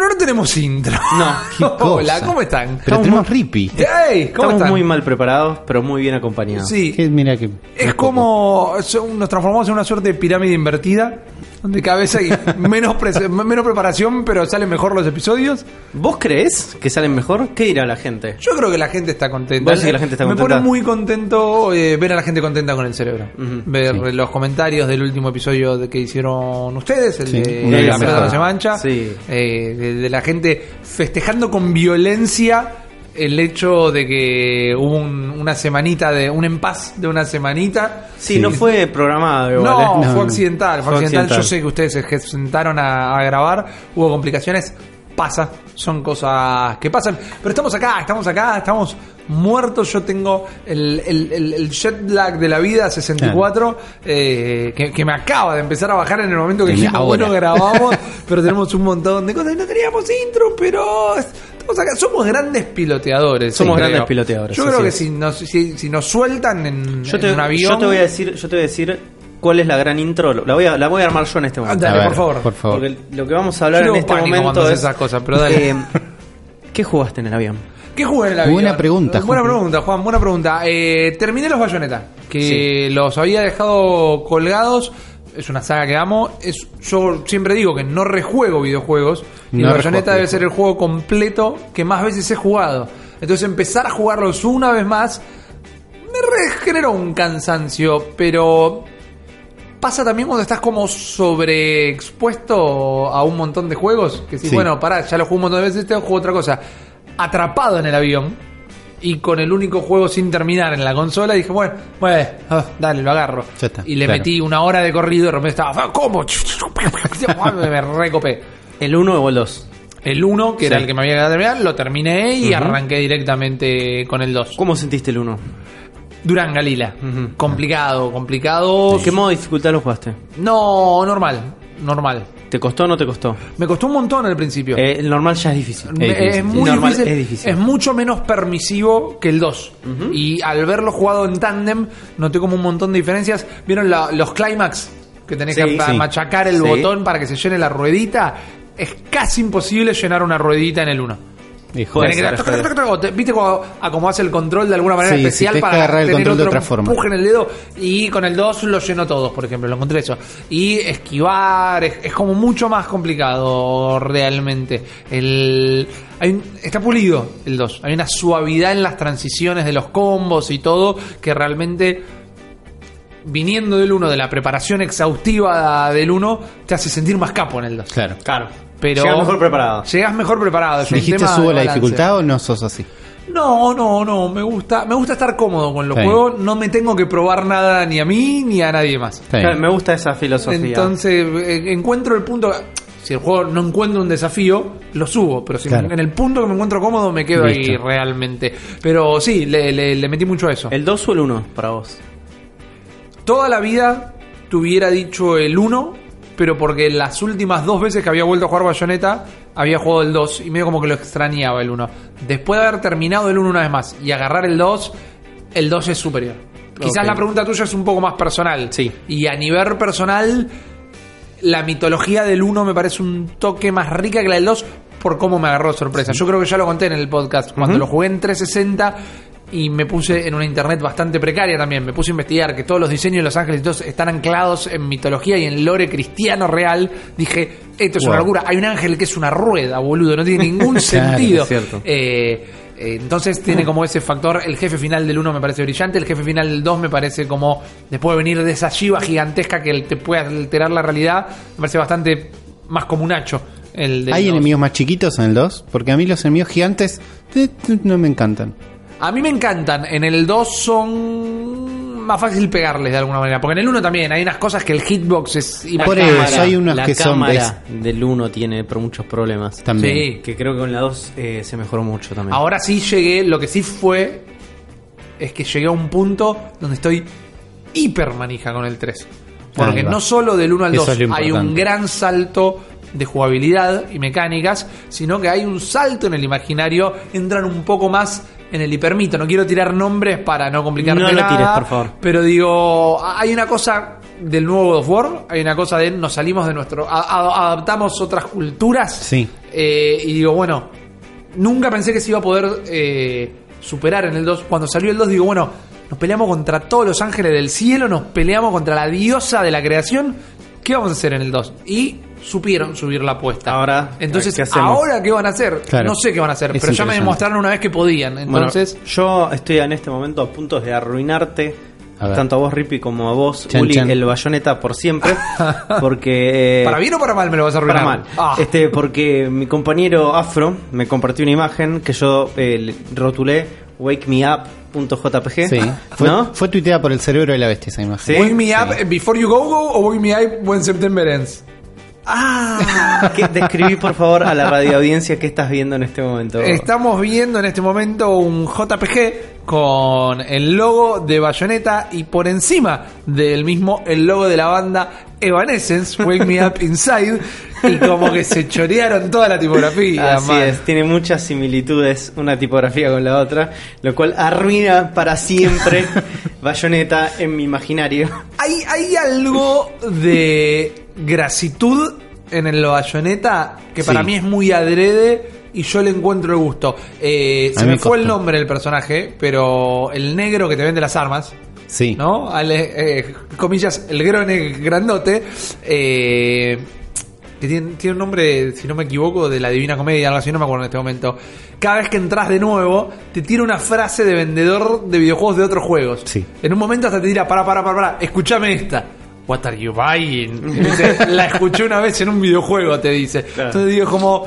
Bueno, no tenemos intro. No, qué Hola, cosa. ¿cómo están? Pero Estamos tenemos muy- Rippy. Hey, ¿cómo Estamos están? muy mal preparados, pero muy bien acompañados. Sí, Que mira que. es como son- nos transformamos en una suerte de pirámide invertida, donde cada vez hay menos, menos preparación, pero salen mejor los episodios. ¿Vos crees que salen mejor? ¿Qué dirá la gente? Yo creo que la gente está contenta. ¿Vos decís que la gente está Me contenta? pone muy contento eh, ver a la gente contenta con el cerebro. Ujú, ver los comentarios del último episodio de que hicieron ustedes, el Sí, de uno de la mejor. mancha. Sí. Eh, de, de la gente festejando con violencia el hecho de que hubo un- una semanita de un empaz de una semanita. Sí, Sí. no fue programado igual. No, ¿eh? No, fue accidental, fue Fue accidental. accidental. Yo sé que ustedes se sentaron a, a grabar, hubo complicaciones, pasa, son cosas que pasan. Pero estamos acá, estamos acá, estamos muertos. Yo tengo el, el- el- el jet lag de la vida 64, eh, que, que me acaba de empezar a bajar en el momento que dijimos, bueno, grabamos, pero tenemos un montón de cosas. y No teníamos intro, pero estamos acá. Somos grandes piloteadores. Somos creo. grandes piloteadores, Yo creo que es. si nos, si, si nos sueltan en, Yo en te, un avión... yo te voy a decir, yo te voy a decir cuál es la gran intro. La voy a, la voy a armar yo en este momento. Dale, ver, por favor. Por favor. Porque lo que vamos a hablar Yo en este momento es esas cosas, pero dale. eh, ¿Qué jugaste en el avión? ¿Qué jugué en el avión? Buena pregunta, Buena Juan. pregunta, Juan. Buena pregunta. Eh, terminé los Bayonetta, que los había dejado colgados. Es una saga que amo. Es, yo siempre digo que no rejuego videojuegos. Y No el Bayonetta debe ser el juego completo que más veces he jugado. Entonces empezar a jugarlos una vez más me re- generó un cansancio, pero pasa también cuando estás como sobreexpuesto a un montón de juegos. Que si, Sí. bueno, pará, ya lo jugué un montón de veces, te juego otra cosa. Atrapado en el avión y con el único juego sin terminar en la consola, dije, bueno, bueno, ah, dale, lo agarro. Ya está, y le claro. metí una hora de corrido y repente estaba, "Ah, ¿cómo? me recopé. ¿El 1 o el 2? El 1, que era el que me había quedado terminar, lo terminé y arranqué directamente con el 2. ¿Cómo sentiste el 1? Durán Galila. Complicado, complicado. ¿Qué modo de dificultad lo jugaste? No, normal, normal. ¿Te costó o no te costó? Me costó un montón al principio. Eh, el normal ya es difícil. Es es, difícil. muy Normal, difícil, es difícil. es mucho menos permisivo que el 2. Y al verlo jugado en tándem, noté como un montón de diferencias. ¿Vieron la- los climax? Que tenés Sí, que sí. machacar el Sí. botón para que se llene la ruedita. Es casi imposible llenar una ruedita en el 1. Hijo, que ¿Viste cuando acomodás el control de alguna manera Sí, especial para agarrar el tener control de otra forma. empuje en el dedo? Y con el 2 lo lleno todos, por ejemplo, lo encontré eso. Y esquivar, es, es como mucho más complicado realmente. El, hay un- está pulido el 2. Hay una suavidad en las transiciones de los combos y todo que realmente viniendo del 1, de la preparación exhaustiva del 1, te hace sentir más capo en el 2. Claro. Claro. Pero Llegas mejor preparado. Llegas mejor preparado. es un ¿Dijiste tema subo de la balance. dificultad o no sos así? No, no, no, me gusta, me gusta estar cómodo con los juegos, no me tengo que probar nada ni a mí ni a nadie más. Está bien. Claro, me gusta esa filosofía. Entonces, eh, encuentro el punto, si el juego no encuentro un desafío, lo subo, pero si Claro. me- en el punto que me encuentro cómodo me quedo ahí Listo. realmente. Pero sí, le, le- le metí mucho a eso. ¿El 2 o el 1 para vos? Toda la vida te hubiera dicho el 1, pero porque las últimas dos veces que había vuelto a jugar Bayonetta, había jugado el 2 y medio como que lo extrañaba el 1. Después de haber terminado el 1 una vez más y agarrar el 2, el 2 es superior. Quizás la pregunta tuya es un poco más personal. Sí. Y a nivel personal, la mitología del 1 me parece un toque más rica que la del 2 por cómo me agarró sorpresa. Yo creo que ya lo conté en el podcast. Cuando lo jugué en 360 y me puse en una internet bastante precaria también, me puse a investigar que todos los diseños de Los Ángeles todos están anclados en mitología y en lore cristiano real. Dije, esto es una locura. Hay un ángel que es una rueda, boludo. No tiene ningún Claro, sentido. cierto. Eh, eh, entonces tiene como ese factor, el jefe final del 1 me parece brillante, el jefe final del 2 me parece como, después de venir de esa shiva gigantesca que te puede alterar la realidad, me parece bastante más comunacho. El del ¿Hay 2. enemigos más chiquitos en el 2? Porque a mí los enemigos gigantes eh, no me encantan. A mí me encantan, en el 2 son más fácil pegarles de alguna manera, porque en el 1 también hay unas cosas que el hitbox es Por eso, hay unos la que son cámara del 1 tiene por muchos problemas. También. Sí. Que creo que con la 2 eh, se mejoró mucho también. Ahora sí llegué, lo que sí fue es que llegué a un punto donde estoy hiper manija con el 3. Porque no solo del 1 al Eso 2 es lo hay un gran salto de jugabilidad y mecánicas, sino que hay un salto en el imaginario, entran un poco más en el hipermito. No quiero tirar nombres para no complicarme No lo nada, tires, por favor. Pero digo, hay una cosa del nuevo God of War. Hay una cosa de nos salimos de nuestro. a- a- adaptamos otras culturas. Sí. Eh, y digo, bueno, nunca pensé que se iba a poder eh, superar en el 2. Cuando salió el 2, digo, bueno, nos peleamos contra todos los ángeles del cielo, nos peleamos contra la diosa de la creación. ¿Qué vamos a hacer en el 2? Y supieron subir la apuesta. Ahora, entonces, ¿qué? ¿ahora qué van a hacer? Claro. No sé qué van a hacer, Es pero ya me demostraron una vez que podían. Entonces, Bueno, yo estoy en este momento a punto de arruinarte. A tanto a vos, Rippy, como a vos, Chan, Uli, chan. el bayoneta por siempre. Porque. eh, ¿para bien o para mal me lo vas a arruinar? Para mal. Ah. Este, porque mi compañero Afro me compartió una imagen que yo eh, rotulé wakemeup.jpg. Sí. Fue, ¿No? fue tuiteada por el cerebro de la bestia esa imagen. Sí. Wake me up before you go go o wake me up when September ends. Ah, ¿qué- describí por favor a la radio audiencia qué estás viendo en este momento. Estamos viendo en este momento un JPG con el logo de Bayonetta y por encima del mismo el logo de la banda Evanescence, Wake Me Up Inside, y como que se chorearon toda la tipografía. Así man. es, tiene muchas similitudes una tipografía con la otra, lo cual arruina para siempre Bayonetta en mi imaginario. Hay, hay algo de grasitud en el Bayonetta que para Sí. mí es muy adrede y yo le encuentro el gusto. Eh, se me me fue el nombre del personaje, pero el negro que te vende las armas. Sí. ¿no? Eh, comillas, el grone grandote, eh, que tiene, tiene un nombre, si no me equivoco, de la Divina Comedia, algo así, no me acuerdo en este momento. Cada vez que entras de nuevo, te tira una frase de vendedor de videojuegos de otros juegos. Sí. En un momento hasta te tira, para, para, para, para, escúchame esta. What are you buying? Dice, la escuché una vez en un videojuego, te dice. Claro. Entonces digo, como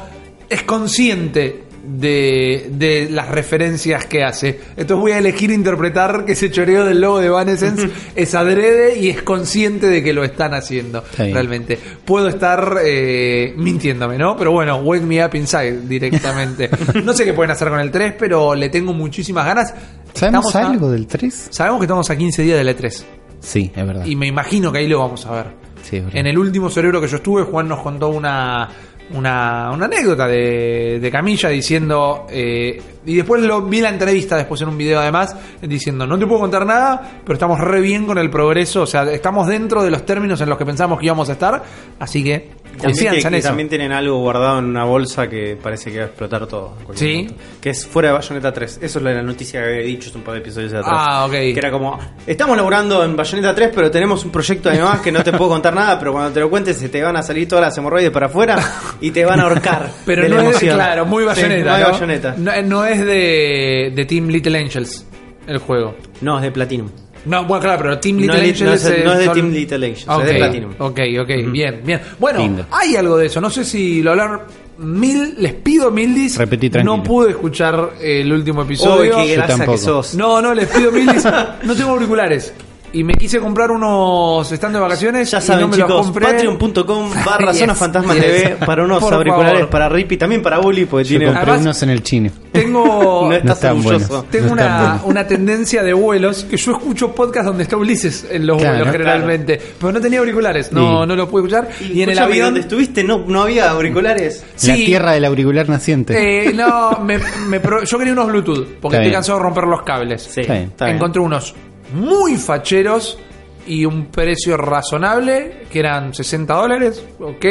es consciente de, de las referencias que hace. Entonces voy a elegir interpretar que ese choreo del logo de Evanescence es adrede y es consciente de que lo están haciendo. Realmente. Puedo estar eh, mintiéndome, ¿no? Pero bueno, Wake Me Up Inside directamente. no sé qué pueden hacer con el 3, pero le tengo muchísimas ganas. ¿Sabemos Estamos a- algo del 3? Sabemos que estamos a 15 días del E3. Sí, es verdad. Y me imagino que ahí lo vamos a ver. Sí. En el último cerebro que yo estuve, Juan nos contó una, una, una anécdota de, de Camilla diciendo, eh, y después lo vi la entrevista después en un video además, diciendo, no te puedo contar nada, pero estamos re bien con el progreso, o sea, estamos dentro de los términos en los que pensamos que íbamos a estar, así que También, eso. también tienen algo guardado en una bolsa que parece que va a explotar todo. Sí. momento. Que es fuera de Bayonetta 3. Eso es la noticia que había dicho hace un par de episodios atrás. Ah, ok. Que era como, estamos laburando en Bayonetta 3, pero tenemos un proyecto además que no te puedo contar nada, pero cuando te lo cuentes se te van a salir todas las hemorroides para afuera y te van a ahorcar. Pero de no la es, claro, muy. Bayonetta. No, no es de, de Team Little Angels el juego. No, es de Platinum. No, bueno, claro, pero Team No Little es de- Angels no es- es- no es de son- Team Little Angels, es Ok, de Platinum. Ok, ok, bien, bien. Bueno, Lindo. hay algo de eso. No sé si lo hablaron mil, les pido mil dis. Repetí tranquilo. No pude escuchar el último episodio. qué grasa que sos. no, no, les pido mil dis. No tengo auriculares. Y me quise comprar unos estando de vacaciones Ya y saben, no me chicos, patreon.com barra Yes, Zona Fantasma yes. TV para unos Por auriculares favor. para Rippy, también para Bully, porque Yo tiene... compré Además- unos en el chino. Tengo, No No estás están orgulloso. Tengo No una, una tendencia de vuelos que yo escucho podcast donde está Ulises en los Claro, vuelos generalmente. Pero no tenía auriculares, no, Sí. no lo pude escuchar. Y, en el avión. donde estuviste no, no había auriculares. La Sí. tierra del auricular naciente. Eh, no, me, me pro- yo quería unos Bluetooth porque Está estoy bien. cansado de romper los cables. Sí, Está bien. está bien. Encontré unos muy facheros y un precio razonable, que eran 60 dólares, ok.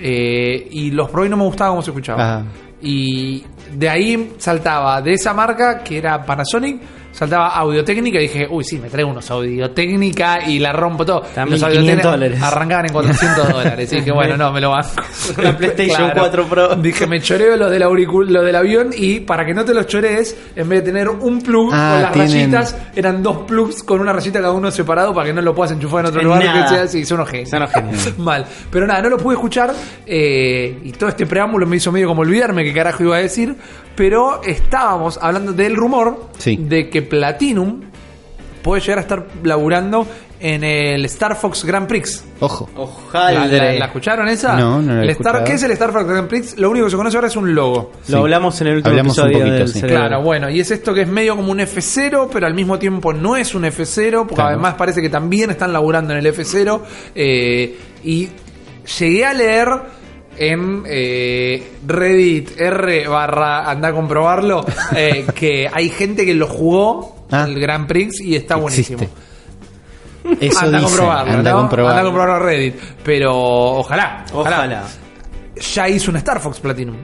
eh, y los probé y no me gustaba cómo se escuchaba. Y de ahí saltaba de esa marca, que era Panasonic, saltaba Audio-Técnica y dije, uy, sí, me traigo unos Audio-Técnica y la rompo todo. A Los 1500 Audio-Técnica dólares. Arrancaban en 400 dólares. Y dije, bueno, no, me lo banco. La PlayStation 4 Pro. Dije, me choreo los del, auricul lo del avión y para que no te los chorees, en vez de tener un plug Ah, con las tienen- rayitas, eran dos plugs con una rayita cada uno separado para que no lo puedas enchufar en otro En lugar. nada. Que sea, sí, son genios. Son genios. Mal. Pero nada, no lo pude escuchar eh, y todo este preámbulo me hizo medio como olvidarme qué carajo iba a decir. Pero estábamos hablando del rumor Sí. de que Platinum puede llegar a estar laburando en el Star Fox Grand Prix. Ojo. Ojalá. ¿La, la- la escucharon esa? No, no la he el Star, escuchado. ¿Qué es el Star Fox Grand Prix? Lo único que se conoce ahora es un logo. Lo hablamos en el último Hablamos un episodio poquito, del sí. cerebro. Claro, bueno, y es esto que es medio como un F0, pero al mismo tiempo no es un F0, porque Claro. además parece que también están laburando en el F0. eh, y llegué a leer en eh, Reddit R barra anda a comprobarlo eh, que hay gente que lo jugó Ah. el Grand Prix y está buenísimo. Existe. Eso anda a dice, comprobarlo, anda a comprobarlo. Anda a comprobarlo a Reddit. Pero ojalá, ojalá. Ojalá. Ya hizo un Star Fox Platinum.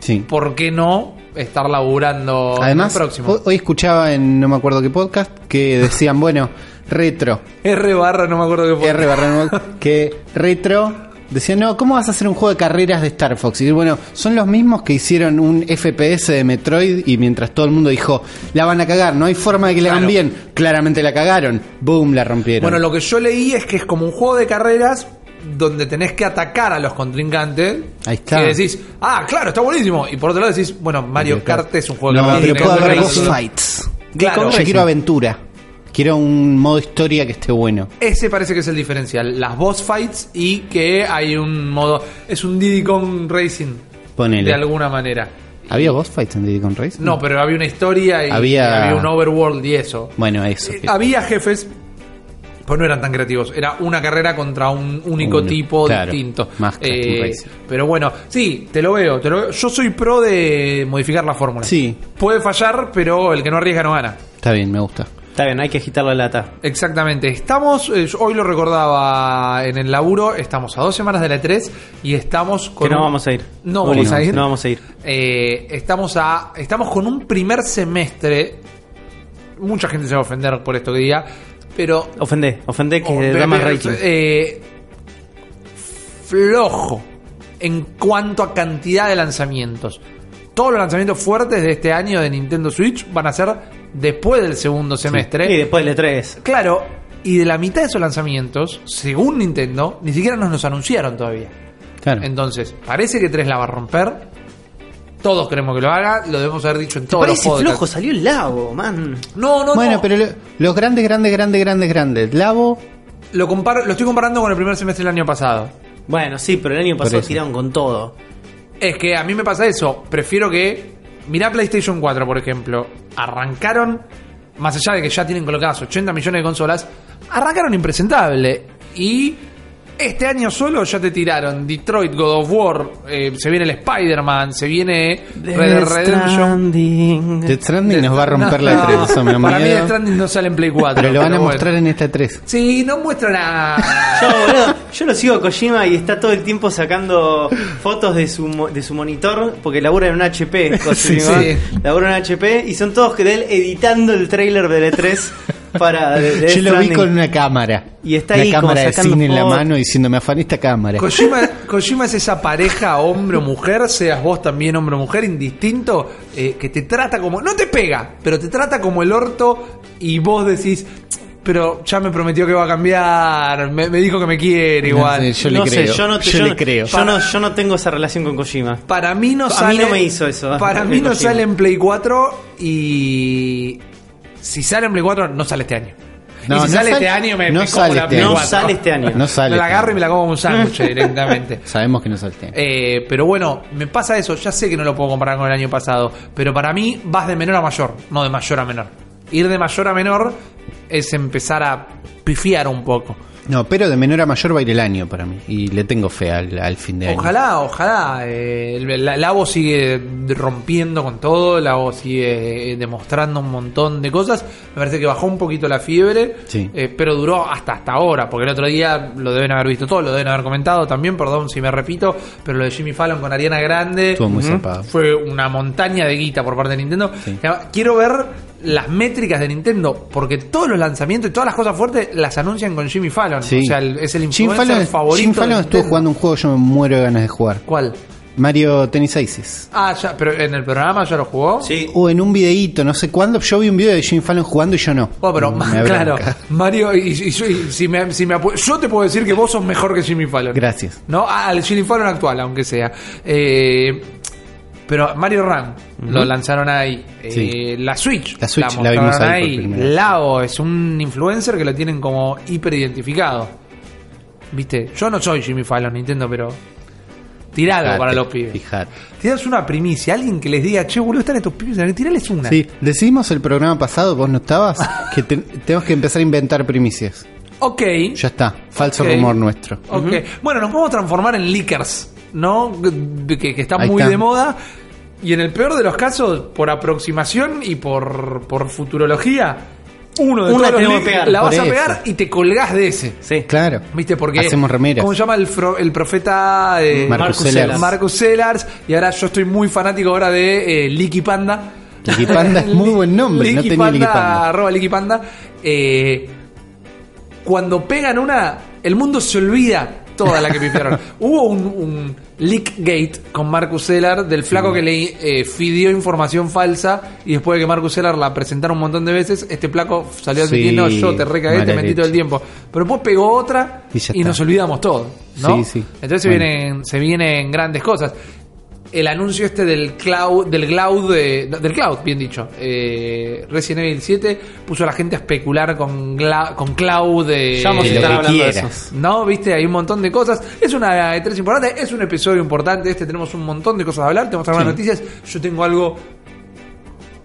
Sí. ¿Por qué no estar laburando Además, en el próximo? ho- hoy escuchaba en no me acuerdo qué podcast que decían, bueno, retro, R barra, no me acuerdo qué fue. R barra no- que retro decían, no, ¿cómo vas a hacer un juego de carreras de Star Fox? Y bueno, son los mismos que hicieron un FPS de Metroid y mientras todo el mundo dijo, la van a cagar, no hay forma de que la hagan Claro. bien, claramente la cagaron, boom, la rompieron. Bueno, lo que yo leí es que es como un juego de carreras donde tenés que atacar a los contrincantes. Ahí está. Y decís, ah, claro, está buenísimo. Y por otro lado decís, bueno, Mario Kart es un juego de carreras. pero puede haber boss fights. Claro. Yo quiero aventura. Quiero un modo historia que esté bueno. Ese parece que es el diferencial. Las boss fights y que hay un modo. Es un Diddy Kong Racing. Ponele. De alguna manera. ¿Había boss fights en Diddy Kong Race? No, pero había una historia y Había- había un overworld y eso. Bueno, eso. Eh, Había jefes, pues no eran tan creativos. Era una carrera contra un único Uno, tipo claro, distinto. más Eh, racing. pero bueno, sí, te lo veo, te lo veo. Yo soy pro de modificar la fórmula. Sí. Puede fallar, pero el que no arriesga no gana. Está bien, me gusta. Está bien, hay que agitar la lata. Exactamente. Estamos, eh, hoy lo recordaba en el laburo, estamos a dos semanas de la E3 y estamos con... Que no un- vamos a ir. No vamos a ir. No vamos a ir. Eh, estamos a estamos con un primer semestre. Mucha gente se va a ofender por esto que diga, pero Ofendé, ofendé que Oh, da más pero, rating. eh, flojo en cuanto a cantidad de lanzamientos. Todos los lanzamientos fuertes de este año de Nintendo Switch van a ser después del segundo semestre. Y después del E3. Claro, y de la mitad de esos lanzamientos, según Nintendo, ni siquiera nos los anunciaron todavía. Claro. Entonces, parece que 3 la va a romper. Todos queremos que lo haga, lo debemos haber dicho en todos los Parece podcasts. flojo, salió el lago, man. No, no, bueno, no. pero lo- los grandes, grandes, grandes, grandes, grandes. Labo, Lo, comparo, lo estoy comparando con el primer semestre del año pasado. Bueno, sí, pero el año pasado tiraron con todo. Es que a mí me pasa eso. Prefiero que. Mirá PlayStation 4, por ejemplo. Arrancaron. Más allá de que ya tienen colocadas 80 millones de consolas. Arrancaron impresentable. Y. Este año solo ya te tiraron Detroit, God of War, eh, se viene el Spider-Man, se viene Red Dead Redemption. Stranding. Death Stranding nos va a romper No, la 3. Eso me da Para mí. Death Stranding no sale en Play 4. Pero lo van a bueno. mostrar en esta 3. Sí, no muestran a... Yo, boludo, yo lo sigo a Kojima y está todo el tiempo sacando fotos de su, mo- de su monitor porque labura en un HP. Kojima, Sí, sí. Labura en un HP y son todos de él editando el trailer del E3 para. de- de Yo lo vi Stranding. con una cámara. Y está una ahí como cámara de sacando cine en la fotos. mano diciéndome afané esta cámara. Kojima, Kojima es esa pareja hombre o mujer, seas vos también hombre o mujer, indistinto, eh, que te trata como... No te pega, pero te trata como el orto y vos decís... Pero ya me prometió que va a cambiar, me, me dijo que me quiere igual. sé, yo le no creo. sé, yo no, te- Yo yo le no- creo. Yo no, yo no tengo esa relación con Kojima. Para mí no A mí sale. no me hizo eso. Para mí no Kojima. sale en Play 4 y. Si sale en Play 4, no sale este año. No, y si no sale, sale- este año, me, no me como sale la este Play año. No 4. sale este año. No sale. Me la este agarro y año. me la como como un sándwich directamente. Sabemos que no salte. Eh, pero bueno, me pasa eso. Ya sé que no lo puedo comparar con el año pasado. Pero para mí vas de menor a mayor, no de mayor a menor. Ir de mayor a menor es empezar a pifiar un poco. No, pero de menor a mayor va a ir el año para mí. Y le tengo fe al, al fin de año. Ojalá, ojalá. eh, la, Labo sigue rompiendo con todo, Labo sigue eh, demostrando un montón de cosas. Me parece que bajó un poquito la fiebre, Sí. eh, pero duró hasta hasta ahora, porque el otro día lo deben haber visto todo, lo deben haber comentado también, perdón si me repito, pero lo de Jimmy Fallon con Ariana Grande Estuvo muy ujú, zarpado. fue una montaña de guita por parte de Nintendo. Sí. Quiero ver las métricas de Nintendo, porque todos los lanzamientos y todas las cosas fuertes las anuncian con Jimmy Fallon. Sí. O sea, el- es el Jim influencer Fallon, favorito. Jim de Fallon estuvo jugando un juego yo me muero de ganas de jugar. ¿Cuál? Mario Tennis Aces. Ah, ya, pero en el programa ya lo jugó. Sí. O en un videíto, no sé cuándo, yo vi un video de Jim Fallon jugando y yo no. Oh, pero Me claro. Mario, y, y- y- si me, si me yo te puedo decir que vos sos mejor que Jimmy Fallon. Gracias. ¿No? Al Jimmy Fallon actual, aunque sea. Eh, pero Mario Run lo lanzaron ahí. Eh, Sí. La Switch. La Switch la vimos ahí vez. Lao es un influencer que lo tienen como hiper identificado. ¿Viste? Yo no soy Jimmy Fallon, Nintendo, pero. Tirado Fijate, para los pibes. fijate. Tirás una primicia, alguien que les diga, che, boludo, están estos pibes, tirales una. Sí, decidimos el programa pasado, vos no estabas, que te- tenemos que empezar a inventar primicias. Ok. Ya está, falso rumor nuestro. Ok. Bueno, nos podemos transformar en leakers, ¿no? Que, que está Ahí muy está. de moda. Y en el peor de los casos, por aproximación y por, por futurología, uno de Una todos los pegar, la vas a eso. pegar y te colgás de ese. Sí. Claro. ¿Viste? Porque. Hacemos remeras. ¿Cómo se llama el, fro- el profeta? eh, Marcus Marcus Sellars. Sellars. Marcus Sellars. Y ahora yo estoy muy fanático ahora de eh, Licky Panda. Licky Panda es muy buen nombre, no Licky Panda. Arroba Licky Panda. Eh, cuando pegan una, el mundo se olvida toda la que pifiaron. Hubo un, un leak gate con Marcus Sellar del flaco que le eh, fidió información falsa y después de que Marcus Sellar la presentaron un montón de veces, este flaco salió Sí, admitiendo yo te recagué, te mentí leche. todo el tiempo. Pero después pegó otra Y nos olvidamos todo. ¿no? Sí, sí. Entonces se, Bueno. vienen, se vienen grandes cosas. El anuncio este del cloud, del cloud, de- no, del cloud, bien dicho. Eh, Resident Evil 7 puso a la gente a especular con, gla- con cloud. eh, Ya vamos a de estar hablando de eso. no, viste, hay un montón de cosas. Es una E3 importante, es un episodio importante. Este tenemos un montón de cosas a hablar. Tenemos algunas noticias. Yo tengo algo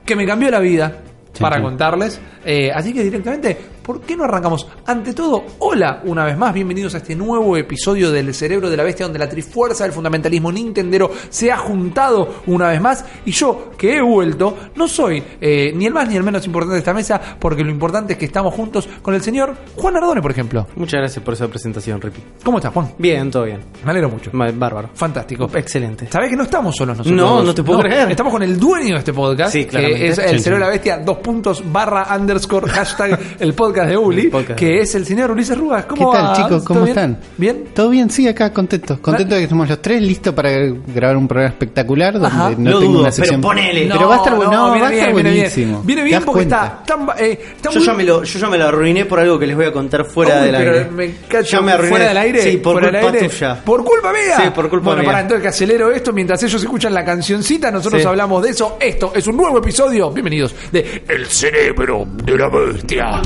que me cambió la vida Sí, para sí. contarles. Eh, así que directamente, ¿por qué no arrancamos? Ante todo, hola una vez más, bienvenidos a este nuevo episodio del Cerebro de la Bestia, donde la trifuerza del fundamentalismo nintendero se ha juntado una vez más. Y yo, que he vuelto, no soy eh, ni el más ni el menos importante de esta mesa, porque lo importante es que estamos juntos con el señor Juan Ardone, por ejemplo. Muchas gracias por esa presentación, Ripi. ¿Cómo estás, Juan? Bien, todo bien. Me alegro mucho. Bárbaro. Fantástico. Excelente. ¿Sabés que no estamos solos nosotros? No, dos? no te puedo creer. Estamos con el dueño de este podcast. Sí, que es el Cerebro de la Bestia, dos puntos, barra, underscore, hashtag, el podcast de Uli. Podcast. Que es el señor Ulises Rugas. ¿Qué ¿Cómo tal, va? chicos? ¿Todo ¿Cómo bien? están? ¿Bien? Todo bien, sí, acá contentos. Contentos de que estemos los tres listos para grabar un programa espectacular donde Ajá. no Lo tengo dudo, una sección. pero ponele. Pero va a estar bueno, no, viene va a estar bien, viene bien. buenísimo. Viene ¿Te bien porque cuenta? está tan. eh, está Yo muy- ya, me lo, yo ya me lo arruiné por algo que les voy a contar fuera Uy, del pero aire. Me cacho, ya me arruiné. ¿Fuera del aire? Sí, por ¿Fuera del culpa aire? tuya. ¿Por culpa mía? Sí, por culpa bueno, mía. para entonces que acelero esto mientras ellos escuchan la cancioncita, nosotros Sí. hablamos de eso. Esto es un nuevo episodio. Bienvenidos de El Cerebro de la Bestia.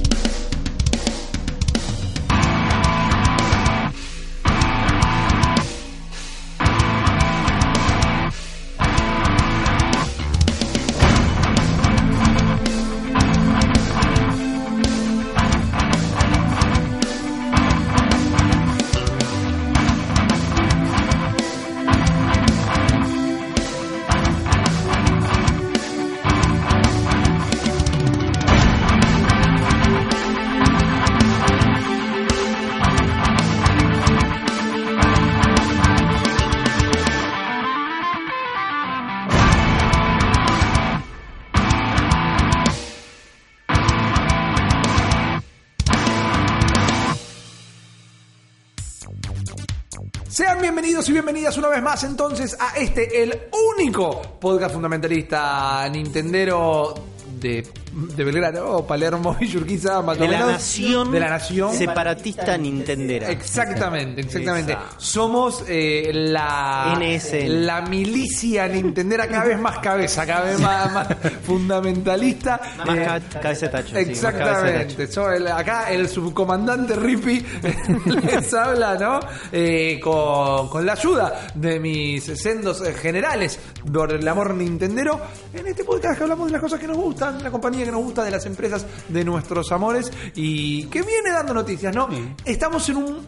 Una vez más entonces a este, el único podcast fundamentalista nintendero de, de Belgrano, Palermo y Yurquiza, más o De la nación. De la nación. Separatista nintendera. Exactamente, exactamente. Somos eh, la NSN. la milicia nintendera cada vez más cabeza, cada vez más, más fundamentalista. Más Eh, ca- cabeza tacho. sí, cabeza Exactamente. tacho. Yo, el- acá el subcomandante Rippy les habla, ¿no? Eh, con, con la ayuda de mis sendos eh, generales por el amor nintendero. En este podcast que hablamos de las cosas que nos gustan, la compañía que nos gusta, de las empresas de nuestros amores y que viene dando noticias, ¿no? Estamos en un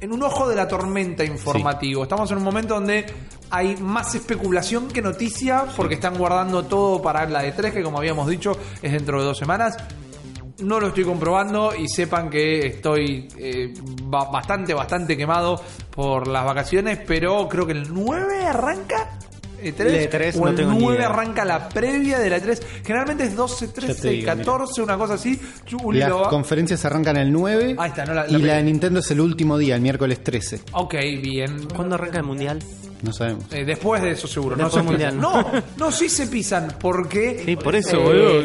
en un ojo de la tormenta informativo. Estamos en un momento donde hay más especulación que noticia porque están guardando todo para la de 3 que como habíamos dicho es dentro de dos semanas. No lo estoy comprobando y sepan que estoy eh, ba- bastante, bastante quemado por las vacaciones, pero creo que el 9 arranca. E3, El E3 o no el tengo ni 9 idea. arranca la previa de la E3. Generalmente es 12, te 13, digo, mira. 14, una cosa así. Uli Las lo va- conferencias arrancan el 9 Ahí está, no, la- la y la primera. de Nintendo es el último día, el miércoles 13. Ok, bien. ¿Cuándo arranca el mundial? No sabemos. Eh, después de eso seguro, Después no se mundial. pisan. No, no, sí se pisan porque Sí, por eso, eh, boludo.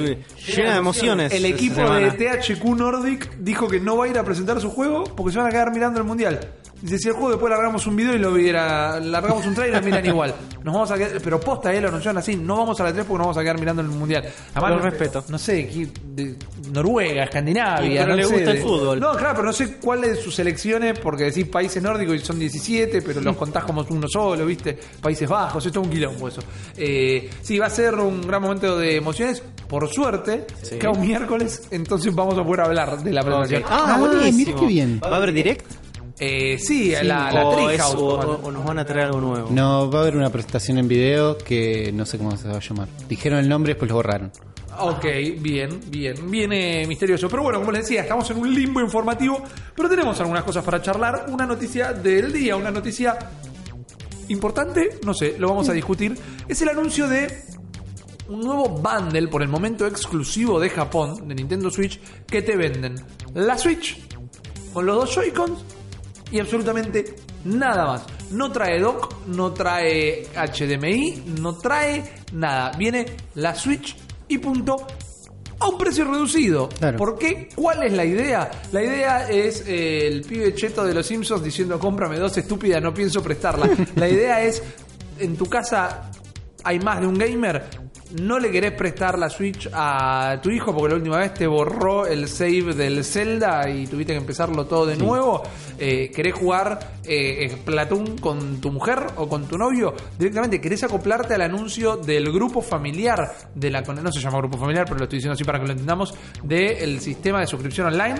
Llena de emociones. El equipo semana. de THQ Nordic dijo que no va a ir a presentar su juego porque se van a quedar mirando el mundial. Dice, si el juego después largamos un video y lo viera, largamos un trailer, miran igual. Nos vamos a quedar, pero posta, eh, lo anunciaron así, no vamos a la 3 porque nos vamos a quedar mirando el mundial. Lo no, respeto. No sé, aquí, de Noruega, Escandinavia, pero no le sé, gusta el fútbol. No, claro, pero no sé cuál de sus selecciones porque decís países nórdicos y son 17, pero los contás como uno solo, ¿viste? Países Bajos, esto es un quilombo eso. Eh, sí, va a ser un gran momento de emociones. Por suerte, Sí. cada un miércoles, entonces vamos a poder hablar de la presentación. Ah, Ah, mira qué bien. ¿Va a haber direct? Eh, sí, la, la o, Treehouse. o nos van a traer algo nuevo. No, va a haber una presentación en video que no sé cómo se va a llamar. Dijeron el nombre y después lo borraron. Ok, bien, bien, viene misterioso. Pero bueno, como les decía, estamos en un limbo informativo, pero tenemos algunas cosas para charlar. Una noticia del día, una noticia importante, no sé, lo vamos a discutir. Es el anuncio de un nuevo bundle, por el momento exclusivo de Japón, de Nintendo Switch, que te venden la Switch con los dos Joy-Cons y absolutamente nada más. No trae dock, no trae HDMI, no trae nada. Viene la Switch y punto. A un precio reducido. Claro. ¿Por qué? ¿Cuál es la idea? La idea es eh, el pibe cheto de los Simpsons diciendo cómprame dos estúpida, no pienso prestarla. La idea es, en tu casa hay más de un gamer, no le querés prestar la Switch a tu hijo porque la última vez te borró el save del Zelda y tuviste que empezarlo todo de nuevo. Eh, ¿Querés jugar eh, Splatoon con tu mujer o con tu novio? Directamente, ¿querés acoplarte al anuncio del grupo familiar de la... No se llama grupo familiar, pero lo estoy diciendo así para que lo entendamos, del sistema de suscripción online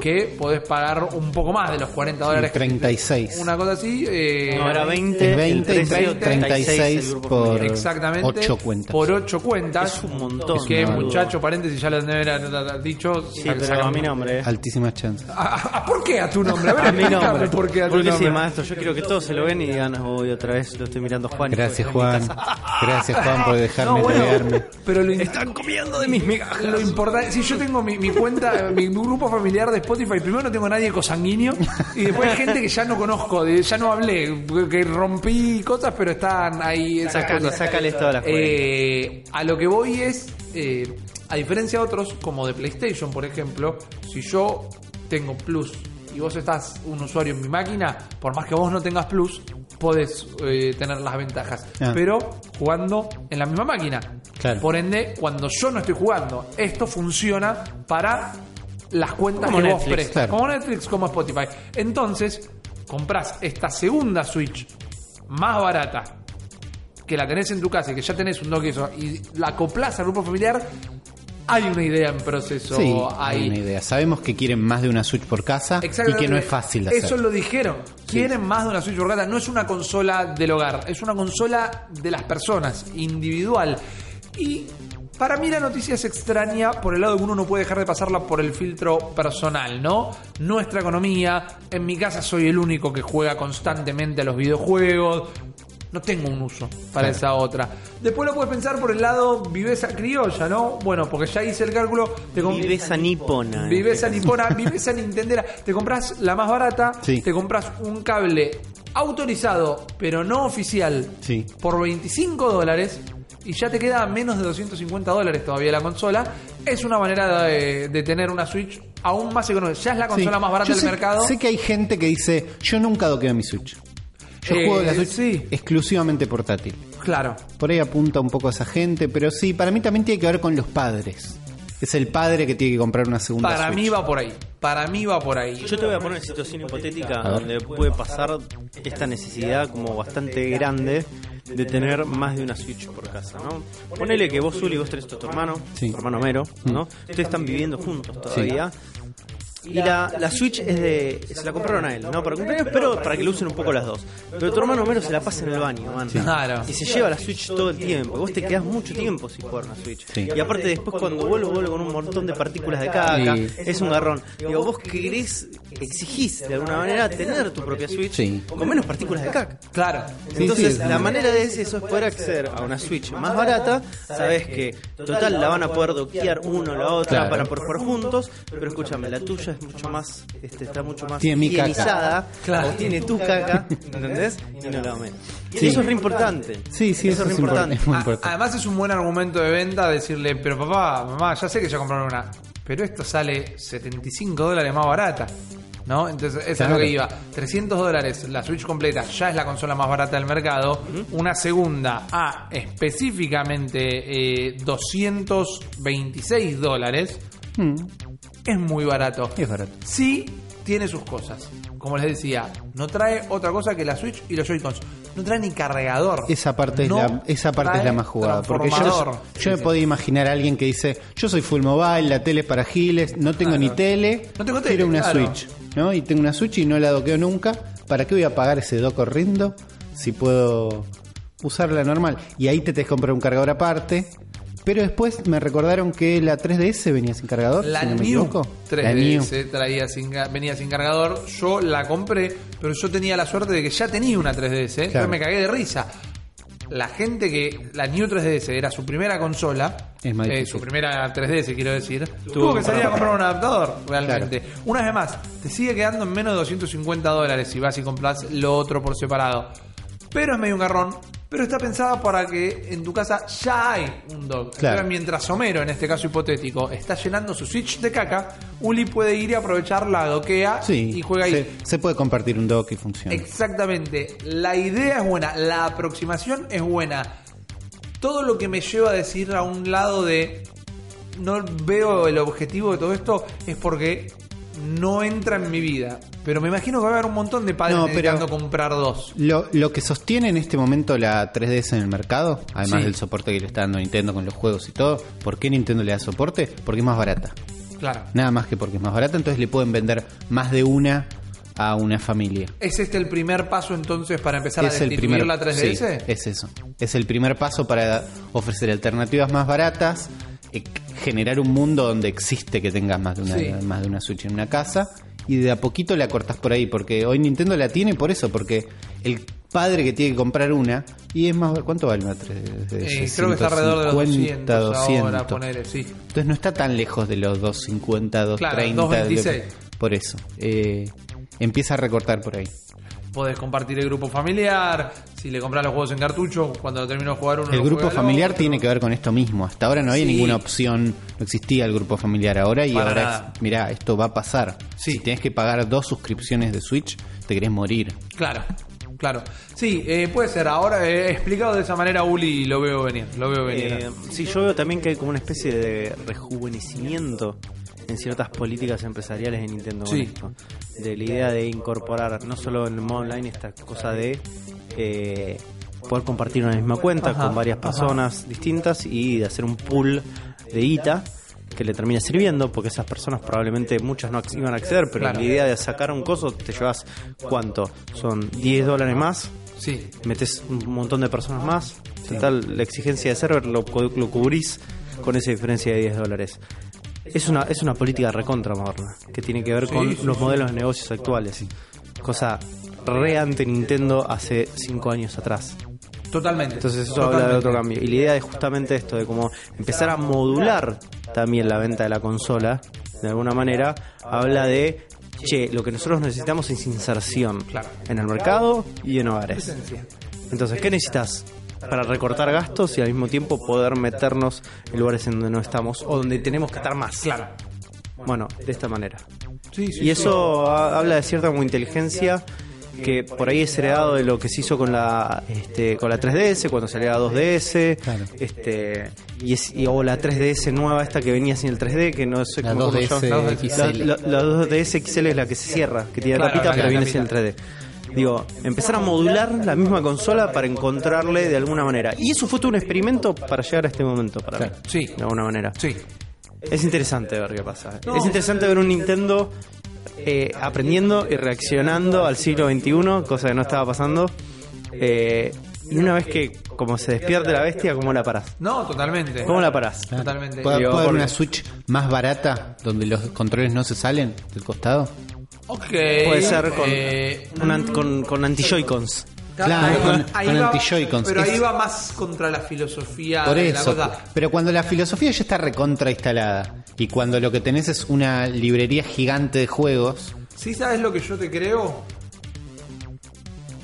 que podés pagar un poco más de los 40 dólares. que- 36. Una cosa así. eh, No, era 20, Es 20, el precio, 36 el grupo por familiar. Exactamente. 8 cuentas. Por 8 cuentas. Es un montón, Que boludo. muchacho, paréntesis, ya lo haber dicho. Sí, pero a mi nombre. Altísimas chances. ¿A- a- ¿Por qué a tu nombre? A ver, A mi nombre. por qué a tu Porque sí, nombre. maestro, yo quiero que todos se lo ven y digan, hoy otra vez lo estoy mirando Juan. Gracias, Juan. Gracias, Juan, por dejarme No, bueno, pero lo, Están comiendo de mis migajas. lo importante, si yo tengo mi, mi cuenta, mi grupo familiar de Spotify, primero no tengo nadie cosanguíneo y después hay gente que ya no conozco, de- ya no hablé, que rompí cosas, pero están ahí esas Sácale, cosas. sácale esto de la cuenta. Eh, a lo que voy es, eh, a diferencia de otros, como de PlayStation, por ejemplo, si yo tengo Plus y vos estás un usuario en mi máquina, por más que vos no tengas Plus, podés eh, tener las ventajas. Ah. Pero jugando en la misma máquina. Claro. Por ende, cuando yo no estoy jugando, esto funciona para las cuentas Como que vos Netflix, prestas. claro. Como Netflix, como Spotify. Entonces, compras esta segunda Switch más barata que la tenés en tu casa y que ya tenés un dock y eso, y la acoplás al grupo familiar, hay una idea en proceso Sí, hay una idea. Sabemos que quieren más de una Switch por casa y que no es fácil de hacer. Eso lo dijeron. Quieren más de una Switch por casa. No es una consola del hogar, es una consola de las personas, individual. Y para mí la noticia es extraña por el lado de que uno no puede dejar de pasarla por el filtro personal, ¿no? Nuestra economía. En mi casa soy el único que juega constantemente a los videojuegos. No tengo un uso para Claro. esa otra. Después lo puedes pensar por el lado viveza criolla, ¿no? Bueno, porque ya hice el cálculo. Te Viveza nipona. eh. Viveza nipona, viveza nintendera. Te compras la más barata, Sí. te compras un cable autorizado, pero no oficial, Sí. por 25 dólares. Y ya te queda menos de 250 dólares todavía la consola. Es una manera de, de tener una Switch aún más económica. Ya es la consola Sí. más barata Yo del sé, mercado. Sé que hay gente que dice, yo nunca doqueo mi Switch. Yo Eh, juego la Switch sí. exclusivamente portátil. Claro. Por ahí apunta un poco a esa gente, pero sí, para mí también tiene que ver con los padres. Es el padre que tiene que comprar una segunda Para Switch. mí va por ahí. Para mí va por ahí. Yo te voy a poner una situación hipotética donde puede pasar esta necesidad como bastante grande de tener más de una Switch por casa, ¿no? Ponele que vos, Zuli, vos tenés a tu hermano, Sí. tu hermano Mero, ¿no? Ustedes están viviendo juntos todavía. Y la, la Switch es de. Se la compraron a él, ¿no? Para cumpleaños, pero para que lo usen un poco las dos. Pero tu hermano Mero se la pasa en el baño, man. Claro. Y se lleva la Switch todo el tiempo. Y vos te quedás mucho tiempo sin jugar una Switch. Sí. Y aparte, después cuando vuelvo, vuelvo con un montón de partículas de caca. Sí. Es un garrón. Digo, vos querés, exigís de alguna manera tener tu propia Switch Sí. con menos partículas de caca. Claro. Entonces, sí, la manera de eso es poder acceder a una Switch más barata. Sabes que, total, la van a poder doquear uno o la otra Claro. para poder jugar juntos. Pero escúchame, la tuya es mucho más, este, está mucho más Tiene mi caca. higienizada. Claro. O tiene tu caca, ¿entendés? Y no la menos. Y Sí. eso es re importante. Sí, sí, eso, es importante. Es muy A- importante. Además es un buen argumento de venta decirle, pero papá, mamá, ya sé que ya compraron una, pero esto sale 75 dólares más barata. ¿No? Entonces, eso es Claro. lo que iba. 300 dólares la Switch completa, ya es la consola más barata del mercado. Una segunda a específicamente eh, 226 dólares. Mm, Es muy barato. es barato. Sí, tiene sus cosas. Como les decía, no trae otra cosa que la Switch y los Joy-Cons. No trae ni cargador. Esa parte, No es, la, esa parte es la más jugada. Porque yo, yo me podía imaginar a alguien que dice: Yo soy full mobile, la tele es para giles, no tengo Claro. ni tele, No tengo tele, quiero una claro. Switch. ¿no? Y tengo una Switch y no la doqueo nunca. ¿Para qué voy a pagar ese dock horrendo si puedo usarla normal? Y ahí te tenés que comprar un cargador aparte. Pero después me recordaron que la 3DS venía sin cargador. La si no me New equivoco. 3DS traía sin, venía sin cargador. Yo la compré, pero yo tenía la suerte de que ya tenía una 3DS. ¿eh? Claro. Entonces me cagué de risa. La gente que la New 3DS era su primera consola, Es más eh, su primera 3DS quiero decir, tuvo, Tuvo que salir a comprar. comprar un adaptador realmente. Una vez más, te sigue quedando en menos de 250 dólares si vas y compras lo otro por separado. Pero es medio un garrón. Pero está pensada para que en tu casa ya hay un dock. Claro. Entonces, mientras Homero, en este caso hipotético, está llenando su Switch de caca, Uli puede ir y aprovechar la doquea Sí, y juega ahí. se, se puede compartir un dock y funciona. Exactamente. La idea es buena, la aproximación es buena. Todo lo que me lleva a decir a un lado de no veo el objetivo de todo esto es porque no entra en mi vida. Pero me imagino que va a haber un montón de padres No, comprar dos. Lo, lo que sostiene en este momento la 3DS en el mercado, además Sí. del soporte que le está dando Nintendo con los juegos y todo, ¿por qué Nintendo le da soporte? Porque es más barata. Claro. Nada más que porque es más barata, entonces le pueden vender más de una a una familia. ¿Es este el primer paso entonces para empezar a es el destituir primer la 3DS? sí, es eso. Es el primer paso para ofrecer alternativas más baratas, generar un mundo donde existe que tengas más de una Sí. más de una Switch en una casa y de a poquito la cortas por ahí porque hoy Nintendo la tiene por eso porque el padre que tiene que comprar una y es más ¿cuánto vale una 3DS? Eh, creo que está alrededor de los 200, 200. ahora, ponele, sí. Entonces no está tan lejos de los 250, 230. Claro, de lo que- 226. por eso. Eh, empieza a recortar por ahí. Podés compartir el grupo familiar, si le compras los juegos en cartucho, cuando termino de jugar uno El lo grupo familiar otro. tiene que ver con esto mismo. Hasta ahora no había Sí. ninguna opción, no existía el grupo familiar ahora y Para ahora es, mirá, esto va a pasar. Sí. Si tienes que pagar dos suscripciones de Switch, te querés morir. Claro, claro. Sí, eh, puede ser. Ahora eh, explicado de esa manera, Uli, lo veo venir. Lo veo venir. Eh, sí, yo veo también que hay como una especie de rejuvenecimiento en ciertas políticas empresariales de Nintendo con Sí. esto. De la idea de incorporar no solo en el modo online esta cosa de eh, poder compartir una misma cuenta Ajá, con varias ajá. personas distintas y de hacer un pool de ITA que le termine sirviendo, porque esas personas probablemente muchas no iban a acceder, pero Claro. la idea de sacar un coso te llevas, ¿cuánto? Son 10 dólares más, sí, metes un montón de personas más, total la exigencia de server lo, lo cubrís con esa diferencia de 10 dólares. Es una, es una política recontra moderna, que tiene que ver Sí, con sí, los sí. modelos de negocios actuales. Cosa re ante Nintendo hace 5 años atrás. totalmente. Entonces eso habla de otro cambio. Y la idea es justamente esto, de cómo empezar a modular también la venta de la consola, de alguna manera, habla de, che, lo que nosotros necesitamos es inserción Claro. en el mercado y en hogares. Entonces, ¿qué necesitas? Para recortar gastos y al mismo tiempo poder meternos en lugares en donde no estamos o donde tenemos que estar más. Claro. Bueno, de esta manera. Sí, sí, Y eso ha- habla de cierta como inteligencia que por ahí es heredado de lo que se hizo con la este, con la 3DS cuando salió la 2DS Claro. este y, es, y- o la 3DS nueva esta que venía sin el 3D que no sé La cómo se 2DS llama. XL. la, la- la 2DS XL es la que se cierra que tiene Claro, tapita pero viene sin el 3D Digo, empezar a modular la misma consola para encontrarle de alguna manera. Y eso fue todo un experimento para llegar a este momento, para Claro. mí. Sí. De alguna manera. Sí. Es interesante ver qué pasa. No. Es interesante ver un Nintendo eh, aprendiendo y reaccionando al siglo XXI, cosa que no estaba pasando. Eh, y una vez que como se despierte la bestia, ¿cómo la parás? No, totalmente. ¿Cómo la parás? Totalmente. ¿Puede, Digo, puede haber una Switch más barata donde los controles no se salen del costado? Ok. Puede ser con, eh, un an- con, con anti-Joy-Cons. Claro, con- con va- anti-Joy-Cons. Pero ahí va más contra la filosofía Por de la cosa. Pero cuando la filosofía ya está recontra instalada y cuando lo que tenés es una librería gigante de juegos, ¿Sí sabes lo que yo te creo?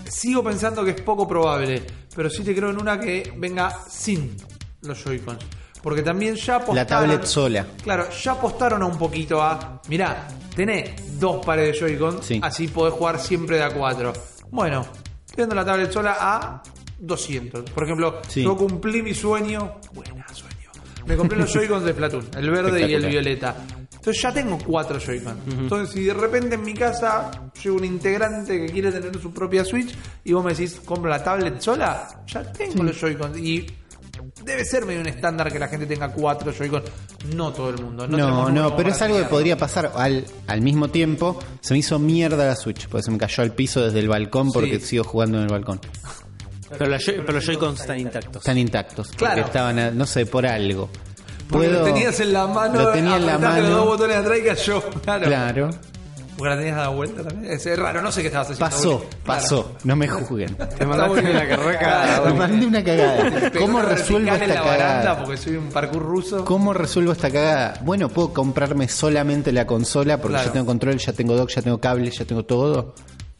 Sigo pensando que es poco probable, pero sí te creo en una que venga sin los Joy-Cons. Porque también ya apostaron... la tablet sola. Claro, ya apostaron a un poquito a... Mirá, tenés dos pares de Joy-Con, Sí. así podés jugar siempre de a 4. Bueno, teniendo la tablet sola a 200. Por ejemplo, Sí. yo cumplí mi sueño... Buena sueño. Me compré los Joy-Cons de Platoon, el verde y el violeta. Entonces ya tengo cuatro Joy-Con. Entonces, si de repente en mi casa llega un integrante que quiere tener su propia Switch y vos me decís, compro la tablet sola, ya tengo los Joy-Con. Y debe ser medio un estándar que la gente tenga cuatro Joy-Con. No todo el mundo. No, No, no, pero es algo que podría pasar. Al, al mismo tiempo, se me hizo mierda la Switch, porque se me cayó al piso desde el balcón porque Sí. sigo jugando en el balcón. Pero, la pero los Joy-Cons están intactos. Están intactos. Porque Claro. estaban, a- no sé, por algo. Porque Puedo- lo tenías en la mano, Lo tenía en la apretaste los dos mano. botones atrás y cayó. Claro. Claro. Porque la tenías dada vuelta también. Es raro, no sé qué estabas haciendo. Pasó, Claro. pasó. No me juzguen. Te mandaste una Me muy mandé una cagada. ¿Cómo resuelvo esta en la cagada? porque soy un parkour ruso. ¿Cómo resuelvo esta cagada? Bueno, puedo comprarme solamente la consola porque Claro. ya tengo control, ya tengo dock, ya tengo cable, ya tengo todo.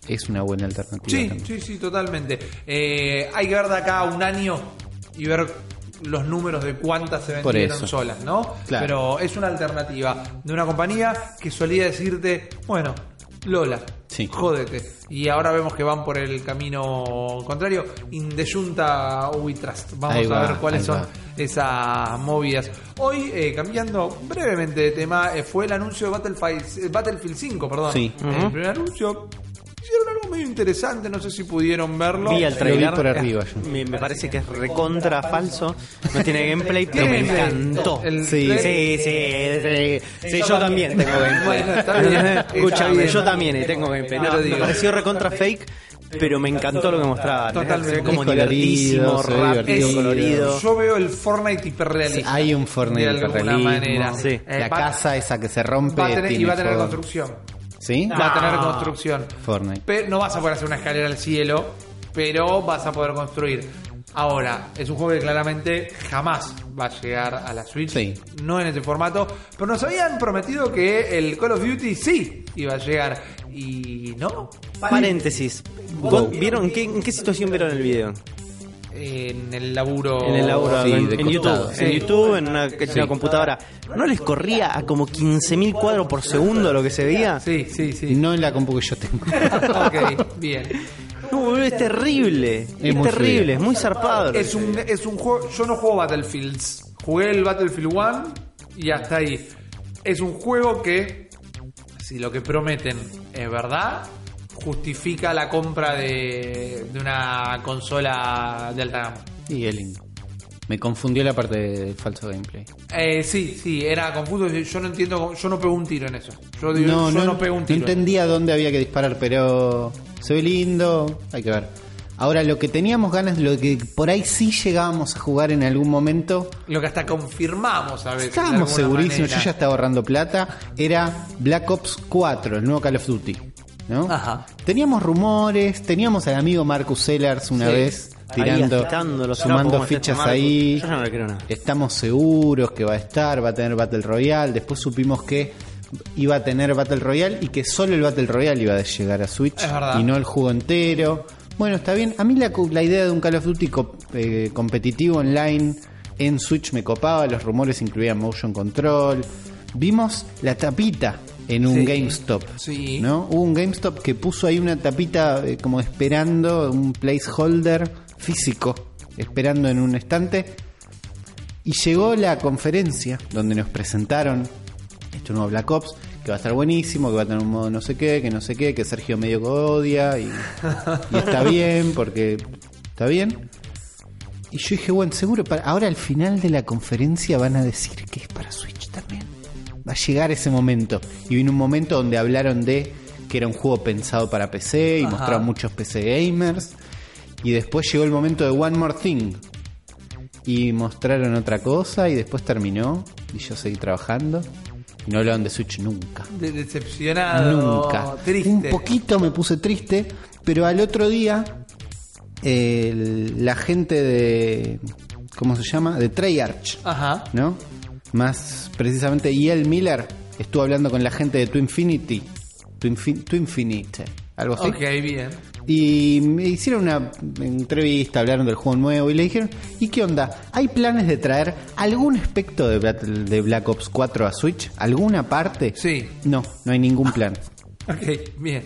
Es una buena alternativa. Sí, también. sí, sí, totalmente. Eh, hay que ver de acá a un año y ver los números de cuántas se vendieron solas, ¿no? Claro. Pero es una alternativa de una compañía que solía decirte, bueno, Lola, Sí. jódete. Y ahora vemos que van por el camino contrario. Indeyunta We Trust. Vamos Ahí a va, ver cuáles son va. esas movidas. Hoy, eh, cambiando brevemente de tema, eh, fue el anuncio de Battlefield, eh, Battlefield 5, perdón. Sí. El primer anuncio. Hicieron algo medio interesante, no sé si pudieron verlo. Vi el Lo vi trailer. por arriba yo. Me, me parece que es recontra falso. No tiene gameplay, pero me encantó. El Sí. Sí, sí, sí, sí, sí, yo también tengo gameplay. Escúchame, yo también eh, tengo gameplay. No, me pareció recontra fake, pero me encantó lo que mostraban. Totalmente. Se ve como divertísimo, rápido, divertido. colorido. Yo veo el Fortnite hiperrealista. Hay un Fortnite de alguna hiperrealismo. manera. Sí. Eh, la va- casa esa que se rompe va a tener, y tiene va a tener fuego. construcción. ¿Sí? Va a tener construcción. Fortnite. Pero no vas a poder hacer una escalera al cielo, pero vas a poder construir. Ahora, es un juego que claramente jamás va a llegar a la Switch. Sí. No en ese formato. Pero nos habían prometido que el Call of Duty sí iba a llegar. Y no. Paréntesis. ¿Vieron qué, en qué situación vieron el video? En el laburo. En el laburo, sí, en, de en costado. YouTube. Sí. En YouTube, en una, en Sí. una computadora. ¿No les corría a como 15.000 cuadros por segundo lo que se veía? Sí, sí, sí. No en la compu que yo tengo. ok, bien. No, es terrible. Es, terrible, frío. es muy zarpado. Es un, es un juego. Yo no juego Battlefields. Jugué el Battlefield 1 y hasta ahí. Es un juego que, si lo que prometen es verdad, justifica la compra de, de una consola de alta gama. Y es lindo. Me confundió la parte del falso gameplay. Eh, sí, sí, era confuso. Yo no entiendo. Yo no pego un tiro en eso. Yo, digo, No, yo no, no, pego un no tiro. entendía dónde había que disparar, pero se ve lindo, hay que ver. Ahora, lo que teníamos ganas, lo que por ahí sí llegábamos a jugar en algún momento, Lo que hasta confirmamos a veces. estábamos segurísimos, yo ya estaba ahorrando plata, era Black Ops 4, el nuevo Call of Duty. ¿No? Ajá. Teníamos rumores, teníamos al amigo Marcus Sellers una Sí. vez tirando, los sumando fichas este ahí. Yo ya no le creo nada. Estamos seguros que va a estar, va a tener Battle Royale. Después supimos que iba a tener Battle Royale y que solo el Battle Royale iba a llegar a Switch y no el juego entero. Bueno, está bien. A mí la, la idea de un Call of Duty co- eh, competitivo online en Switch me copaba. Los rumores incluían motion control. Vimos la tapita en un Sí. GameStop. Sí. ¿no? Hubo un GameStop que puso ahí una tapita eh, como esperando, un placeholder físico, esperando en un estante. Y llegó la conferencia donde nos presentaron este nuevo Black Ops, que va a estar buenísimo, que va a tener un modo no sé qué, que no sé qué, que Sergio medio que odia y, y está bien, porque está bien. Y yo dije, bueno, seguro, para, ahora al final de la conferencia van a decir que es para Switch también. Va a llegar ese momento. Y vino un momento donde hablaron de que era un juego pensado para PC y Ajá. mostraron muchos PC gamers. Y después llegó el momento de One More Thing. Y mostraron otra cosa y después terminó. Y yo seguí trabajando. Y no hablaron de Switch nunca. De- decepcionado. Nunca. Triste. Un poquito me puse triste, pero al otro día el- la gente de ¿cómo se llama? de Treyarch, Ajá. ¿no? Más precisamente Iel Miller estuvo hablando con la gente de Twinfinity, Twinfin- Twinfinite, algo así. Ok, bien. Y me hicieron una entrevista, hablaron del juego nuevo y le dijeron, ¿y qué onda? ¿Hay planes de traer algún aspecto de, Battle- de Black Ops 4 a Switch? ¿Alguna parte? Sí. No, no hay ningún plan. Ok, bien.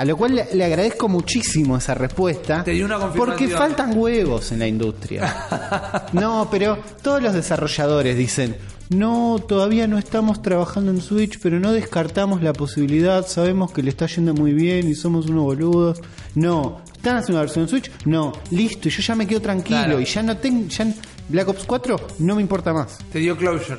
A lo cual le, le agradezco muchísimo esa respuesta. Te dio una. Porque faltan huevos en la industria. no, pero todos los desarrolladores dicen, no, todavía no estamos trabajando en Switch, pero no descartamos la posibilidad, sabemos que le está yendo muy bien y somos unos boludos. No, ¿están haciendo una versión en Switch? No, listo, y yo ya me quedo tranquilo Claro. y ya no tengo, ya Black Ops 4 no me importa más. Te dio closure.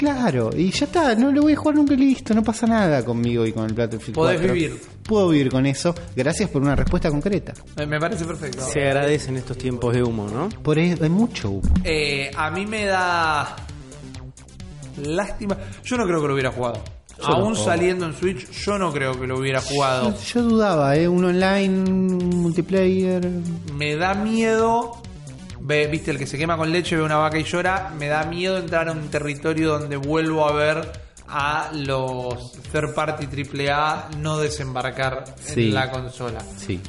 Claro, y ya está, no lo voy a jugar nunca y listo, no pasa nada conmigo y con el Battlefield Podés 4. vivir. puedo vivir con eso. Gracias por una respuesta concreta. Eh, Me parece perfecto. Se agradecen estos tiempos de humo, ¿no? Por eso hay mucho humo. Eh, a mí me da lástima. Yo no creo que lo hubiera jugado. Aún saliendo en Switch, yo no creo que lo hubiera jugado. Yo, yo dudaba, ¿eh? Un online, un multiplayer. Me da miedo. Ve, viste, el que se quema con leche ve una vaca y llora. Me da miedo entrar a un territorio donde vuelvo a ver a los third party AAA no desembarcar Sí. en la consola. Sí.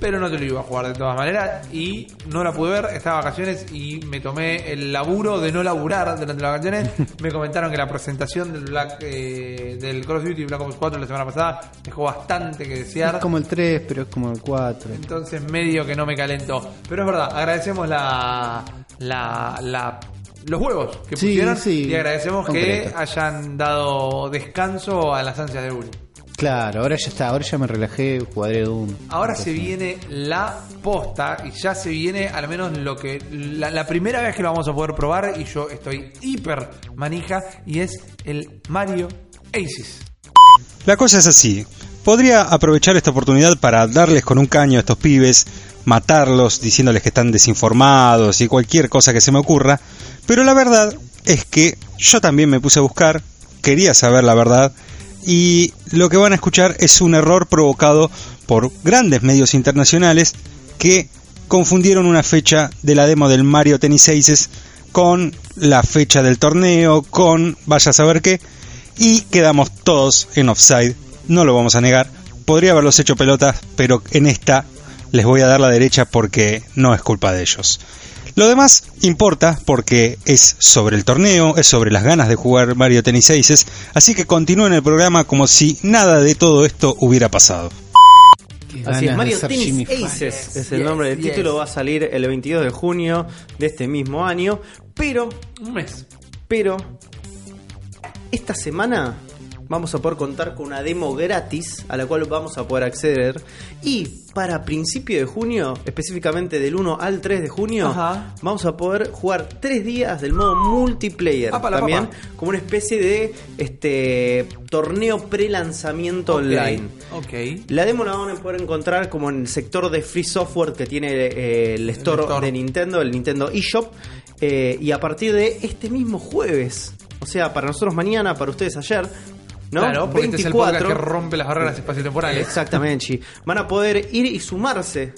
Pero no te lo iba a jugar de todas maneras y no la pude ver, estaba de vacaciones y me tomé el laburo de no laburar durante las vacaciones. me comentaron que la presentación del Black eh, del Call of Duty Black Ops 4 la semana pasada dejó bastante que desear. Es como el 3, pero es como el 4. Entonces medio que no me calentó. Pero es verdad, agradecemos la, la, la- los huevos que Sí, pusieron sí, y agradecemos concreto. que hayan dado descanso a las ansias de Uri. Claro, ahora ya está, ahora ya me relajé, jugaré Doom. Ahora se viene la posta y ya se viene al menos lo que la, la primera vez que lo vamos a poder probar y yo estoy hiper manija y es el Mario Aces. La cosa es así. Podría aprovechar esta oportunidad para darles con un caño a estos pibes, matarlos diciéndoles que están desinformados y cualquier cosa que se me ocurra, pero la verdad es que yo también me puse a buscar, quería saber la verdad, y lo que van a escuchar es un error provocado por grandes medios internacionales que confundieron una fecha de la demo del Mario Tennis Aces con la fecha del torneo, con vaya a saber qué, y quedamos todos en offside, no lo vamos a negar. Podría haberlos hecho pelotas, pero en esta les voy a dar la derecha porque no es culpa de ellos. Lo demás importa porque es sobre el torneo, es sobre las ganas de jugar Mario Tennis Aces, así que continúen el programa como si nada de todo esto hubiera pasado. Así es, Mario Tennis Aces es el Yes, nombre del yes. título, va a salir el 22 de junio de este mismo año, pero, Un mes. pero, esta semana vamos a poder contar con una demo gratis a la cual vamos a poder acceder y para principio de junio, específicamente del 1 al 3 de junio, Ajá. vamos a poder jugar tres días del modo multiplayer Apa, la también papa. como una especie de este torneo pre-lanzamiento online. La demo la van a poder encontrar como en el sector de free software que tiene eh, el, store store. de Nintendo, el Nintendo eShop. eh, y a partir de este mismo jueves, o sea, para nosotros mañana, para ustedes ayer, ¿no? Claro, porque este es el podcast que rompe las barreras espaciotemporales. Exactamente, Chi. Van a poder ir y sumarse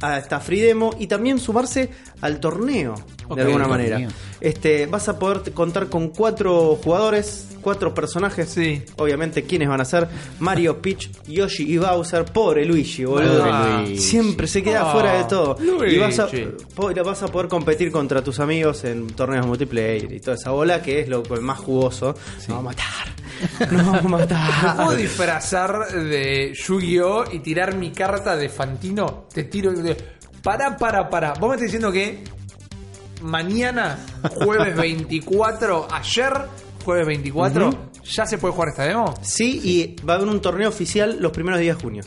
a esta free demo y también sumarse al torneo De alguna manera. Este, vas a poder contar con cuatro jugadores, cuatro personajes. Sí. Obviamente, ¿quiénes van a ser? Mario, Peach, Yoshi y Bowser. Pobre Luigi, boludo. Pobre Luigi. Siempre se queda Ah, fuera de todo. Y vas a, Luigi. vas a poder competir contra tus amigos en torneos multiplayer y toda esa bola que es lo más jugoso. Nos vamos a matar. Nos vamos a ¿Me matar. puedo disfrazar de Yu-Gi-Oh y tirar mi carta de Fantino? Te tiro de... Para, para, para. Vos me estás diciendo que mañana, jueves 24, ayer, jueves 24, ya se puede jugar esta demo. Sí, y va a haber un torneo oficial los primeros días de junio.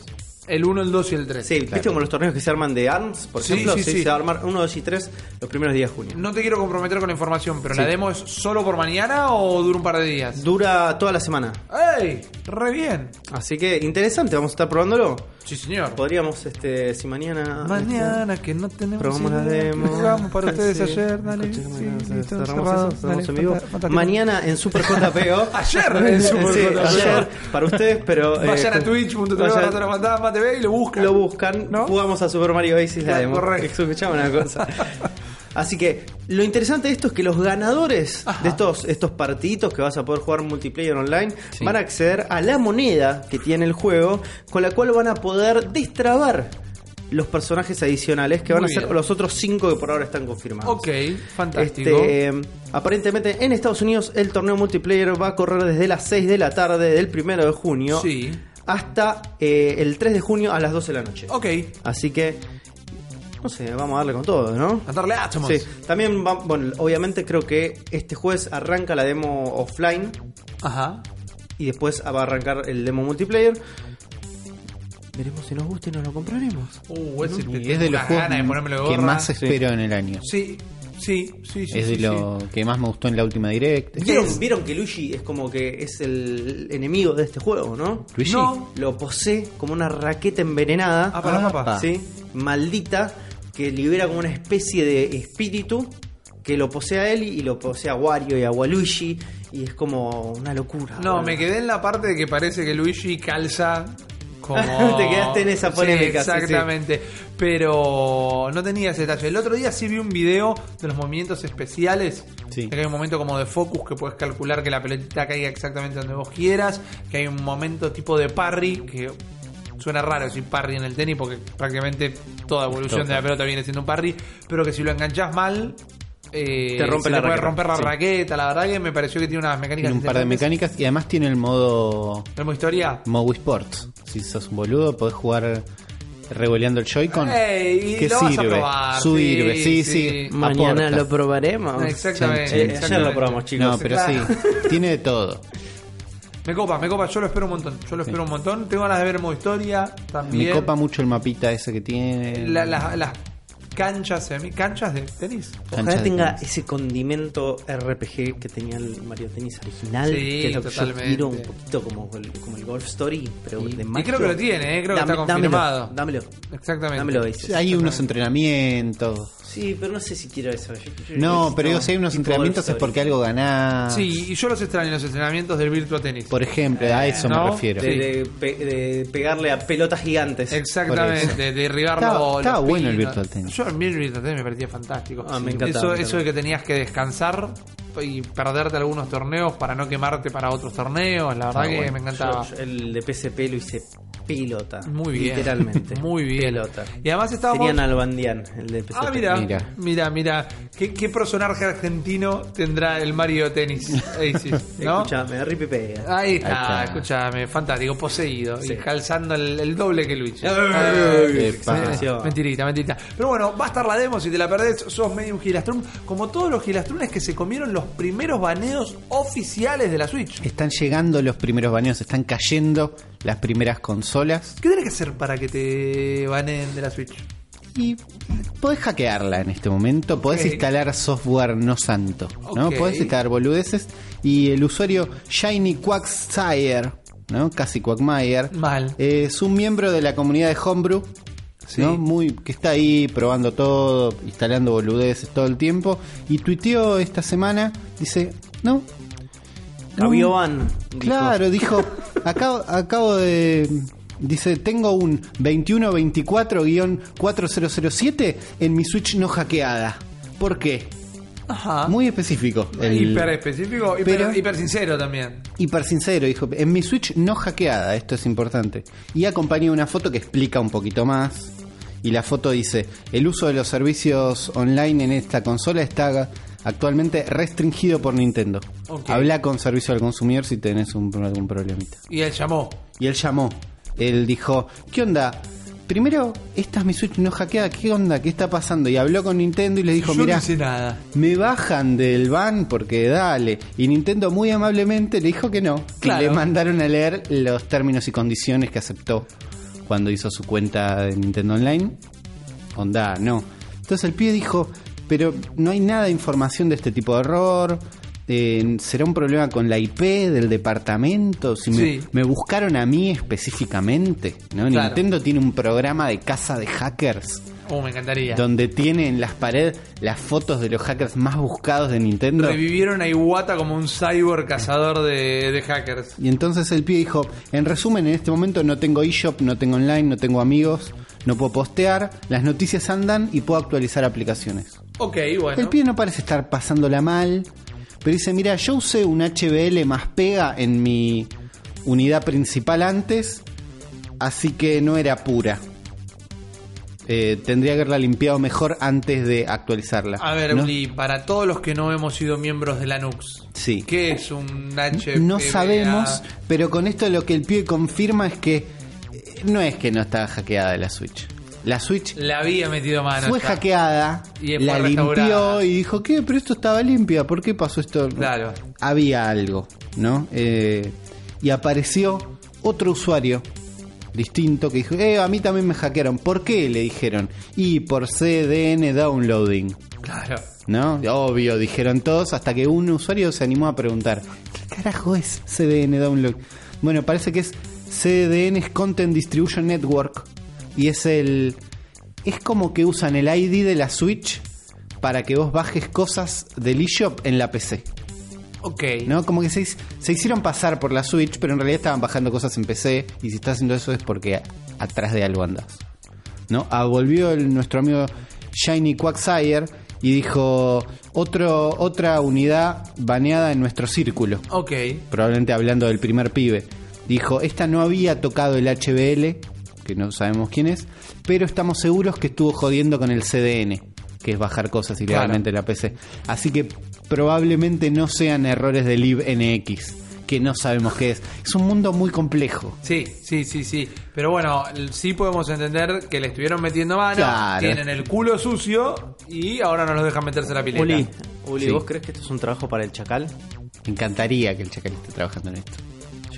El 1, el 2 y el 3. Sí, ¿viste como los torneos que se arman de ARMS, por Sí, ejemplo? sí, sí. se va a armar 1, 2 y 3 los primeros días de junio. No te quiero comprometer con la información, pero Sí. ¿la demo es solo por mañana o dura un par de días? Dura toda la semana. ¡Ey! ¡Re bien! Así que interesante, vamos a estar probándolo. Sí, señor. Podríamos, este, si mañana. Mañana que no tenemos Probamos la demo. jugamos para ustedes Sí. ayer, dale. Sí, cerramos listo, eso, cerramos dale, en vivo. fantástico. Mañana en Super JPO. Ayer en Super Sí, JPO. ayer para ustedes, pero. eh, Vayan a con- twitch.tv TV y lo buscan. lo buscan, ¿No? jugamos a Super Mario Oasis la demo. correcto. Escuchame una cosa. Así que lo interesante de esto es que los ganadores Ajá. de estos, estos partiditos que vas a poder jugar multiplayer online van a acceder a la moneda que tiene el juego, con la cual van a poder destrabar los personajes adicionales que van Muy a ser bien. los otros cinco que por ahora están confirmados. Ok, fantástico. Este, aparentemente en Estados Unidos el torneo multiplayer va a correr desde las 6 de la tarde del primero de junio Sí. hasta eh, el 3 de junio a las 12 de la noche. Ok. Así que, no sé, vamos a darle con todo, ¿no? A darle átomos. Sí, también, va- bueno, obviamente creo que este jueves arranca la demo offline Ajá. y después va a arrancar el demo multiplayer. Veremos si nos gusta y nos lo compraremos. Uh, es de los unas ganas de juegos de que más espero en el año. Sí. sí, sí, sí. es sí, de lo que más me gustó en la última direct. ¿Vieron, vieron que Luigi es como que es el enemigo de este juego, ¿no? Luigi. No. Lo posee como una raqueta envenenada. Ah, para Ah, papá. pa. ¿sí? Maldita, que libera como una especie de espíritu que lo posee a él y lo posee a Wario y a Waluigi. Y es como una locura. No, me quedé en la parte de que parece que Luigi calza como... Te quedaste en esa Sí, polémica, sí, sí. exactamente. Pero no tenía ese detalle. El otro día sí vi un video de los movimientos especiales. Sí. Que hay un momento como de focus que puedes calcular que la pelotita caiga exactamente donde vos quieras. Que hay un momento tipo de parry que... Suena raro decir parry en el tenis porque prácticamente toda evolución de la pelota viene siendo un parry, pero que si lo enganchás mal, eh, Te rompe se la te puede raqueta. romper la Sí. raqueta. La verdad que me pareció que tiene unas mecánicas Tiene un par de mecánicas y además tiene el modo ¿Tenemos historia? Mowi Sports. Si sos un boludo, podés jugar revoleando el Joy-Con. Ey, y que lo vas a sirve, probar, sirve, sí, sí, sí. sí. Mañana lo probaremos. Exactamente. Sí, Eh, exactamente. ayer lo probamos, chicos. No, pero Claro. sí, tiene de todo. Me copa, me copa, yo lo espero un montón. Yo lo espero un montón. Tengo ganas de ver modo historia también. Me copa mucho el mapita ese que tiene. La- la- las canchas, ¿eh? canchas de tenis. Ojalá de tenga tenis. ese condimento RPG que tenía el Mario Tennis original, Sí, que es lo que totalmente. yo quiero un poquito como el, como el Golf Story, pero de Y Mario. creo que lo tiene, ¿eh? creo que está confirmado. Dámelo, Exactamente. dámelo. Hay unos entrenamientos. Sí, pero no sé si quiero eso. Yo- yo No, pero digo, si hay unos entrenamientos es porque algo ganás. Sí, y yo los extraño, los entrenamientos del Virtua Tennis. Por ejemplo, a eso ¿no? me refiero. De, de pe- de pegarle a pelotas gigantes. Exactamente, de derribar Estaba- los- estaba los bueno el. Virtual Tennis. Yo Tennis me parecía fantástico. Ah, me encantaba, Eso, me eso de que tenías que descansar y perderte algunos torneos para no quemarte para otros torneos, la verdad Ah, que bueno. me encantaba. Yo- yo el de PSP lo hice pelota. Muy bien. Literalmente. Muy bien. Pelota. Y además estábamos. Serían Albandián, el de PSP. Ah, mira, Mira. mira, mira, ¿Qué, qué personaje argentino tendrá el Mario Tennis? Aces, ¿no? Escuchame. Ahí está, Ahí está. escúchame, fantástico, poseído Sí. y calzando el, el doble que Luigi. Sí, mentirita, mentirita. Pero bueno, va a estar la demo, si te la perdés, sos medio un gilastrón, como todos los gilastrones que se comieron los primeros baneos oficiales de la Switch. Están llegando los primeros baneos, están cayendo las primeras consolas ¿Qué tenés que hacer para que te baneen de la Switch? y podés hackearla en este momento, podés instalar software no santo, ¿no? Ok. Podés instalar boludeces y el usuario Shiny Quacksire, ¿no? Casi Quackmayer, Mal. es un miembro de la comunidad de Homebrew, Sí. ¿no? Muy, que está ahí probando todo, instalando boludeces todo el tiempo y tuiteó esta semana, dice, no. Dijo. Claro, dijo, acabo, acabo de... Dice, tengo un 2124-4007 en mi Switch no hackeada. ¿Por qué? Ajá. Muy específico. el- hiper específico, hiper, Pero- hiper sincero también. Hiper sincero, dijo, en mi Switch no hackeada, esto es importante. Y acompaña una foto que explica un poquito más. Y la foto dice, el uso de los servicios online en esta consola está actualmente restringido por Nintendo. Ok. Habla con servicio al consumidor si tenés un, algún problemita. Y él llamó. Y él llamó. Él dijo, ¿qué onda? Primero, esta es mi Switch no hackeada, ¿qué onda? ¿Qué está pasando? Y habló con Nintendo y le dijo, Yo mira, no hice nada. me bajan del ban porque dale. Y Nintendo muy amablemente le dijo que no. Claro. Y le mandaron a leer los términos y condiciones que aceptó cuando hizo su cuenta de Nintendo Online. Onda, no. Entonces el pibe dijo, pero no hay nada de información de este tipo de error. Eh, ¿Será un problema con la IP del departamento? Si me, Sí. me buscaron a mí específicamente. ¿no? Claro. Nintendo tiene un programa de caza de hackers Oh, me encantaría. donde tiene en las paredes las fotos de los hackers más buscados de Nintendo. Revivieron a Iwata como un cyborg cazador de, de hackers. Y entonces el pibe dijo, en resumen, en este momento no tengo eShop, no tengo online, no tengo amigos, no puedo postear, las noticias andan y puedo actualizar aplicaciones. Ok, bueno. El pibe no parece estar pasándola mal, pero dice, mira, yo usé un HBL más pega en mi unidad principal antes, así que no era pura. Eh, tendría que haberla limpiado mejor antes de actualizarla. A ver, ¿no? Uli, para todos los que no hemos sido miembros de Lanux, Sí. ¿qué es un HPA? No sabemos, pero con esto lo que el pibe confirma es que no es que no estaba hackeada la Switch. La Switch Le había metido mano. fue hackeada, Y la limpió y dijo, ¿qué? Pero esto estaba limpia, ¿por qué pasó esto? Claro. Había algo, ¿no? Eh, y apareció otro usuario distinto que dijo, eh, a mí también me hackearon. ¿Por qué? Le dijeron. Y por CDN downloading. Claro. ¿No? Obvio, dijeron todos, hasta que un usuario se animó a preguntar, ¿qué carajo es CDN Download? Bueno, parece que es CDN es Content Distribution Network y es el es como que usan el ID de la Switch para que vos bajes cosas del eShop en la PC. Ok. ¿No? Como que se, se hicieron pasar por la Switch, pero en realidad estaban bajando cosas en PC y si estás haciendo eso es porque atrás de algo andas. ¿No? Ah, volvió el- nuestro amigo Shiny Quagsire y dijo otro, otra unidad baneada en nuestro círculo. Ok. Probablemente hablando del primer pibe. Dijo, esta no había tocado el HBL, que no sabemos quién es, pero estamos seguros que estuvo jodiendo con el CDN, que es bajar cosas ilegalmente en la PC. Así que probablemente no sean errores del libnx, que no sabemos qué es. Es un mundo muy complejo. Sí, sí, sí, sí. Pero bueno, sí podemos entender que le estuvieron metiendo mano, Claro. tienen el culo sucio y ahora no los dejan meterse en la pileta. Uli, Uli, Sí. ¿vos crees que esto es un trabajo para el chacal? Me encantaría que el chacal esté trabajando en esto.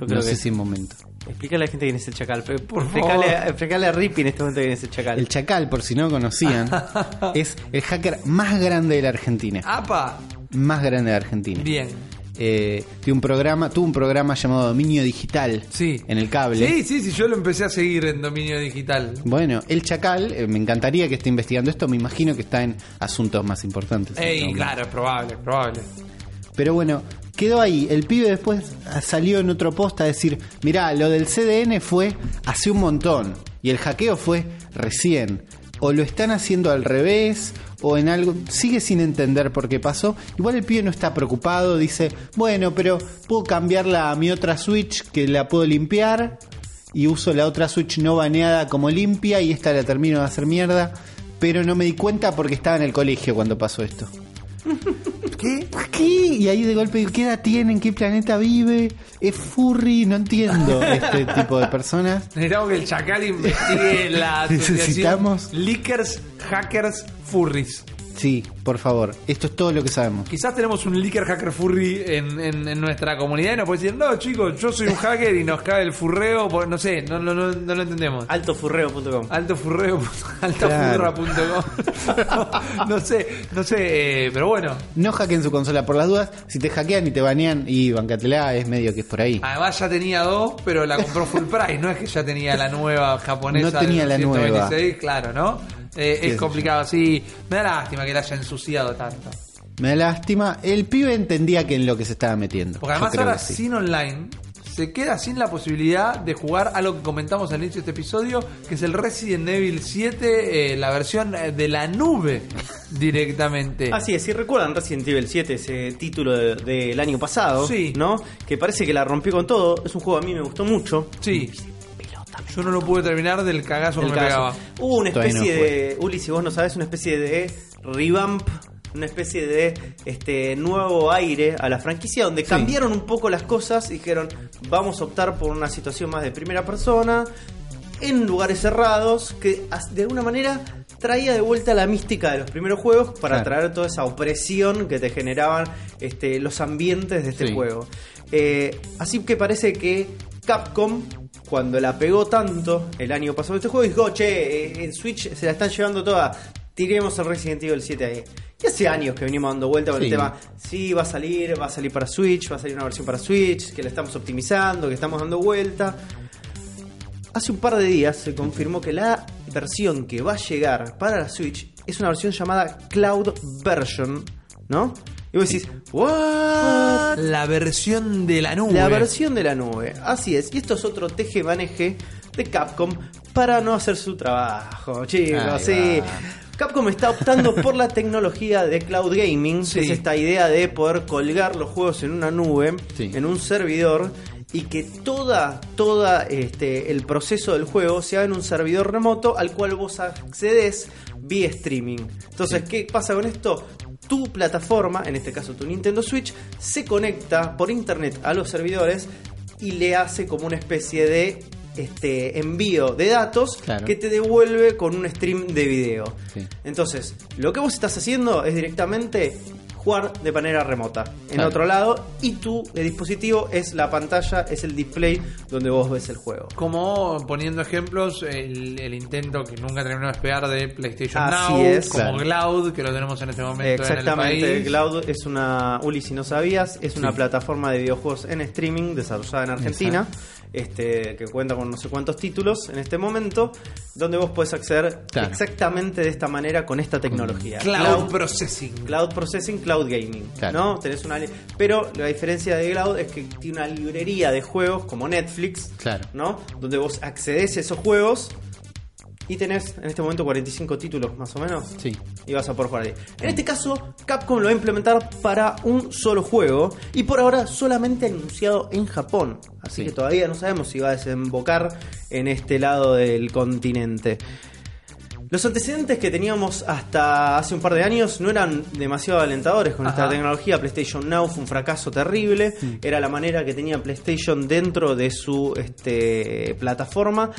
Yo no creo sé que si es momento. Explícale a la gente quién es el chacal. Por explícale, favor. explícale a Rippy en este momento quién es el chacal. El chacal, por si no conocían, es el hacker más grande de la Argentina. ¡Apa! Más grande de Argentina. Bien. eh, un programa, tuvo un programa llamado Dominio Digital Sí. en el cable. Sí, sí, sí, yo lo empecé a seguir en dominio digital. Bueno, el Chacal, eh, me encantaría que esté investigando esto, me imagino que está en asuntos más importantes. este Ey, momento. claro, es probable, es probable. Pero bueno, quedó ahí. El pibe después salió en otro post a decir, mirá, lo del CDN fue hace un montón y el hackeo fue recién. O lo están haciendo al revés, o en algo... Sigue sin entender por qué pasó. Igual el pibe no está preocupado, dice, bueno, pero puedo cambiarla a mi otra Switch que la puedo limpiar y uso la otra Switch no baneada como limpia y esta la termino de hacer mierda. Pero no me di cuenta porque estaba en el colegio cuando pasó esto. ¿Qué? ¿Qué? Y ahí de golpe, ¿qué edad tiene? ¿En qué planeta vive? ¿Es furry? No entiendo este tipo de personas. Necesitamos que el chacal investigue la Necesitamos- Lickers, Hackers, Furries. Sí, por favor. Esto es todo lo que sabemos. Quizás tenemos un Licker Hacker Furry en, en- en nuestra comunidad y nos puede decir, no chicos, yo soy un hacker y nos cae el furreo, por- no sé, no, no, no, no lo entendemos. Altofurreo.com. Altofurreo, altafurra.com. no, no sé, no sé, eh, pero bueno. No hackeen su consola por las dudas. Si te hackean y te banean y bancatela, es medio que es por ahí. Además ya tenía dos, pero la compró full price, no es que ya tenía la nueva japonesa. No tenía la nueva. 126, claro, ¿no? Eh, es complicado, sí. Me da lástima que la haya ensuciado tanto. Me da lástima. El pibe entendía que en lo que se estaba metiendo. Porque además ahora sí. sin online se queda sin la posibilidad de jugar algo que comentamos al inicio de este episodio, que es el Resident Evil 7, eh, la versión eh, de la nube directamente. Así es, si recuerdan Resident Evil 7, ese título de- del año pasado, Sí. ¿no? Que parece que la rompió con todo. Es un juego que a mí me gustó mucho. Sí. Yo no lo pude terminar del cagazo que me pegaba. Hubo una Todavía especie no de. Uli, si vos no sabes, una especie de revamp. Una especie de este nuevo aire a la franquicia donde cambiaron un poco las cosas y dijeron vamos a optar por una situación más de primera persona en lugares cerrados que de alguna manera traía de vuelta la mística de los primeros juegos para Claro. traer toda esa opresión que te generaban este, los ambientes de este Sí. juego. Eh, así que parece que Capcom, cuando la pegó tanto el año pasado este juego, dijo, che, eh, en Switch se la están llevando toda, tiremos el Resident Evil 7 ahí. Y hace años que venimos dando vuelta con el tema, sí, va a salir, va a salir para Switch, va a salir una versión para Switch, que la estamos optimizando, que estamos dando vuelta. Hace un par de días se confirmó que la versión que va a llegar para la Switch es una versión llamada Cloud Version, ¿no? Y vos decís, ¿what? La versión de la nube. La versión de la nube, así es. Y esto es otro teje maneje de Capcom para no hacer su trabajo, chicos. Sí. Capcom está optando por la tecnología de cloud gaming, Sí. que es esta idea de poder colgar los juegos en una nube, Sí. en un servidor y que toda toda este el proceso del juego se haga en un servidor remoto al cual vos accedes vía streaming. Entonces, ¿qué pasa con esto? Tu plataforma, en este caso tu Nintendo Switch, se conecta por internet a los servidores y le hace como una especie de este envío de datos Claro. que te devuelve con un stream de video. Sí. Entonces, lo que vos estás haciendo es directamente jugar de manera remota en Claro. otro lado y tu eh, dispositivo es la pantalla, es el display donde vos ves el juego. Como poniendo ejemplos, el, el intento que nunca terminó de despegar de PlayStation Así Now, es. como Claro. Cloud, que lo tenemos en este momento Exactamente, en el país. Cloud es una, Uli si no sabías, es una plataforma de videojuegos en streaming desarrollada en Argentina, este, que cuenta con no sé cuántos títulos en este momento, donde vos podés acceder Claro. exactamente de esta manera con esta tecnología. Cloud, Processing. Cloud Processing, Cloud Gaming, Claro. ¿no? Tenés una pero la diferencia de Cloud es que tiene una librería de juegos como Netflix, Claro. ¿no? Donde vos accedes a esos juegos y tenés en este momento 45 títulos más o menos Sí. y vas a poder jugar ahí. En este caso, Capcom lo va a implementar para un solo juego y por ahora solamente anunciado en Japón. Así Sí. que todavía no sabemos si va a desembocar en este lado del continente. Los antecedentes que teníamos hasta hace un par de años no eran demasiado alentadores con esta tecnología. PlayStation Now fue un fracaso terrible. Era la manera que tenía PlayStation dentro de su este, plataforma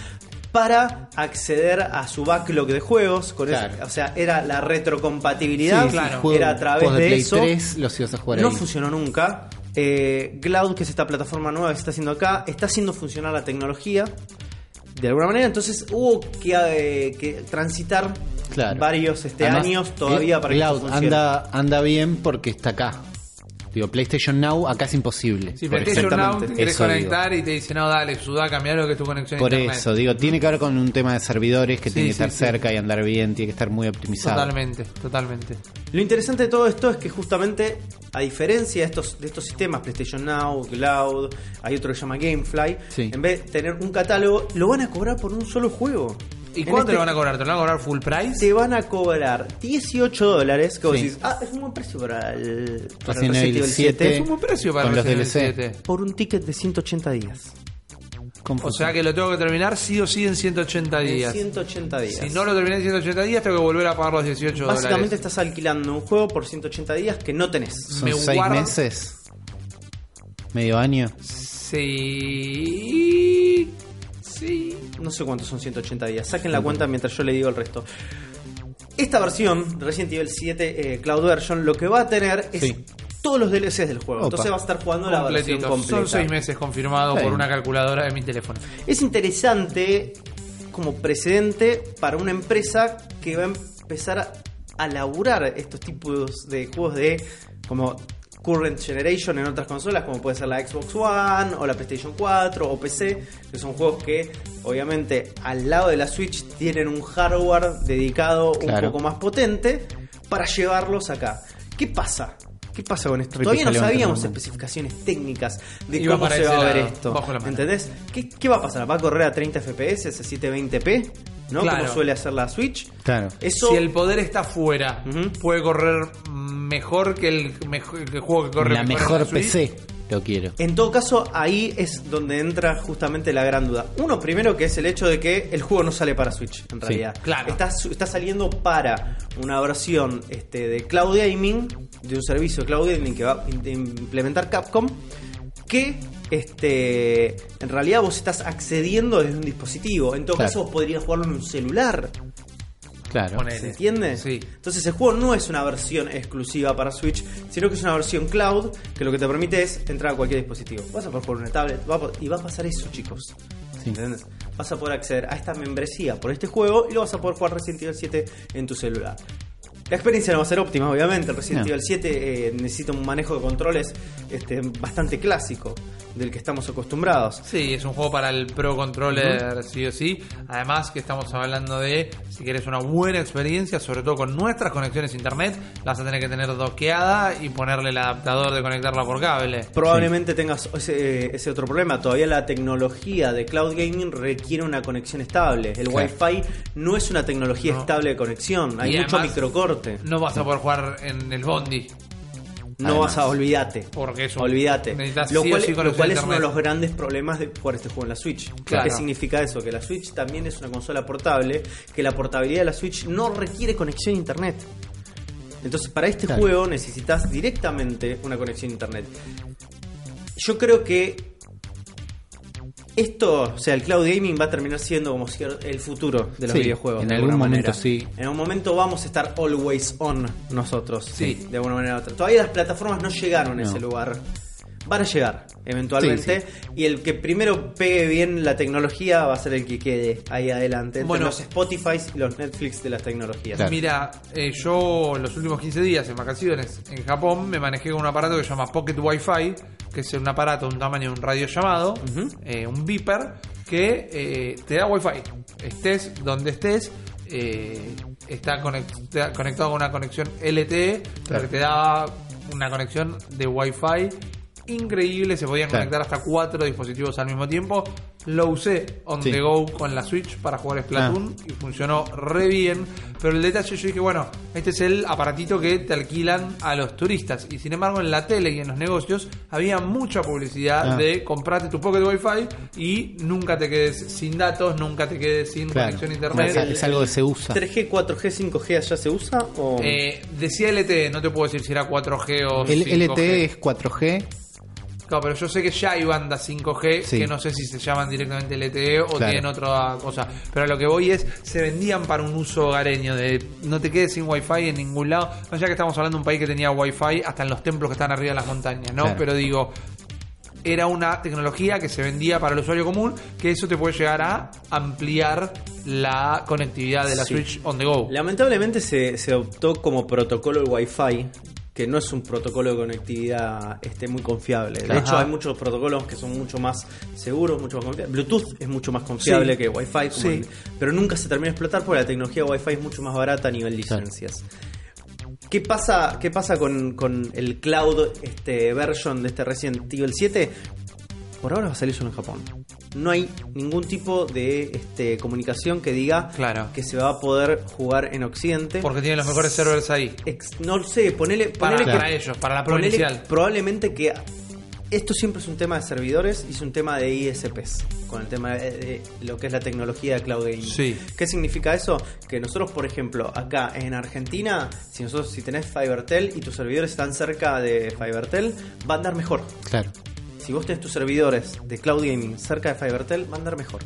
para acceder a su backlog de juegos. Con Claro. ese- o sea, era la retrocompatibilidad. claro. Era a través de, Play eso. 3 los ibas a jugar No ahí. funcionó nunca. Eh, Cloud, que es esta plataforma nueva que se está haciendo acá, está haciendo funcionar la tecnología de alguna manera. Entonces hubo que, eh, que transitar Claro. varios este, Además, años todavía eh, para que Cloud esto funcione. anda, anda bien porque está acá. Digo, PlayStation Now acá es imposible. Si PlayStation. Now te querés Eso digo. conectar y te dice, no, dale, sudá, cambiar lo que es tu conexión a Por internet. eso, digo, tiene que ver con un tema de servidores que Sí, tiene que sí, estar sí. cerca y andar bien, tiene que estar muy optimizado. Totalmente, totalmente. Lo interesante de todo esto es que justamente, a diferencia de estos, de estos sistemas, PlayStation Now, Cloud, hay otro que se llama Gamefly, Sí. en vez de tener un catálogo, lo van a cobrar por un solo juego. ¿Y En cuánto este- te lo van a cobrar? ¿Te lo van a cobrar full price? Te van a cobrar 18 dólares, que vos Sí. decís, ah, es un buen precio para el, para el Resident Resident Evil Evil 7, 7. Es un buen precio para Con los DLC. 7. por un ticket de 180 días. ¿Cómo O sea que lo tengo que terminar sí o sí en 180 En días. 180 días. Si no lo terminé en 180 días, tengo que volver a pagar los 18 Básicamente dólares. estás alquilando un juego por 180 días que no tenés. ¿Son me seis guardo- meses? ¿Medio año? Sí. Sí. No sé cuántos son 180 días. Saquen la cuenta mientras yo le digo el resto. Esta versión, Resident Evil 7 eh, Cloud Version, lo que va a tener es Sí. todos los DLCs del juego. Opa. Entonces va a estar jugando la versión completa. Son 6 meses confirmado Sí. por una calculadora de mi teléfono. Es interesante como precedente para una empresa que va a empezar a, a laburar estos tipos de juegos de como current generation en otras consolas como puede ser la Xbox One o la PlayStation 4 o PC que son juegos que obviamente al lado de la Switch tienen un hardware dedicado Claro. un poco más potente para llevarlos acá ¿qué pasa? ¿Qué pasa con esto? Todavía no sabíamos especificaciones técnicas de Iba cómo se va a ver esto. ¿Entendés? ¿Qué, qué va a pasar? ¿Va a correr a 30 FPS, a 720p? ¿No? Claro. Como suele hacer la Switch. Claro. Eso, Si el poder está fuera, puede correr mejor que el, mejor, que el juego que corre La en mejor Switch. PC lo quiero. en todo caso, ahí es donde entra justamente la gran duda. Uno, primero, que es el hecho de que el juego no sale para Switch, en Sí, realidad. claro. Está, saliendo para una versión este, de Cloud Gaming, de un servicio de Cloud Gaming que va a implementar Capcom, que este, en realidad vos estás accediendo desde un dispositivo. En todo Claro. caso, vos podrías jugarlo en un celular. Claro. Ponele. ¿Se entiende? Sí. Entonces el juego no es una versión exclusiva para Switch, sino que es una versión cloud que lo que te permite es entrar a cualquier dispositivo. Vas a poder jugar en una tablet va a y va a pasar eso, chicos. Sí. ¿Entendés? Vas a poder acceder a esta membresía por este juego y lo vas a poder jugar Resident Evil 7 en tu celular. La experiencia no va a ser óptima, obviamente. El Resident No. Evil 7 eh, necesita un manejo de controles este, bastante clásico del que estamos acostumbrados. Sí, es un juego para el Pro Controller, sí o sí. Además que estamos hablando de, si quieres una buena experiencia, sobre todo con nuestras conexiones a internet, la vas a tener que tener doqueada y ponerle el adaptador de conectarla por cable. Probablemente tengas ese, ese otro problema. Todavía la tecnología de cloud gaming requiere una conexión estable. El. Wi-Fi no es una tecnología No. estable de conexión. Hay Y mucho además, microcorte. No vas a poder jugar en el Bondi, No Además. vas a olvídate. porque es un- Olvídate. Lo sí o cual, sí lo cual es uno de los grandes problemas de jugar este juego en la Switch. Claro. ¿Qué significa eso? Que la Switch también es una consola portable, que la portabilidad de la Switch no requiere conexión a internet. Entonces, para este Claro. juego necesitas directamente una conexión a internet. Yo creo que Esto, o sea, el cloud gaming va a terminar siendo como si el futuro de los Sí, videojuegos. en de algún alguna momento manera. sí. En un momento vamos a estar always on nosotros. Sí. De alguna manera u otra. Todavía las plataformas no llegaron a ese lugar. Van a llegar, eventualmente. Y el que primero pegue bien la tecnología va a ser el que quede ahí adelante. Entre Bueno. los Spotify y los Netflix de las tecnologías. Claro. Mira, eh, yo los últimos 15 días en vacaciones en Japón me manejé con un aparato que se llama Pocket Wi-Fi, que es un aparato de un tamaño de un radio llamado, eh, un beeper, que eh, te da Wi-Fi. Estés donde estés, eh, está conect- conectado con una conexión LTE, pero que te da una conexión de Wi-Fi increíble. Se podían Claro. conectar hasta cuatro dispositivos al mismo tiempo. Lo usé on Sí. the go con la Switch para jugar Splatoon y funcionó re bien. Pero el detalle yo dije, bueno, este es el aparatito que te alquilan a los turistas. Y sin embargo en la tele y en los negocios había mucha publicidad Ah. de comprate tu Pocket Wi-Fi y nunca te quedes sin datos, nunca te quedes sin Claro. conexión a internet. Es, es algo que se usa. 3G, 4G, 5G allá se usa o Eh, decía LTE, no te puedo decir si era 4G o El 5G. LTE es 4G. Claro, pero yo sé que ya hay bandas 5G Sí. que no sé si se llaman directamente LTE o Claro. tienen otra cosa. Pero a lo que voy es, se vendían para un uso hogareño, de no te quedes sin Wi-Fi en ningún lado. No ya que estamos hablando de un país que tenía Wi-Fi hasta en los templos que están arriba de las montañas, ¿no? Claro. Pero digo, era una tecnología que se vendía para el usuario común, que eso te puede llegar a ampliar la conectividad de la Sí. Switch on the go. Lamentablemente se, se optó como protocolo el Wi-Fi, que no es un protocolo de conectividad este, muy confiable. De hecho, hay muchos protocolos que son mucho más seguros, mucho más confiables. Bluetooth es mucho más confiable Sí. que Wi-Fi, como Sí. el- pero nunca se termina de explotar porque la tecnología Wi-Fi es mucho más barata a nivel licencias. ¿Qué pasa, qué pasa con, con el cloud este, version de este Resident Evil 7? Por ahora va a salir solo en Japón. No hay ningún tipo de este, comunicación que diga Claro. que se va a poder jugar en Occidente. Porque tienen los mejores servers ahí. Ex- no sé, ponele, Para, ponele que- para ellos, para la ponele provincial. probablemente que esto siempre es un tema de servidores y es un tema de ISPs, con el tema de, de lo que es la tecnología de cloud gaming. Sí. ¿Qué significa eso? Que nosotros, por ejemplo, acá en Argentina, si nosotros si tenés FiberTel y tus servidores están cerca de FiberTel, va a andar mejor. Claro. Si vos tenés tus servidores de cloud gaming cerca de FiberTel, va a andar mejor.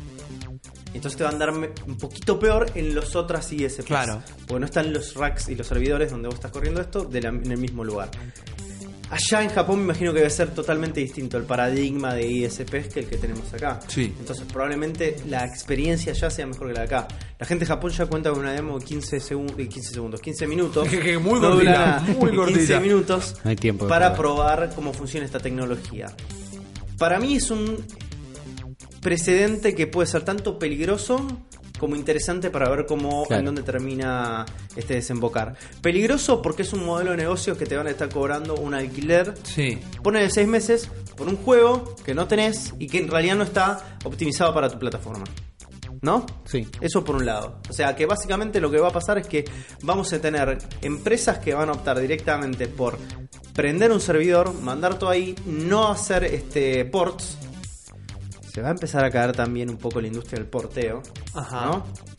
Entonces te va a andar un poquito peor en los otras ISPs. Claro. Porque no están los racks y los servidores donde vos estás corriendo esto de la- en el mismo lugar. Allá en Japón me imagino que debe ser totalmente distinto el paradigma de ISPs que el que tenemos acá. Sí. Entonces probablemente la experiencia allá sea mejor que la de acá. La gente de Japón ya cuenta con una demo de 15, segun- de 15 segundos, 15 minutos. Muy No nada. muy 15 cortita. minutos No hay tiempo para probar cómo funciona esta tecnología. Para mí es un precedente que puede ser tanto peligroso como interesante para ver cómo Claro. en dónde termina este desembocar. Peligroso porque es un modelo de negocio que te van a estar cobrando un alquiler Sí. pone de seis meses por un juego que no tenés y que en realidad no está optimizado para tu plataforma. ¿No? Sí. Eso por un lado. O sea que básicamente lo que va a pasar es que vamos a tener empresas que van a optar directamente por prender un servidor, mandar todo ahí, no hacer este ports. Se va a empezar a caer también un poco la industria del porteo. Ajá. ¿no?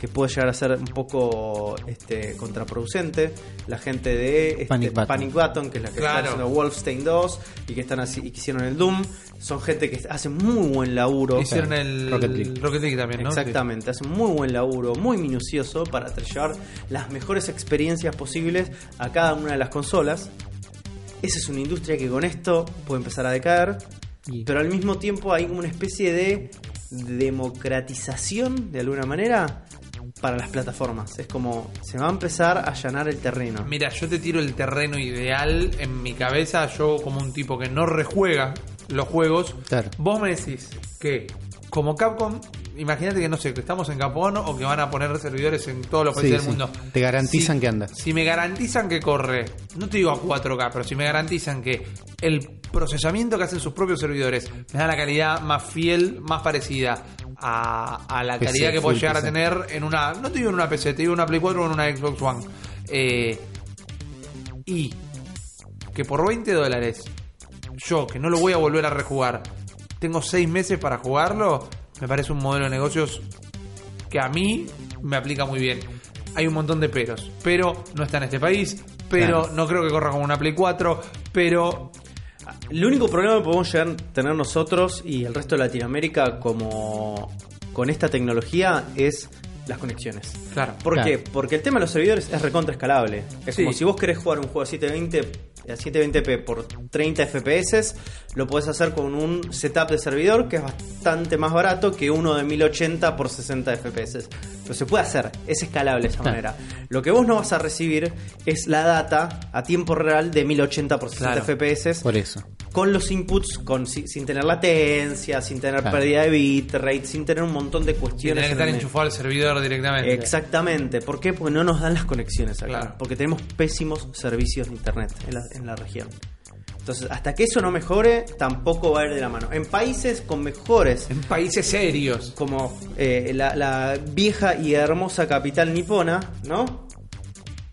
Que puede llegar a ser un poco este, contraproducente. La gente de este, Panic Button. Panic Button, que es la que Claro. está haciendo Wolfenstein 2 y que están así y que hicieron el Doom, son gente que hace muy buen laburo. Hicieron el Rocket League. Rocket League también, ¿no? Exactamente, hace muy buen laburo, muy minucioso para llevar las mejores experiencias posibles a cada una de las consolas. Esa es una industria que con esto puede empezar a decaer, pero al mismo tiempo hay una especie de democratización, de alguna manera, para las plataformas. Es como se va a empezar a allanar el terreno. Mira, yo te tiro el terreno ideal en mi cabeza, yo como un tipo que no rejuega los juegos. Claro. Vos me decís que como Capcom, imagínate que no sé, que estamos en Japón o que van a poner servidores en todos los países Sí, del sí. mundo. Te garantizan Si- que anda. Si me garantizan que corre, no te digo a 4K, pero si me garantizan que el procesamiento que hacen sus propios servidores me da la calidad más fiel, más parecida a, a la PC, calidad que puedes llegar a tener en una, no te digo en una PC, te digo en una Play 4 o en una Xbox One. Eh, y que por 20 dólares, yo que no lo voy a volver a rejugar, tengo 6 meses para jugarlo, me parece un modelo de negocios que a mí me aplica muy bien. Hay un montón de peros, pero no está en este país, pero Claro. no creo que corra como una Play 4, pero El único problema que podemos llegar a tener nosotros y el resto de Latinoamérica como con esta tecnología es las conexiones. Claro. ¿Por Claro. qué? Porque el tema de los servidores es recontra escalable. Es Sí. como si vos querés jugar un juego a 720 a 720p por 30 FPS, lo podés hacer con un setup de servidor que es bastante más barato que uno de 1080 por 60 FPS. Pero se puede hacer, es escalable de esa Claro. manera. Lo que vos no vas a recibir es la data a tiempo real de 1080 por 60 Claro. FPS Por eso. con los inputs con, sin, sin tener latencia, sin tener Claro. pérdida de bitrate, sin tener un montón de Tiene cuestiones. que en estar enchufado al servidor directamente. Exactamente. ¿Por qué? Porque no nos dan las conexiones acá. Claro. Porque tenemos pésimos servicios de internet en la, en la región. Entonces, hasta que eso no mejore, tampoco va a ir de la mano. En países con mejores, En países serios. como eh, la, la vieja y hermosa capital nipona, ¿no?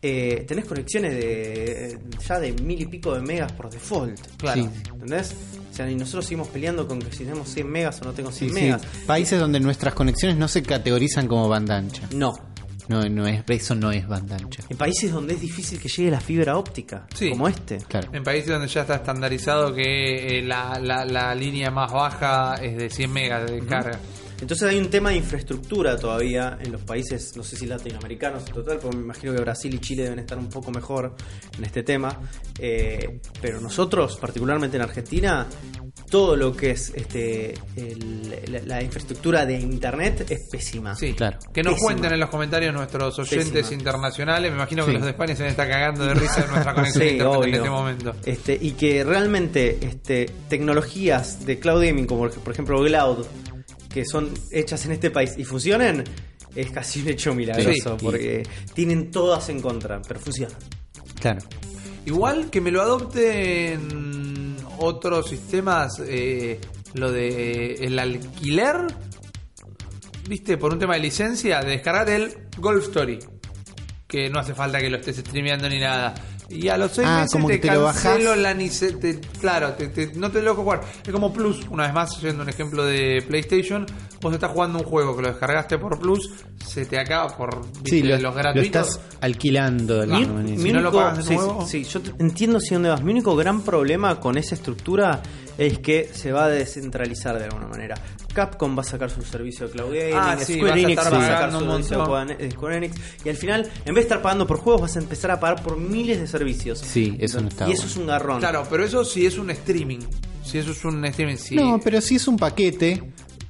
Eh, tenés conexiones de ya de mil y pico de megas por default. Claro. Sí. ¿Entendés? O sea, y nosotros seguimos peleando con que si tenemos 100 megas o no tengo 100 Sí, sí. megas. Países donde nuestras conexiones no se categorizan como banda ancha. No. No, no es, eso no es banda ancha. En países donde es difícil que llegue la fibra óptica, Sí. como este. Claro. En países donde ya está estandarizado que eh, la, la, la línea más baja es de 100 megas de carga. Entonces hay un tema de infraestructura todavía en los países, no sé si latinoamericanos en total, porque me imagino que Brasil y Chile deben estar un poco mejor en este tema. Eh, pero nosotros, particularmente en Argentina, todo lo que es este el- la, la infraestructura de internet es pésima. Sí, Claro. Que nos Pésima. cuenten en los comentarios nuestros oyentes Pésima. internacionales. Me imagino que Sí. los de España se van a estar cagando de risa de nuestra conexión Sí, internet en este momento. Este, y que realmente este, tecnologías de cloud gaming, como por ejemplo Cloud, que son hechas en este país y funcionen, es casi un hecho milagroso, Sí. porque tienen todas en contra, pero funcionan. Claro. Igual que me lo adopten otros sistemas, eh, lo de el alquiler, viste, por un tema de licencia, de descargar el Golf Story, que no hace falta que lo estés streameando ni nada. Y a los seis Ah, meses como te que te lo cancelo bajás. la nice- te- claro, te- te- no te lo dejo jugar. Es como Plus, una vez más, yendo un ejemplo de PlayStation, vos estás jugando un juego que lo descargaste por Plus, se te acaba por viste, Sí, lo, los lo gratuitos. estás alquilando de alguna manera. Si no lo pagas de sí, nuevo. sí, sí, yo te- entiendo si dónde vas. Mi único gran problema con esa estructura es que se va a descentralizar de alguna manera. Capcom va a sacar su servicio de cloud gaming, Ah, sí, Square Enix va a sacar su un servicio de montón. Square- Square Enix y al final, en vez de estar pagando por juegos, vas a empezar a pagar por miles de servicios. Sí, eso no está Y eso bueno. es un garrón. Claro, pero eso sí es un streaming. Si eso es un streaming, sí. No, pero si es un paquete,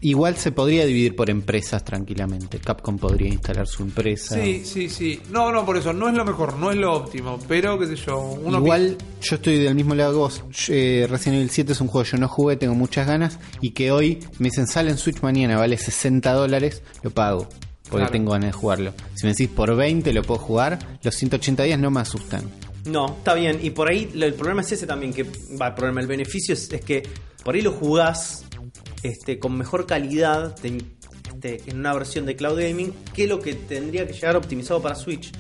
igual se podría dividir por empresas tranquilamente. Capcom podría instalar su empresa. Sí, sí, sí. No, no, por eso. No es lo mejor, no es lo óptimo. Pero, qué sé yo. Uno Igual yo estoy del mismo lado que vos. Eh, Resident Evil 7 es un juego que yo no jugué, tengo muchas ganas. Y que hoy me dicen sale en Switch mañana, vale 60 dólares, lo pago. Porque Claro. tengo ganas de jugarlo. Si me decís por 20 lo puedo jugar, los 180 días no me asustan. No, está bien. Y por ahí el problema es ese también, que va, el problema, el beneficio es, es que por ahí lo jugás este, con mejor calidad de- este, en una versión de cloud gaming que lo que tendría que llegar optimizado para Switch.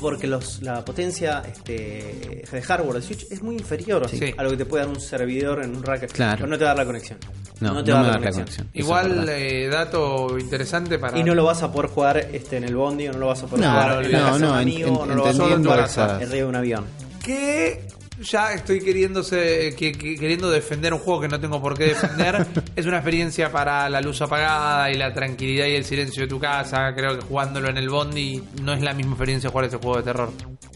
Porque los, la potencia este, de hardware de Switch es muy inferior Sí. a lo que te puede dar un servidor en un rack. Claro. Pero no te va a dar la conexión. No, te no va a dar da la conexión. Es Igual, eh, dato interesante para. Y no lo vas a poder jugar este, en el bondi, o no lo vas a poder No, jugar en la no, casa de no, un en- amigo, en- o no lo vas a poder jugar arriba de un avión. Que ya estoy queriéndose, que, que- queriendo defender un juego que no tengo por qué defender. es una experiencia para la luz apagada y la tranquilidad y el silencio de tu casa. Creo que jugándolo en el Bondi no es la misma experiencia jugar ese juego de terror.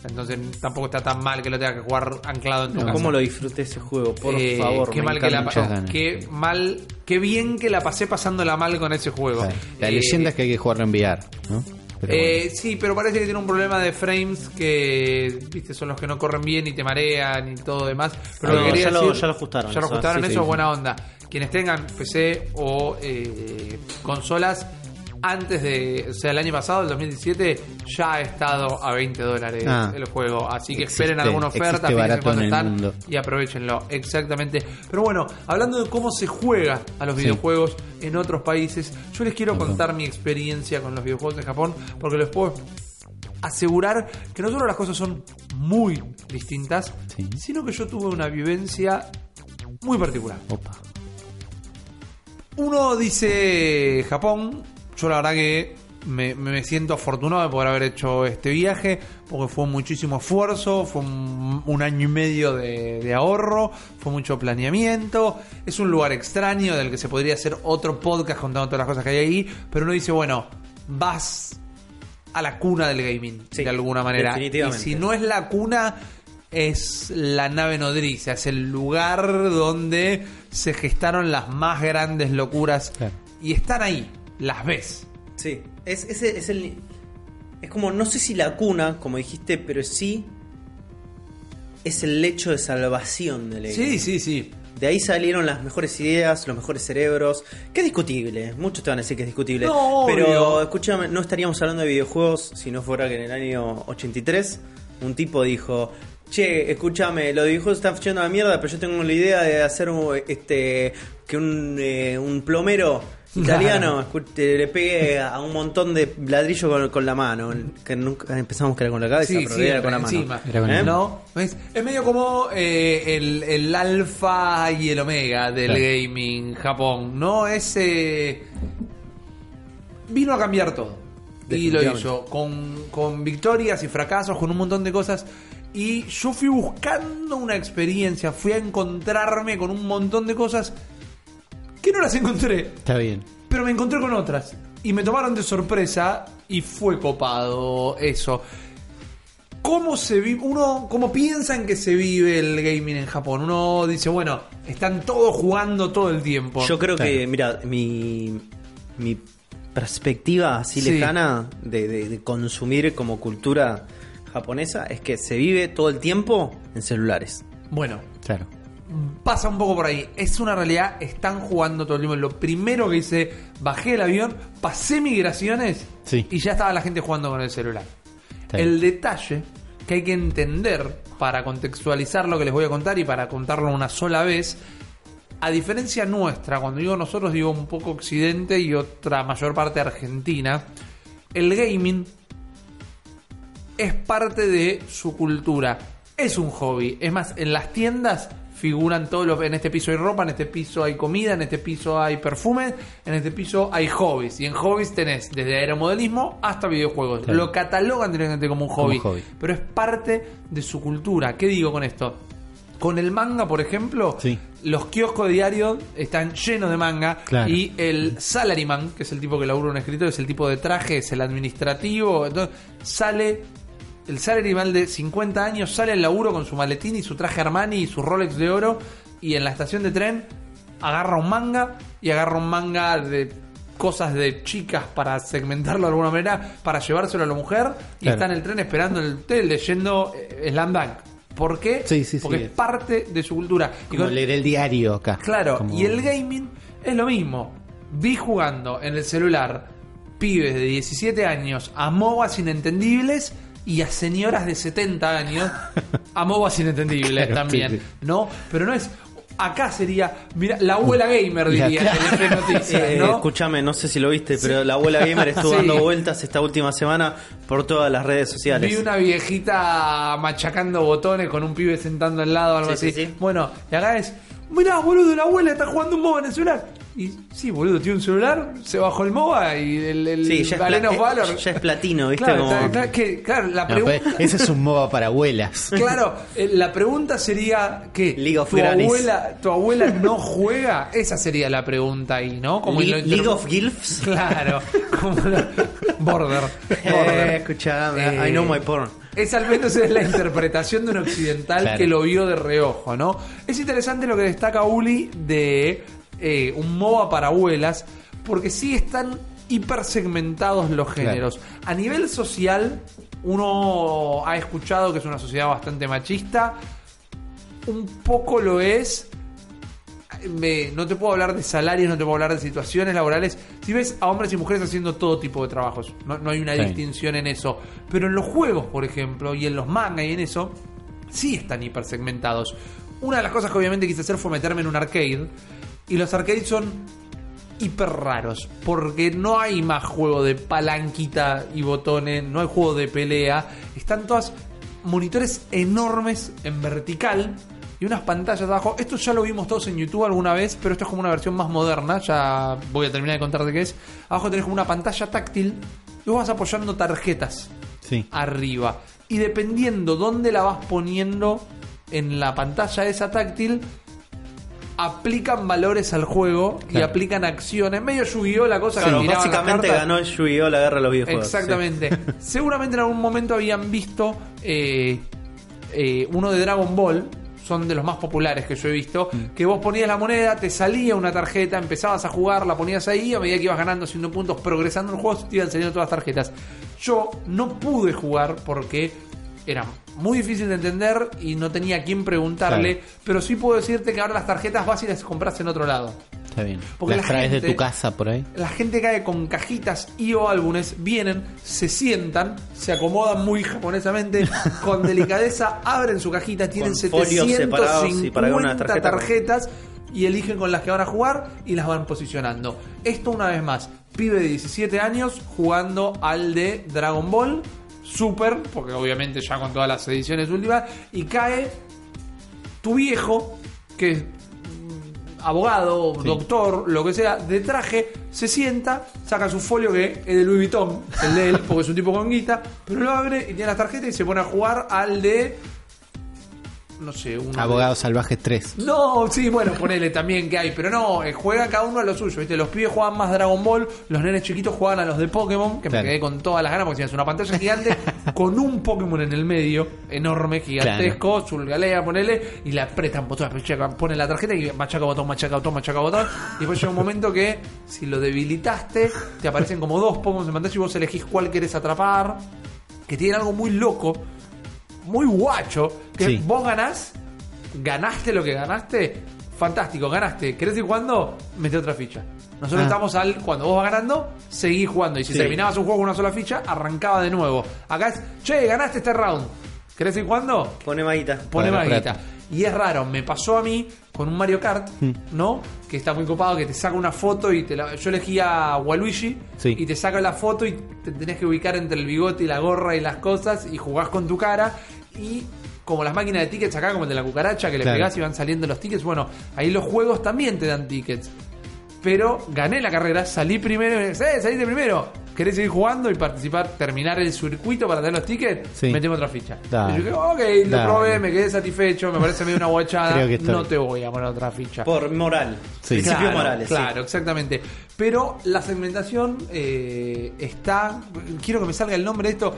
Entonces tampoco está tan mal que lo tengas que jugar anclado en tu casa. ¿Cómo lo disfruté ese juego? Por Eh, favor, qué me mal que la qué mal, qué bien que la pasé pasándola mal con ese juego. Claro. La Eh, leyenda es que hay que jugarlo en VR, ¿no? Pero eh, Sí, pero parece que tiene un problema de frames que, viste, son los que no corren bien y te marean y todo demás. Pero lo que ya lo- decir- ya lo ajustaron, Ya lo eso, ajustaron, sí, eso sí, buena onda. Quienes tengan PC o eh, consolas antes de, o sea, el año pasado, el 2017, ya ha estado a 20 dólares Ah. el juego. Así que Existe- esperen alguna oferta, en están y aprovechenlo. Exactamente. Pero bueno, hablando de cómo se juega a los Sí. videojuegos en otros países, yo les quiero contar mi experiencia con los videojuegos de Japón, porque les puedo asegurar que no solo las cosas son muy distintas, Sí. sino que yo tuve una vivencia muy particular. Opa. Uno dice Japón, yo la verdad que me, me siento afortunado de poder haber hecho este viaje, porque fue muchísimo esfuerzo, fue un, un año y medio de, de ahorro, fue mucho planeamiento, es un lugar extraño del que se podría hacer otro podcast contando todas las cosas que hay ahí, pero uno dice, bueno, vas a la cuna del gaming, Sí, de alguna manera. Y definitivamente. si no es la cuna, es la nave nodriza, es el lugar donde se gestaron las más grandes locuras. Claro. Y están ahí, las ves. Sí, es, es, es el. Es como, no sé si la cuna, como dijiste, pero sí. Es el lecho de salvación del Sí, sí, sí. De ahí salieron las mejores ideas, los mejores cerebros. Que es discutible, muchos te van a decir que es discutible. No, pero obvio. escúchame, no estaríamos hablando de videojuegos si no fuera que en el año 83 un tipo dijo. Che, escúchame, los videojuegos están a la mierda, pero yo tengo la idea de hacer un, este que un, eh, un plomero italiano eh, le pegue a un montón de ladrillos con, con la mano. Que nunca empezamos que era con la cabeza, Sí, pero sí, era con la mano. encima. Era con ¿Eh? la ¿No? Es, es medio como eh, el, el alfa y el omega del Claro. gaming Japón, ¿no? Es. eh, vino a cambiar todo. Y lo hizo con, con victorias y fracasos, con un montón de cosas. Y yo fui buscando una experiencia, fui a encontrarme con un montón de cosas que no las encontré Está bien. pero me encontré con otras. Y me tomaron de sorpresa y fue copado eso. ¿Cómo se vive? Uno, ¿cómo piensan que se vive el gaming en Japón? Uno dice, bueno, están todos jugando todo el tiempo. Yo creo Claro. que, mira, mi, mi perspectiva así Sí. lejana de, de- de consumir como cultura japonesa es que se vive todo el tiempo en celulares. Bueno, Claro. Pasa un poco por ahí. Es una realidad, están jugando todo el tiempo. Lo primero que hice, bajé el avión, pasé migraciones Sí. y ya estaba la gente jugando con el celular. El detalle que hay que entender para contextualizar lo que les voy a contar y para contarlo una sola vez, a diferencia nuestra, cuando digo nosotros digo un poco occidente y otra mayor parte argentina, el gaming es parte de su cultura. Es un hobby. Es más, en las tiendas figuran todos los... En este piso hay ropa, en este piso hay comida, en este piso hay perfume, en este piso hay hobbies. Y en hobbies tenés desde aeromodelismo hasta videojuegos. Claro. Lo catalogan directamente como un hobby, hobby. Pero es parte de su cultura. ¿Qué digo con esto? Con el manga, por ejemplo, Sí. los kioscos de diario están llenos de manga Claro. y el salaryman, que es el tipo que labura un escritor, es el tipo de traje, es el administrativo, entonces sale el salaryman de 50 años, sale al laburo con su maletín y su traje Armani y su Rolex de oro y en la estación de tren agarra un manga y agarra un manga de cosas de chicas para segmentarlo de alguna manera, para llevárselo a la mujer y Claro. está en el tren esperando en el hotel leyendo eh, Slam Dunk. ¿Por qué? Sí, sí, Porque sí. es parte de su cultura. Y con- leer el diario acá. Claro, Como- y el gaming es lo mismo. Vi jugando en el celular pibes de 17 años a MOBAs inentendibles y a señoras de 70 años a MOBAs inentendibles Claro, también, sí, sí. ¿no? Pero no es... Acá sería, mira, la abuela gamer diría claro. Noticias, Eh, ¿no? Escúchame, no sé si lo viste, pero la abuela gamer estuvo Sí. dando vueltas esta última semana por todas las redes sociales. Vi una viejita machacando botones con un pibe sentando al lado, algo Sí, así. sí, sí. Bueno, y acá es, mirá, boludo, la abuela está jugando un MOBA en el celular. Y sí, boludo, tiene un celular, se bajó el MOBA y el, el Sí, ya es, Galeno pla- eh, Valor. ya es platino, ¿viste? Claro, Como- está- está- que- claro, la No, pregunta... ese es un MOBA para abuelas. Claro, eh, la pregunta sería que League of tu Grannies. abuela, tu abuela no juega, esa sería la pregunta ahí, ¿no? Le- lo League of Gilfs. Claro, como la- Border. Eh, Border. escuchame, Eh, I know my porn. Es al menos es la interpretación de un occidental Claro. que lo vio de reojo, ¿no? Es interesante lo que destaca Uli de eh, un MOBA para abuelas, porque sí están hiper segmentados los géneros. A nivel social, uno ha escuchado que es una sociedad bastante machista, un poco lo es. Me- no te puedo hablar de salarios, no te puedo hablar de situaciones laborales. Si ves a hombres y mujeres haciendo todo tipo de trabajos, no, no hay una Sí. distinción en eso. Pero en los juegos, por ejemplo, y en los manga y en eso, sí están hipersegmentados. Una de las cosas que obviamente quise hacer fue meterme en un arcade. Y los arcades son hiper raros. Porque no hay más juego de palanquita y botones, no hay juego de pelea. Están todas monitores enormes en vertical y unas pantallas abajo. Esto ya lo vimos todos en YouTube alguna vez, pero esto es como una versión más moderna. Ya voy a terminar de contarte qué es. Abajo tenés como una pantalla táctil y vos vas apoyando tarjetas Sí. arriba. Y dependiendo dónde la vas poniendo en la pantalla esa táctil, aplican valores al juego y aplican acciones. Medio Yu-Gi-Oh! la cosa Claro, que básicamente ganó el Yu-Gi-Oh! la guerra de los videojuegos. Exactamente. Seguramente en algún momento habían visto eh, eh, uno de Dragon Ball. Son de los más populares que yo he visto. Mm. Que vos ponías la moneda, te salía una tarjeta, empezabas a jugar, la ponías ahí. A medida que ibas ganando, haciendo puntos, progresando en el juego, te iban saliendo todas las tarjetas. Yo no pude jugar porque era muy difícil de entender y no tenía a quién preguntarle. Claro. Pero sí puedo decirte que ahora las tarjetas vas y las compras en otro lado. Está bien. Porque Las la traes de tu casa por ahí. La gente cae con cajitas y o álbumes, vienen, se sientan, se acomodan muy japonesamente, con delicadeza, abren su cajita, tienen Con folios separados y para 750 cada una tarjeta. tarjetas y eligen con las que van a jugar y las van posicionando. Esto una vez más, pibe de 17 años jugando al de Dragon Ball Super, porque obviamente ya con todas las ediciones últimas, y cae tu viejo, que abogado, doctor, lo que sea, de traje, se sienta, saca su folio que es de Louis Vuitton, el de él, porque es un tipo con guita, pero lo abre y tiene las tarjetas y se pone a jugar al de. No sé, un. Abogados Salvajes 3. No, sí, bueno, ponele también que hay, pero no, eh, juega cada uno a lo suyo, ¿viste? Los pibes juegan más Dragon Ball, los nenes chiquitos juegan a los de Pokémon, que Claro. me quedé con todas las ganas porque tienes una pantalla gigante con un Pokémon en el medio, enorme, gigantesco, Zulgalea, ponele, y le apretan botones, ponen la tarjeta y machaca botón, machaca botón, machaca botón, y después llega un momento que si lo debilitaste, te aparecen como dos Pokémon en pantalla y vos elegís cuál querés atrapar, que tiene algo muy loco, muy guacho, que Sí. vos ganás, ganaste lo que ganaste, fantástico, ganaste. ¿Querés ir jugando? Mete otra ficha. Nosotros Ah. estamos al, cuando vos vas ganando, seguís jugando. Y si Sí. terminabas un juego con una sola ficha, arrancaba de nuevo. Acá es, che, ganaste este round. ¿Querés ir jugando? Pone maguita. Pone maguita. Y es raro, me pasó a mí con un Mario Kart, Hmm. ¿no? Que está muy copado, que te saca una foto y te la... Yo elegí a Waluigi Sí. y te saca la foto y te tenés que ubicar entre el bigote y la gorra y las cosas y jugás con tu cara y como las máquinas de tickets acá, como el de la cucaracha, que le Claro. pegás y van saliendo los tickets, bueno, ahí los juegos también te dan tickets. Pero gané la carrera, salí primero, y me dice, ¡eh, saliste primero! ¿Querés seguir jugando y participar, terminar el circuito para tener los tickets? Sí. Metemos otra ficha. Dale. Y yo dije, ok, lo probé, me quedé satisfecho, me parece medio una guachada. Creo que estoy. no te voy a poner otra ficha. Por moral. Sí. Principios Claro, morales. sí. Claro, exactamente. Pero la segmentación eh, está. Quiero que me salga el nombre de esto.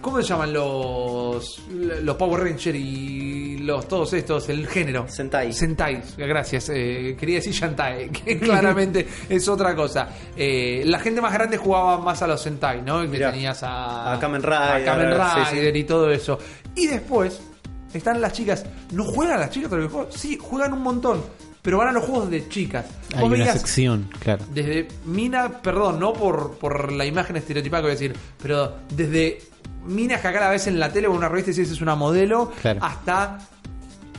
¿Cómo se llaman los los Power Rangers y los todos estos? El género. Sentai. Sentai, gracias. eh, quería decir Shantae, que claramente es otra cosa. Eh, la gente más grande jugaba más a los Sentai, ¿no? Que Mirá. tenías a, A Kamen Rider, a Kamen sí, Rider y todo eso. Y después están las chicas. ¿No juegan las chicas a los? Sí, juegan un montón. Pero van a los juegos de chicas. Hay una veías sección, claro. desde Mina, perdón, no por, por la imagen estereotipada que voy a decir, pero desde minas que acá la ves en la tele o en una revista y dices es una modelo, Claro. hasta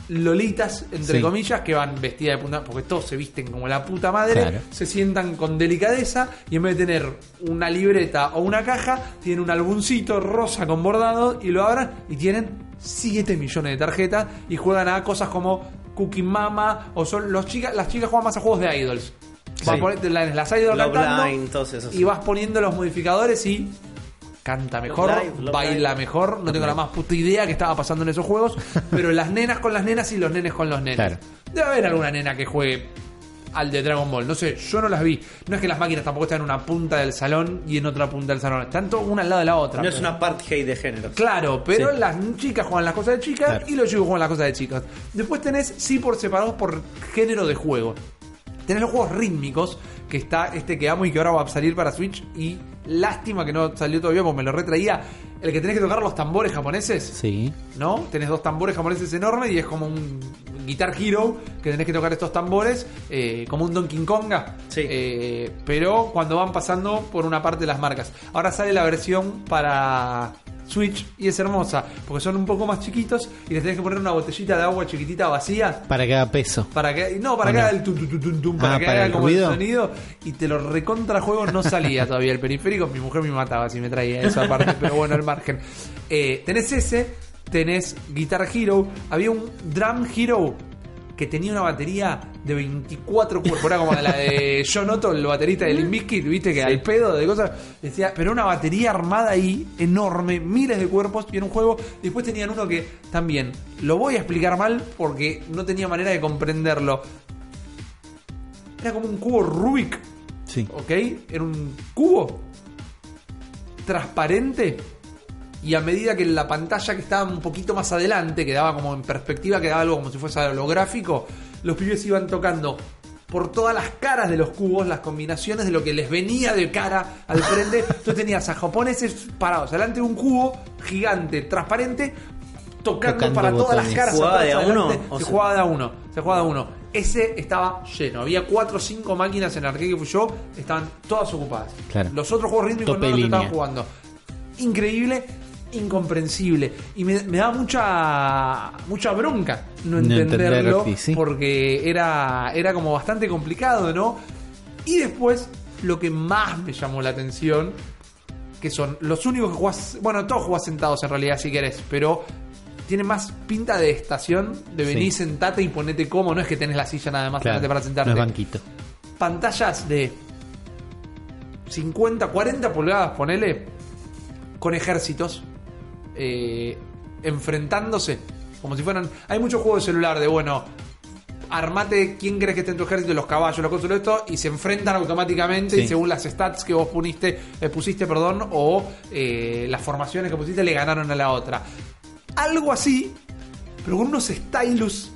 lolitas, entre Sí. comillas, que van vestidas de punta, porque todos se visten como la puta madre, Claro. se sientan con delicadeza y en vez de tener una libreta o una caja, tienen un álbumcito rosa con bordado y lo abran y tienen 7 millones de tarjetas y juegan a cosas como Cookie Mama o son los chicas, las chicas juegan más a juegos de idols. Vas Sí. poner las, las idols cantando esos. y vas poniendo los modificadores y canta mejor, Love Live, Love baila Live. mejor, no tengo la más puta idea que estaba pasando en esos juegos, pero las nenas con las nenas y los nenes con los nenes. Claro. Debe haber alguna nena que juegue al de Dragon Ball, no sé, yo no las vi. No es que las máquinas tampoco están en una punta del salón y en otra punta del salón, están una al lado de la otra. No es una apartheid de género. Claro, pero Sí. las chicas juegan las cosas de chicas Claro. y los chicos juegan las cosas de chicas. Después tenés, sí, por separados por género de juego. Tenés los juegos rítmicos, que está este que amo y que ahora va a salir para Switch. Y lástima que no salió todavía porque me lo retraía. El que tenés que tocar los tambores japoneses. Sí. ¿no? Tenés dos tambores japoneses enormes y es como un Guitar Hero que tenés que tocar estos tambores, eh, como un Donkey Konga. Sí. Eh, pero cuando van pasando por una parte de las marcas. Ahora sale la versión para Switch y es hermosa, porque son un poco más chiquitos y les tenés que poner una botellita de agua chiquitita vacía. Para que haga peso. Para que, no, para ¿O que haga el tum, tum, tum, tum, tum, para Ah, que para haga el como ruido. el sonido y te lo recontra juego no salía todavía el periférico. Mi mujer me mataba si me traía esa parte, pero bueno, al margen. Eh, tenés ese, tenés Guitar Hero, había un Drum Hero que tenía una batería de 24 cuerpos. Era como la de John Otto, el baterista del Limbiskit, viste, que al pedo de cosas. Decía, pero una batería armada ahí, enorme, miles de cuerpos, y en un juego. Después tenían uno que también, lo voy a explicar mal porque no tenía manera de comprenderlo. Era como un cubo Rubik, Sí. ¿ok? Era un cubo transparente y a medida que la pantalla que estaba un poquito más adelante, quedaba como en perspectiva, quedaba algo como si fuese holográfico, los pibes iban tocando por todas las caras de los cubos, las combinaciones de lo que les venía de cara al frente. Entonces tenías a japoneses parados delante de un cubo gigante, transparente, tocando, Tocando para todas las caras. ¿Jugaba de a uno? Se jugaba de a uno. Se jugaba de a uno. Ese estaba lleno. Había cuatro o cinco máquinas en Arcade que fui yo, estaban todas ocupadas. Claro. Los otros juegos rítmicos Tope no los estaban jugando. Increíble, incomprensible. Y me, me daba mucha mucha bronca no No entenderlo. entender, sí. Porque era, era como bastante complicado, ¿no? Y después, lo que más me llamó la atención, que son los únicos que jugás, bueno, todos jugás sentados en realidad si querés, pero tiene más pinta de estación, de venir, Sí. sentate y ponete cómodo, no es que tenés la silla nada más Claro, para sentarte No es banquito. pantallas de 50, 40 pulgadas, ponele, con ejércitos eh, enfrentándose, como si fueran... Hay muchos juegos de celular de, bueno, armate quién crees que esté en tu ejército, los caballos, los cosas, esto, y se enfrentan automáticamente Sí. y según las stats que vos puniste, eh, pusiste, perdón, o eh, las formaciones que pusiste, le ganaron a la otra. Algo así, pero con unos stylus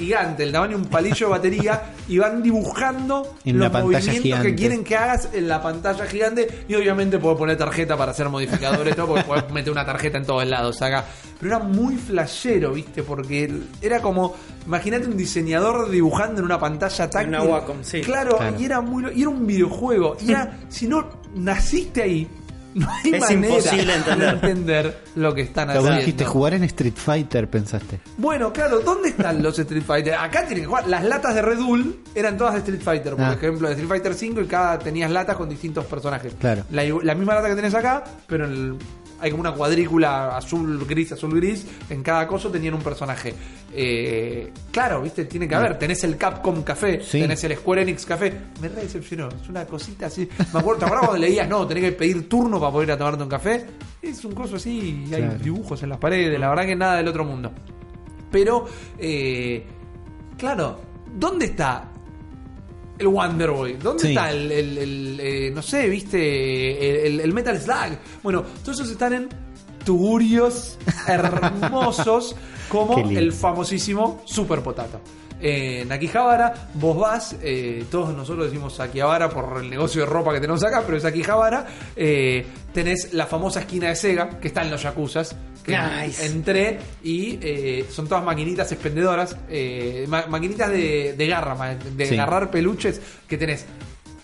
gigantes, el tamaño de un palillo de batería, y van dibujando En los movimientos gigante. que quieren que hagas en la pantalla gigante. Y obviamente puedo poner tarjeta para hacer modificadores, todo, porque puedes meter una tarjeta en todos lados acá. Pero era muy flashero, ¿viste? Porque era como, imagínate un diseñador dibujando en una pantalla táctil. Una Wacom, sí. Claro, Claro. y era muy y era un videojuego. Y era, si no naciste ahí, no hay Es manera imposible entender. de entender lo que están haciendo. dijiste jugar en Street Fighter, pensaste. Bueno, claro, ¿dónde están los Street Fighter? Acá tienen que jugar. Las latas de Red Bull eran todas de Street Fighter, por Ah. ejemplo, de Street Fighter 5 y cada tenías latas con distintos personajes. Claro. La, la misma lata que tenés acá, pero en el- hay como una cuadrícula azul, gris, azul, gris. En cada coso tenían un personaje. Eh, claro, viste, tiene que haber. Tenés el Capcom Café, Sí. tenés el Square Enix Café. Me re decepcionó. Es una cosita así. Me acuerdo, ¿te acuerdas cuando leías, no, tenés que pedir turno para poder ir a tomarte un café? Es un coso así y hay Claro. dibujos en las paredes. La verdad que nada del otro mundo. Pero, eh, claro, ¿dónde está el Wonder Boy? ¿Dónde Sí. está el, el- el, eh, no sé, viste, el, el Metal Slug? Bueno, todos esos están en tugurios hermosos como el famosísimo Super Potato. En Akihabara, vos vas, eh, todos nosotros decimos Akihabara por el negocio de ropa que tenemos acá, pero es Akihabara. eh, tenés la famosa esquina de Sega, que está en los Yakuzas. Que Nice. entré y eh, son todas maquinitas expendedoras, eh, ma- maquinitas de, de garra, de Sí. agarrar peluches, que tenés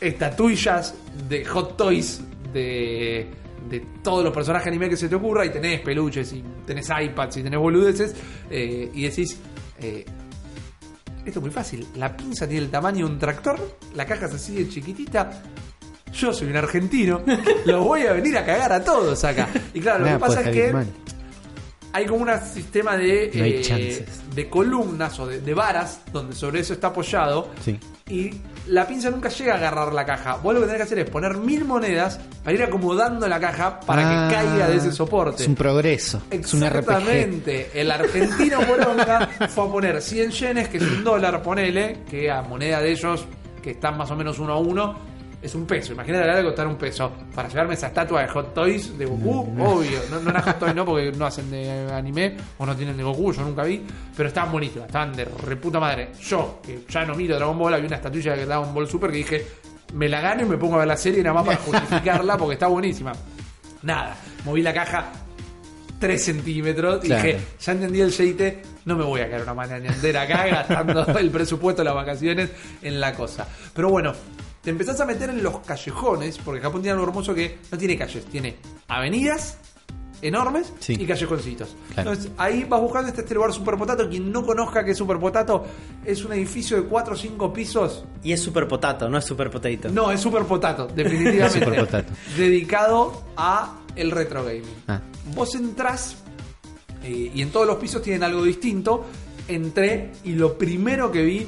estatuillas de Hot Toys de, de todos los personajes anime que se te ocurra, y tenés peluches, y tenés iPads, y tenés boludeces, eh, y decís, eh, esto es muy fácil, la pinza tiene el tamaño de un tractor, la caja es así de chiquitita, yo soy un argentino, los voy a venir a cagar a todos acá. Y claro, lo que pasa puede es que mal. hay como un sistema de, No eh, de columnas o de, de varas donde sobre eso está apoyado. Sí. Y la pinza nunca llega a agarrar la caja. Vos lo que tenés que hacer es poner mil monedas para ir acomodando la caja para Ah, que caiga de ese soporte. Es un progreso. Es un RPG. Exactamente. El argentino poronga fue a poner 100 yenes, que es un dólar, ponele, que a moneda de ellos, que están más o menos uno a uno, es un peso. Imagínate la de costar un peso. Para llevarme esa estatua de Hot Toys de Goku, obvio. No, no era Hot Toys, no, porque no hacen de anime o no tienen de Goku, yo nunca vi. Pero estaban buenísimas, estaban de reputa madre. Yo, que ya no miro Dragon Ball, había una estatuilla de Dragon Ball Super que dije, me la gano y me pongo a ver la serie nada más para justificarla porque está buenísima. Nada, moví la caja 3 centímetros y Claro. dije, ya entendí el sheite, no me voy a quedar una mañana entera acá gastando el presupuesto de las vacaciones en la cosa. Pero bueno, te empezás a meter en los callejones, porque Japón tiene algo hermoso que no tiene calles, tiene avenidas enormes Sí. y callejoncitos. Claro. Entonces ahí vas buscando este, este lugar Super Potato. Quien no conozca que es Super Potato, es un edificio de 4 o 5 pisos Y es super potato, no es super potato. no, es Super Potato, definitivamente. Super Potato. Dedicado a el retro gaming. Ah. Vos entrás eh, y en todos los pisos tienen algo distinto entré y lo primero que vi.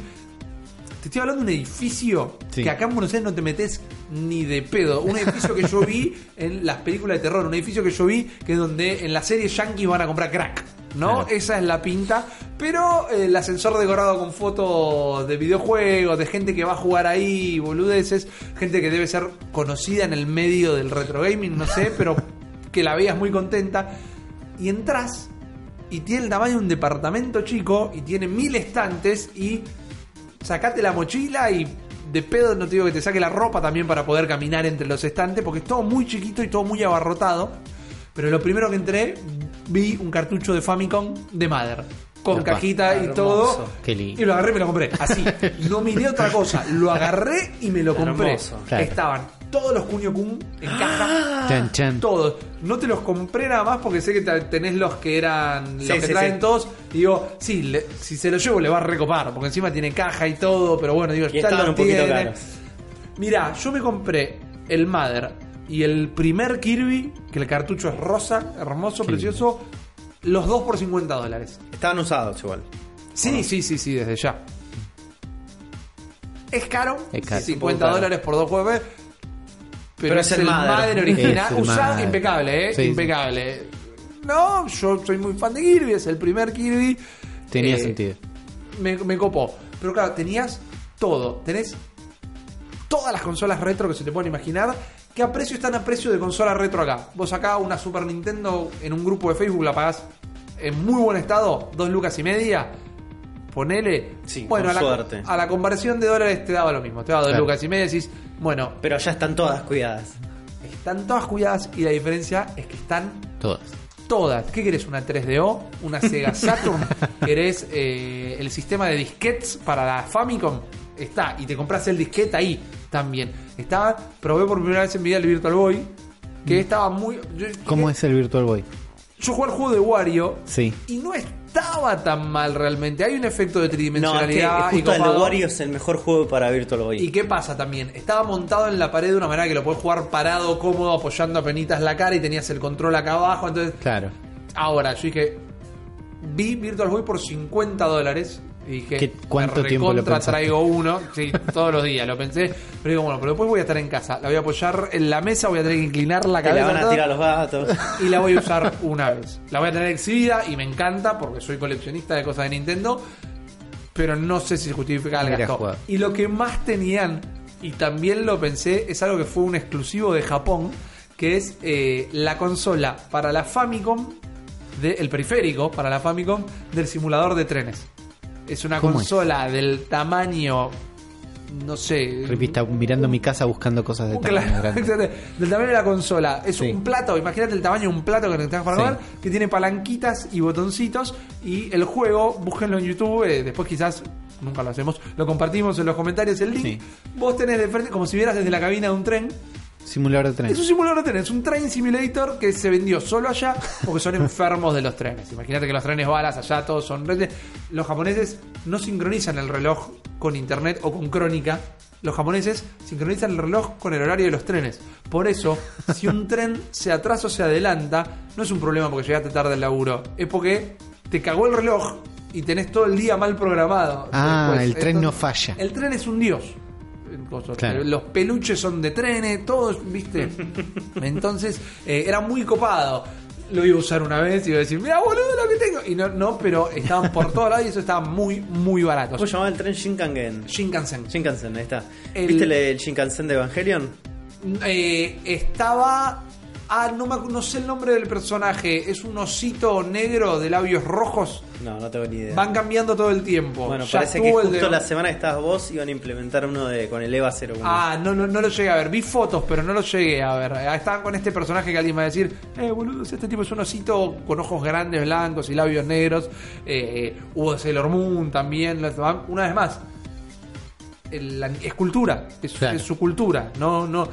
Te estoy hablando de un edificio Sí. que acá en Buenos Aires no te metes ni de pedo. Un edificio que yo vi en las películas de terror. Un edificio que yo vi que es donde en la serie Yankees van a comprar crack. ¿No? Claro. Esa es la pinta. Pero eh, el ascensor decorado con fotos de videojuegos, de gente que va a jugar ahí, boludeces, gente que debe ser conocida en el medio del retro gaming, no sé, pero que la veas muy contenta. Y entras y tiene el tamaño de un departamento chico y tiene mil estantes y sacate la mochila y de pedo no te digo que te saque la ropa también para poder caminar entre los estantes porque es todo muy chiquito y todo muy abarrotado. Pero lo primero que entré vi un cartucho de Famicom de Mother con cajita y Hermoso. todo. Qué lindo. Y lo agarré y me lo compré. Así. No miré otra cosa. Lo agarré y me lo compré. Hermoso. Claro. Estaban todos los Kunio Kun en caja. Chan, chan. Todos. No te los compré nada más porque sé que te- tenés los que eran. Sí, los que sí, traen sí. todos. Y digo, sí, le- si se lo llevo le va a recopar. Porque encima tiene caja y todo. Pero bueno, digo, Y ya estaban lo un poquito tiene. caros. Mirá, yo me compré el Mother y el primer Kirby, que el cartucho es rosa, hermoso, precioso. Los dos por 50 dólares. Estaban usados igual. Sí, sí, sí, sí, desde ya. Es caro, Es caro. 50 Un poco caro. dólares por dos juegos. Pero, Pero es, es el Mother. Mother original, Es el usado, Mother. impecable, ¿eh? Sí, sí. impecable. No, yo soy muy fan de Kirby, es el primer Kirby. Tenía Eh, sentido. Me, me copó. Pero claro, tenías todo. Tenés todas las consolas retro que se te pueden imaginar. Que a precio están a precio de consola retro acá. Vos acá una Super Nintendo en un grupo de Facebook la pagás en muy buen estado, dos lucas y media. Ponele. Sí, bueno, con a la, suerte. a la conversión de dólares te daba lo mismo. Te daba dos Claro. lucas y media. Decís, bueno, Pero ya están todas cuidadas. están todas cuidadas y la diferencia es que están Todas. todas. ¿Qué querés? ¿Una 3DO? ¿Una Sega Saturn? ¿Querés eh, el sistema de disquetes para la Famicom? Está. Y te compras el disquete ahí también. Estaba, probé por primera vez en mi vida el Virtual Boy. Que estaba muy. yo- ¿Cómo es el Virtual Boy? Yo jugué al juego de Wario. Sí. Y no estaba tan mal realmente. Hay un efecto de No, es que tridimensionalidad. y justo el. Wario es el mejor juego para Virtual Boy. ¿Y qué pasa también? Estaba montado en la pared de una manera que lo podés jugar parado, cómodo, apoyando apenitas la cara y tenías el control acá abajo. Entonces, Claro. Ahora, yo dije, vi Virtual Boy por 50 dólares. Y dije, ¿Qué- cuánto me tiempo lo pensaste? traigo uno. Sí, todos los días lo pensé. Pero digo, bueno, pero después voy a estar en casa. La voy a apoyar en la mesa, voy a tener que inclinar la Que le cabeza. van a tirar los gatos. y la voy a usar una vez. La voy a tener exhibida y me encanta porque soy coleccionista de cosas de Nintendo. Pero no sé si justifica el gasto. Y lo que más tenían, y también lo pensé, es algo que fue un exclusivo de Japón, que es eh, la consola para la Famicom, de- el periférico para la Famicom del simulador de trenes. Es una consola del tamaño, no sé, mirando mi casa buscando cosas de tamaño cla- grande. exacto. del tamaño de la consola. Es Sí. un plato, imagínate el tamaño de un plato que tengas para Sí. comer, que tiene palanquitas y botoncitos. Y el juego, búsquenlo en YouTube, eh, después quizás, nunca lo hacemos, lo compartimos en los comentarios el link. Sí. Vos tenés de frente, como si vieras desde la cabina de un tren. Simulador de tren. Es un simulador de tren, es un train simulator que se vendió solo allá porque son enfermos de los trenes. Imagínate que los trenes balas allá todos son redes. Los japoneses no sincronizan el reloj con internet o con crónica. Los japoneses sincronizan el reloj con el horario de los trenes. Por eso, si un tren se atrasa o se adelanta, no es un problema porque llegaste tarde al laburo. Es porque te cagó el reloj y tenés todo el día mal programado. Ah, Después. el tren no falla. El tren es un dios. Cosas. Claro. Los peluches son de trenes, todos, ¿viste? Entonces, eh, era muy copado. Lo iba a usar una vez y iba a decir, mira boludo lo que tengo. Y no, no, pero estaban por todos lados y eso estaba muy, muy barato. ¿Cómo llamaba el tren Shinkansen? Shinkansen. Shinkansen, ahí está. El- ¿Viste el, el Shinkansen de Evangelion? Eh, estaba. Ah, no, me no sé el nombre del personaje. Es un osito negro de labios rojos. No, no tengo ni idea. Van cambiando todo el tiempo. bueno, Ya parece que justo de- la semana que estabas vos iban a implementar uno de con el EVA 01. Ah, no, no, no lo llegué a ver. Vi fotos, pero no lo llegué a ver. Ah, Estaban con este personaje que alguien me va a decir, eh, boludo, este tipo es un osito con ojos grandes, blancos y labios negros. Eh, hubo Sailor Moon también. Una vez más, el- la escultura, es, Claro. es su cultura. No, no.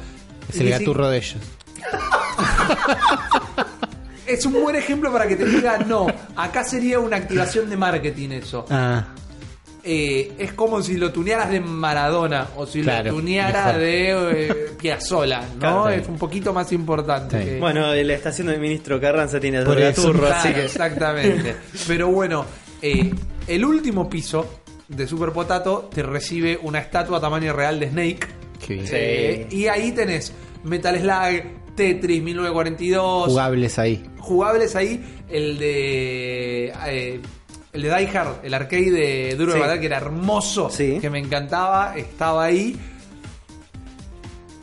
Es el gaturro de ellos. Es un buen ejemplo para que te diga, no, acá sería una activación de marketing eso. Ah, Eh, es como si lo tunearas de Maradona o si Claro, lo tuneara mejor. de eh, Piazzolla, ¿no? Claro, es un poquito más importante. Sí. que- Bueno, la estación del ministro Carranza tiene el turro, Claro, así que. Exactamente. Pero bueno, eh, el último piso de Super Potato te recibe una estatua tamaño real de Snake. Qué bien. Eh, y ahí tenés Metal Slug, Tetris 1942. Jugables ahí. Jugables ahí, el de. eh, el de Die Hard, el arcade de Duro de Sí. Matar, que era hermoso, Sí. que me encantaba, estaba ahí.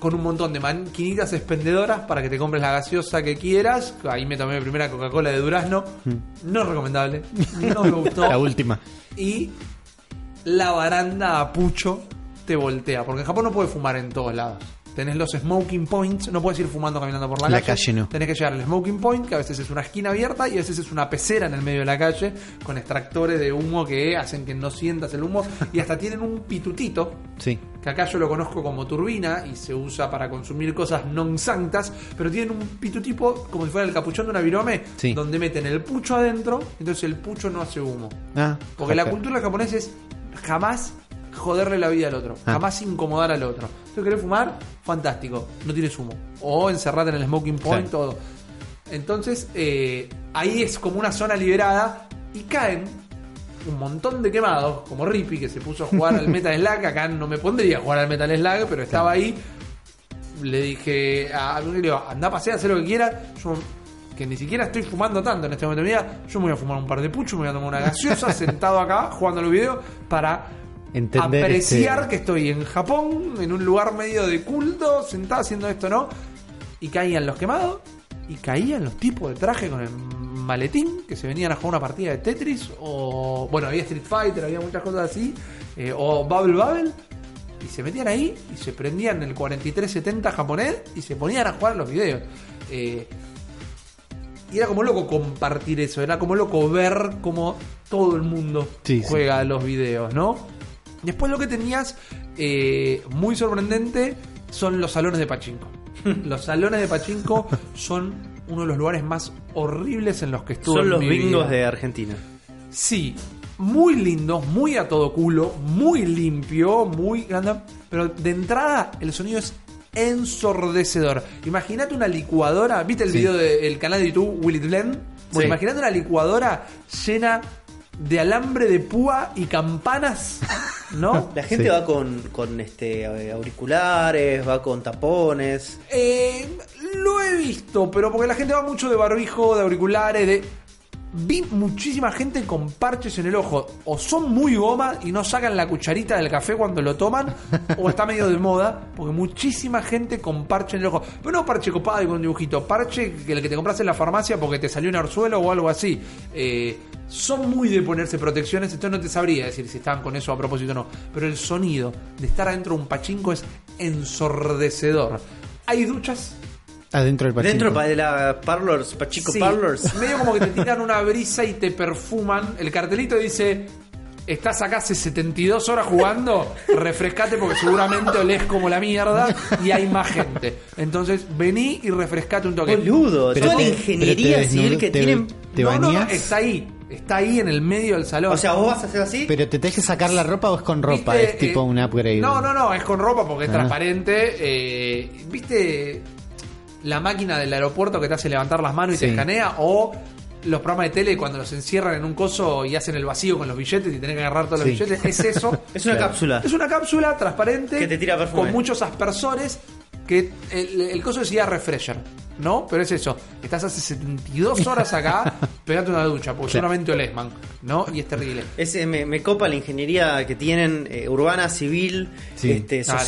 Con un montón de maquinitas expendedoras para que te compres la gaseosa que quieras. Ahí me tomé mi primera Coca-Cola de durazno. No recomendable. No me gustó. La última. Y la baranda a pucho te voltea. Porque en Japón no puedes fumar en todos lados. Tenés los smoking points, no puedes ir fumando caminando por la, La calle no. Tenés que llegar al smoking point, que a veces es una esquina abierta y a veces es una pecera en el medio de la calle con extractores de humo que hacen que no sientas el humo y hasta tienen un pitutito Sí. que acá yo lo conozco como turbina y se usa para consumir cosas non sanctas, pero tienen un pitutipo como si fuera el capuchón de una virome, Sí. donde meten el pucho adentro, entonces el pucho no hace humo. Ah, Porque la cultura japonesa es jamás joderle la vida al otro, Ah. jamás incomodar al otro. Si querés fumar, fantástico, no tienes humo. O encerrate en el smoking point, Claro. todo. Entonces, eh, ahí es como una zona liberada y caen un montón de quemados, como Rippy, que se puso a jugar al Metal Slug. Acá no me pondría a jugar al Metal Slug, pero estaba ahí. Le dije a le digo, anda a pasear, haz lo que quieras. Yo, que ni siquiera estoy fumando tanto en este momento de mi vida, yo me voy a fumar un par de puchos, me voy a tomar una gaseosa sentado acá jugando los videos para Entender apreciar este- que estoy en Japón, en un lugar medio de culto, sentado haciendo esto, ¿no? Y caían los quemados y caían los tipos de traje con el maletín que se venían a jugar una partida de Tetris o bueno, había Street Fighter, había muchas cosas así, eh, o Bubble Bubble y se metían ahí y se prendían el 4370 japonés y se ponían a jugar los videos. Eh, y era como loco compartir eso, era como loco ver cómo todo el mundo Sí, juega los videos, ¿no? Después lo que tenías eh, muy sorprendente son los salones de pachinko. los salones de pachinko son uno de los lugares más horribles en los que estuve Son en los mi bingos vida. de Argentina. Sí, muy lindos, muy a todo culo, muy limpio, muy grande. Pero de entrada el sonido es ensordecedor. Imagínate una licuadora, ¿viste el Sí. video del canal de YouTube Will It Blend? Bueno, Sí. imagínate una licuadora llena de alambre de púa y campanas, ¿no? La gente Sí. va con, con este eh, auriculares, va con tapones. Eh, lo he visto, pero porque la gente va mucho de barbijo, de auriculares, de... Vi muchísima gente con parches en el ojo. O son muy goma y no sacan la cucharita del café cuando lo toman, o está medio de moda, porque muchísima gente con parche en el ojo. Pero no parche copado y con un dibujito, parche que el que te compras en la farmacia porque te salió un arzuelo o algo así. Eh, son muy de ponerse protecciones, entonces no te sabría decir si estaban con eso a propósito o no. Pero el sonido de estar adentro de un pachinko es ensordecedor. Hay duchas Adentro del pachinko. Dentro pa- de la parlors, Pachico Sí, Parlors. Medio como que te tiran una brisa y te perfuman. El cartelito dice: Estás acá hace 72 horas jugando, refrescate porque seguramente olés como la mierda y hay más gente. Entonces vení y refrescate un toque. Boludo, Pero toda la ingeniería civil que te- tienen. ¿Te No, no, no, bañás? está ahí. Está ahí en el medio del salón. O sea, vos vas a hacer así. Pero te tenés que sacar la ropa o es con ropa, ¿Viste? es tipo Eh, un upgrade. No, no, no, es con ropa porque es Ah. transparente. eh, ¿Viste la máquina del aeropuerto que te hace levantar las manos y te escanea? O los programas de tele cuando los encierran en un coso y hacen el vacío con los billetes y tenés que agarrar todos Sí. los billetes. Es eso. es una Claro. cápsula. es una cápsula transparente Que te tira perfume. con muchos aspersores. Que el, el coso decía refresher, ¿no? Pero es eso. Estás hace 72 horas acá, pegate una ducha, porque Claro. seguramente olesman, ¿no? Y es terrible. Ese me, me copa la ingeniería que tienen eh, urbana, civil, Sí. este, Claro.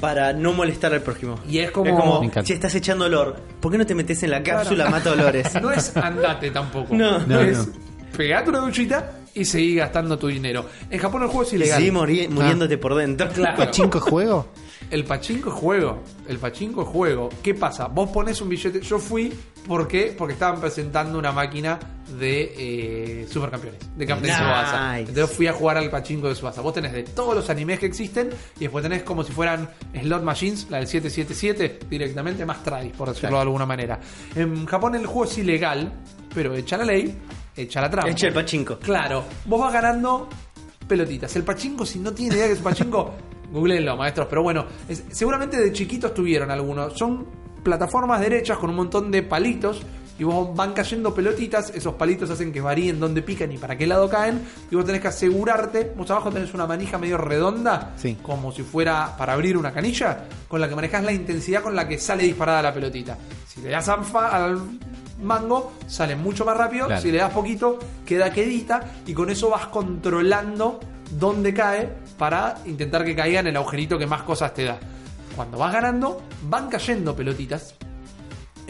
Para no molestar al prójimo. Y es como- encanta. si estás echando olor, ¿por qué no te metes en la cápsula Claro. mata olores? No es andate tampoco. No. No, es no. pegate una duchita y seguí gastando tu dinero. En Japón el juego es y ilegal. seguís mori- muriéndote por dentro. Claro. ¿Pachinko es juego? El pachinko es juego. El pachinko es juego. ¿Qué pasa? Vos pones un billete. Yo fui, ¿por qué? Porque estaban presentando una máquina de eh, supercampeones, de Captain Nice. Tsubasa. Entonces fui a jugar al pachinko de Tsubasa. Vos tenés de todos los animes que existen y después tenés como si fueran slot machines, la del 777, directamente más tradis, por decirlo de alguna manera. En Japón el juego es ilegal, pero echa la ley, echa la trampa. Echa el pachinko. Claro, vos vas ganando pelotitas. El pachinko, si no tiene idea que es pachinko, googleenlo, maestros. Pero bueno, es- seguramente de chiquitos tuvieron algunos. Son plataformas derechas con un montón de palitos y vos van cayendo pelotitas, esos palitos hacen que varíen dónde pican y para qué lado caen, y vos tenés que asegurarte, vos abajo tenés una manija medio redonda, Sí. como si fuera para abrir una canilla, con la que manejás la intensidad con la que sale disparada la pelotita. Si le das al mango, sale mucho más rápido, Claro. si le das poquito, queda quedita, y con eso vas controlando dónde cae para intentar que caiga en el agujerito que más cosas te da. Cuando vas ganando, van cayendo pelotitas.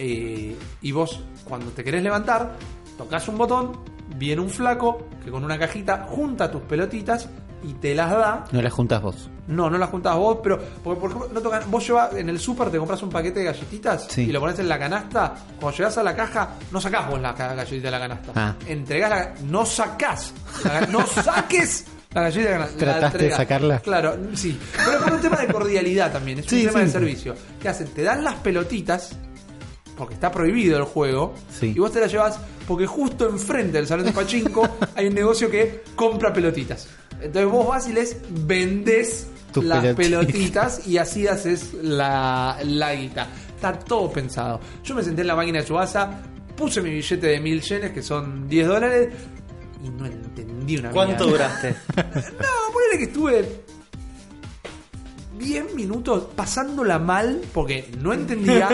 eh, y vos, cuando te querés levantar, tocas un botón, viene un flaco que con una cajita junta tus pelotitas y te las da. No las juntas vos. No, no las juntas vos, pero porque, por ejemplo, no tocan, vos llevas en el súper, te compras un paquete de galletitas Sí. y lo pones en la canasta. Cuando llegas a la caja, no sacás vos la galletita de la canasta. Ah. Entregás la, no sacás, la no saques la galletita de la ¿Trataste de sacarla? Claro, sí. Pero es un tema de cordialidad también, es Sí, un tema sí. de servicio. ¿Qué hacen? Te dan las pelotitas, porque está prohibido el juego, Sí. y vos te las llevas porque justo enfrente del salón de Pachinko hay un negocio que compra pelotitas. Entonces vos vas y les vendés Tus las pelotitas. pelotitas y así haces la, la guita. Está todo pensado. Yo me senté en la máquina de Subasa, puse mi billete de mil yenes, que son 10 dólares, y no entendí una ¿Cuánto mierda. duraste? No, ponele que estuve 10 minutos pasándola mal porque no entendía,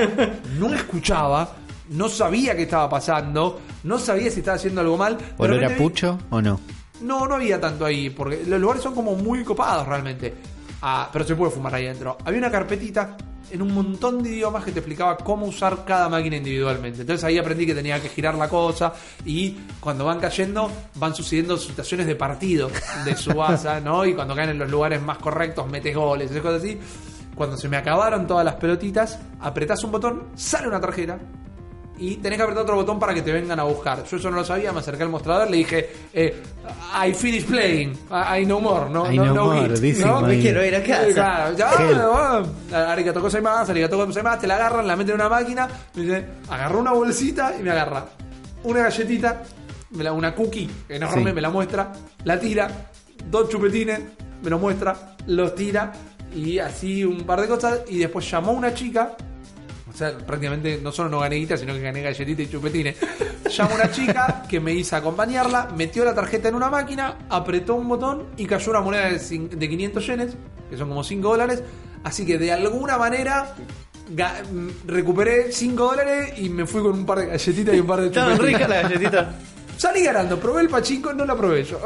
no escuchaba, no sabía qué estaba pasando, no sabía si estaba haciendo algo mal. ¿Olor a pucho o no? No, no había tanto ahí, porque los lugares son como muy copados realmente. Ah, pero se puede fumar ahí adentro. Había una carpetita en un montón de idiomas que te explicaba cómo usar cada máquina individualmente. Entonces ahí aprendí que tenía que girar la cosa y cuando van cayendo van sucediendo situaciones de partido de Subasa, ¿no? Y cuando caen en los lugares más correctos metes goles, esas cosas así. Cuando se me acabaron todas las pelotitas, apretás un botón, sale una tarjeta y tenés que apretar otro botón para que te vengan a buscar. Yo eso no lo sabía, me acerqué al mostrador, le dije, eh, I finish playing, I, I no more, no, I no, no no more, hit, dice ¿no? Me quiero ir a casa. Claro, ya, Help. ah, ah, arigato arigato gozaimasu, te la agarran, la meten en una máquina, me dice, agarró una bolsita y me agarra una galletita, me la- una cookie enorme, Sí. me la muestra, la tira, dos chupetines, me lo muestra, los tira y así un par de cosas y después llamó una chica o sea, prácticamente no solo no gané guita, sino que gané galletita y chupetines. Llamo a una chica que me hizo acompañarla, metió la tarjeta en una máquina, apretó un botón y cayó una moneda de, de 500 yenes, que son como 5 dólares. Así que de alguna manera mm, recuperé 5 dólares y me fui con un par de galletitas y un par de Estaban chupetines. ricas las galletitas. Salí ganando, probé el pachinko, no la probé yo.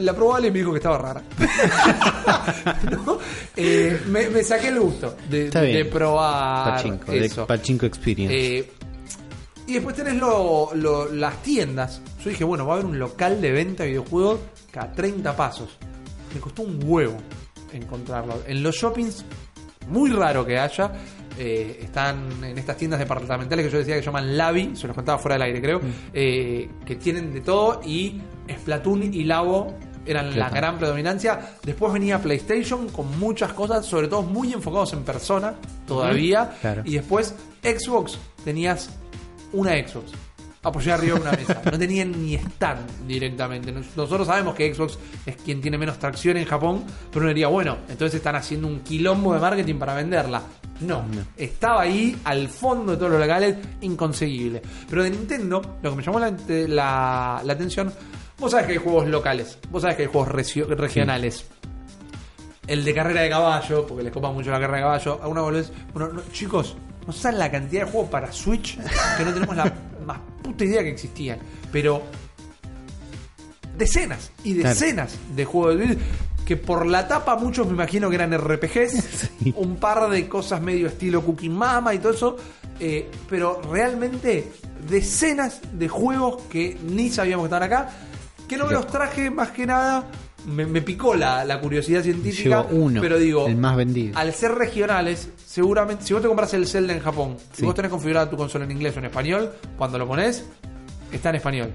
La probó Ale y me dijo que estaba rara. ¿No? Eh, me, me saqué el gusto de, probar Pachinko, eso. de Pachinko Experience. Eh, y después tenés lo- lo- las tiendas. Yo dije, bueno, va a haber un local de venta de videojuegos cada 30 pasos. Me costó un huevo encontrarlo. En los shoppings, muy raro que haya. Eh, están en estas tiendas departamentales que yo decía que llaman Lavi, se los contaba fuera del aire, creo, eh, que tienen de todo y Splatoon y Labo eran la gran predominancia. Después venía PlayStation con muchas cosas, sobre todo muy enfocados en persona todavía. Claro. Y después Xbox tenías una Xbox apoyada arriba de una mesa. No tenían ni stand directamente. Nos- Nosotros sabemos que Xbox es quien tiene menos tracción en Japón, pero uno diría, bueno, entonces están haciendo un quilombo de marketing para venderla. No, estaba ahí al fondo de todos los locales, inconseguible. Pero de Nintendo, lo que me llamó la, la- la atención, vos sabés que hay juegos locales, vos sabés que hay juegos regionales el de carrera de caballo, porque les copa mucho la carrera de caballo. Alguna boludez. Bueno, no, chicos, no saben la cantidad de juegos para Switch que no tenemos la más puta idea que existían. Pero decenas y Claro. decenas de juegos de que por la tapa muchos me imagino que eran RPGs, Sí. un par de cosas medio estilo Cooking Mama y todo eso, eh, pero realmente decenas de juegos que ni sabíamos que estaban acá, que no me los traje más que nada, me, me picó la, la curiosidad científica, uno, pero digo, el más vendido. al ser regionales, seguramente, si vos te compras el Zelda en Japón, si Sí. vos tenés configurada tu consola en inglés o en español, cuando lo pones, está en español.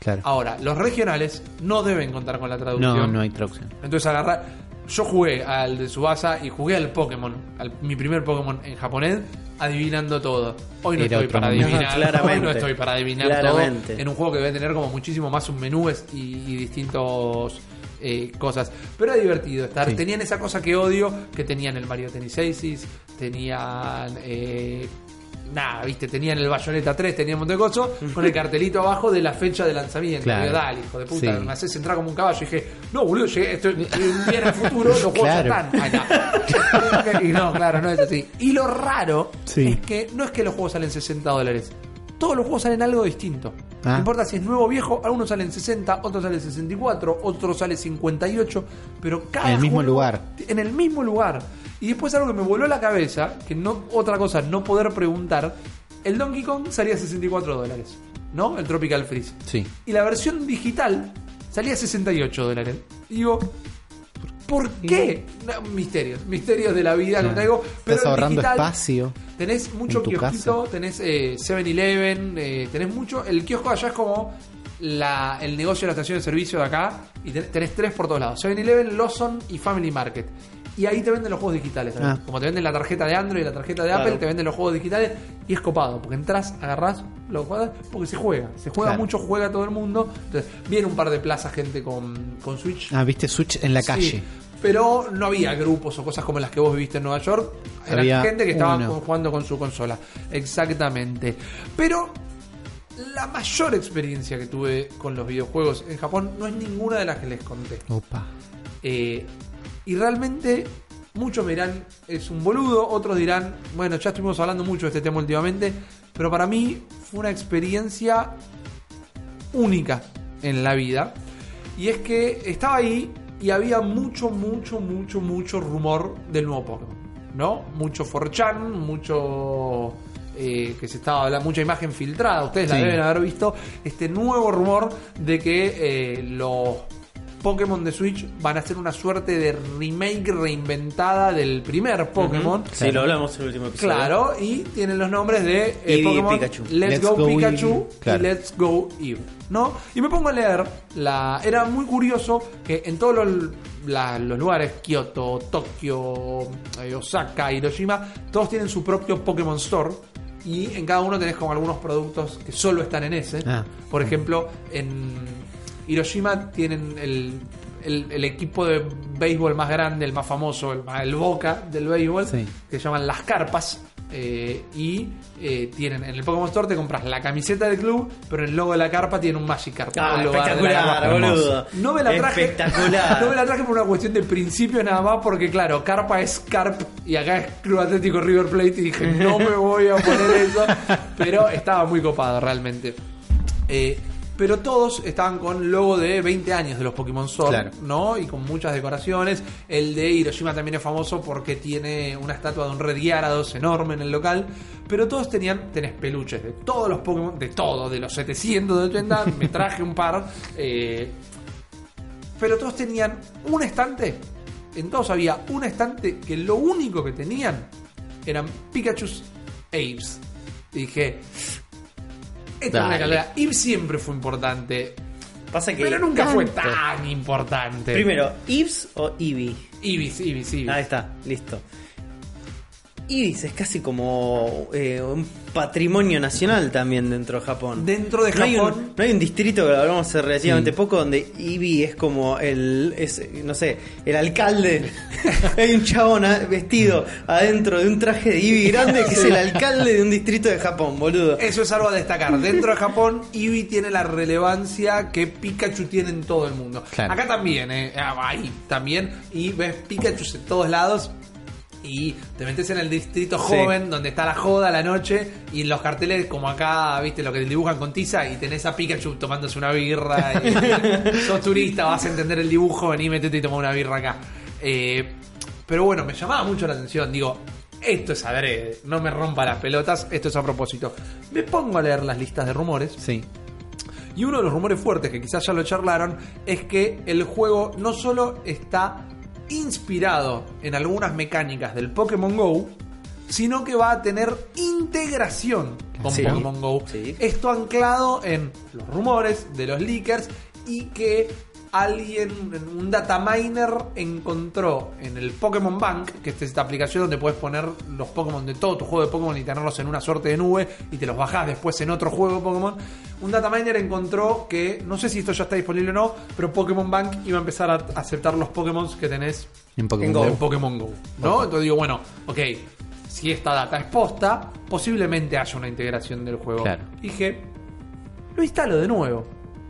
claro. Ahora, los regionales no deben contar con la traducción. No, no hay traducción. Entonces agarra. Yo jugué al de Subasa y jugué al Pokémon, al, mi primer Pokémon en japonés, adivinando todo. Hoy no Era estoy para momento. adivinar. Claramente. Hoy no estoy para adivinar Claramente. todo en un juego que debe tener como muchísimo más submenúes y, y distintos eh, cosas. Pero era divertido estar. Sí. Tenían esa cosa que odio, que tenían el Mario Tennis Aces, tenían eh, nada, viste, tenían el Bayonetta 3, tenían un montón de cosas, con el cartelito abajo de la fecha de lanzamiento. Claro. Digo, dale, hijo de puta, Sí. me haces entrar como un caballo. Y dije, no, boludo, llegué, estoy, viene al futuro, los juegos Claro. ya están. Ahí está. y no, claro, no es así. Y lo raro Sí. es que no es que los juegos salen 60 dólares. Todos los juegos salen algo distinto. Ah. No importa si es nuevo o viejo, algunos salen 60, otros salen 64, otros salen 58, pero cada En el mismo lugar. En el mismo lugar. Y después algo que me voló la cabeza, que no otra cosa, no poder preguntar, el Donkey Kong salía 64 dólares, ¿no? El Tropical Freeze. Sí. Y la versión digital salía 68 dólares. Y digo, ¿por qué? No, misterios, misterios de la vida, Claro. te digo. Pero Estás ahorrando digital- espacio. Tenés mucho kiosquito, casa. tenés eh, 7-Eleven, eh, tenés mucho. El kiosco allá es como la, el negocio de la estación de servicio de acá. Y ten- tenés tres por todos lados: 7-Eleven, Lawson y Family Market. Y ahí te venden los juegos digitales. Ah. Como te venden la tarjeta de Android y la tarjeta de Claro. Apple, te venden los juegos digitales. Y es copado, porque entras, agarrás, lo juegas, porque se juega. Se juega Claro. mucho, juega todo el mundo. Entonces, viene un par de plazas gente con, con Switch. Ah, viste Switch en la Sí, calle. Pero no había grupos o cosas como las que vos viviste en Nueva York. Era Había gente que estaba uno. jugando con su consola. Exactamente. Pero la mayor experiencia que tuve con los videojuegos en Japón no es ninguna de las que les conté. Opa. Eh, y realmente muchos me dirán es un boludo, otros dirán, bueno, ya estuvimos hablando mucho de este tema últimamente, pero para mí fue una experiencia única en la vida. Y es que estaba ahí y había mucho, mucho, mucho, mucho rumor del nuevo Pokémon. ¿No? Mucho 4chan, mucho... eh, que se estaba hablando, mucha imagen filtrada, ustedes la deben haber visto, este nuevo rumor de que eh, los Pokémon de Switch van a ser una suerte de remake reinventada del primer Pokémon. Sí, lo hablamos en el último episodio. Claro, y tienen los nombres de eh, Eevee y Pokémon Pikachu. Let's, Let's Go, Go Pikachu claro. y Let's Go Eve, ¿no? Y me pongo a leer la era muy curioso que en todos los, la- los lugares Kioto, Tokio, eh, Osaka, Hiroshima, todos tienen su propio Pokémon Store y en cada uno tenés como algunos productos que solo están en ese. Ah. Por ejemplo, en Hiroshima tienen el, el- el equipo de béisbol más grande, el más famoso, el, Boca del béisbol, Sí. que se llaman las carpas. eh, y eh, tienen en el Pokémon Store te compras la camiseta del club, pero el logo de la carpa tiene un. Ah, lugar de la espectacular, carpa. boludo. No me la traje. Espectacular. No me la traje por una cuestión de principio nada más, porque claro, Carpa es Carp y acá es Club Atlético River Plate. Y dije, no me voy a poner eso. Pero estaba muy copado realmente. Eh, pero todos estaban con logo de 20 años de los Pokémon Sword, Claro. ¿no? Y con muchas decoraciones. El de Hiroshima también es famoso porque tiene una estatua de un Red Gyarados enorme en el local. Pero todos tenían, tenés peluches de todos los Pokémon, de todo, de los 700 de 80. me traje un par. eh, pero todos tenían un estante. En todos había un estante que lo único que tenían eran Pikachu's Aves. Y dije, esta es una calidad. Eve siempre fue importante, Pasa que. pero nunca fue tan importante. Primero, Eves o Eevee. Ibis, Ibis, Ibis. Ahí está, listo. Ibis es casi como eh, un patrimonio nacional también dentro de Japón. Dentro de No hay, Japón. un, no hay un distrito que lo hablamos hace relativamente Sí. poco donde Eevee es como el, es, no sé, el alcalde. hay un chabón vestido adentro de un traje de Eevee grande que es el alcalde de un distrito de Japón, boludo. Eso es algo a destacar. Dentro de Japón, Eevee tiene la relevancia que Pikachu tiene en todo el mundo. Claro. Acá también, eh, ahí también. Y ves Pikachu en todos lados. Y te metes en el distrito Sí. joven, donde está la joda la noche. Y en los carteles, como acá, viste, lo que dibujan con tiza. Y tenés a Pikachu tomándose una birra. Y, sos turista, vas a entender el dibujo. Vení, metete y toma una birra acá. Eh, pero bueno, me llamaba mucho la atención. Digo, esto es adrede, no me rompa las pelotas, esto es a propósito. Me pongo a leer las listas de rumores Sí. y uno de los rumores fuertes que quizás ya lo charlaron es que el juego no solo está inspirado en algunas mecánicas del Pokémon Go, sino que va a tener integración con Sí. Pokémon Go. Sí. Esto anclado en los rumores de los leakers y que alguien, un data miner encontró en el Pokémon Bank, que es esta aplicación donde puedes poner los Pokémon de todo tu juego de Pokémon y tenerlos en una suerte de nube y te los bajás después en otro juego de Pokémon. Un data miner encontró que, no sé si esto ya está disponible o no, pero Pokémon Bank iba a empezar a aceptar los Pokémon que tenés En Pokémon En Go. en Pokémon Go. ¿No? Entonces digo, bueno, ok, si esta data es posta, posiblemente haya una integración del juego. Claro. Dije, lo instalo de nuevo.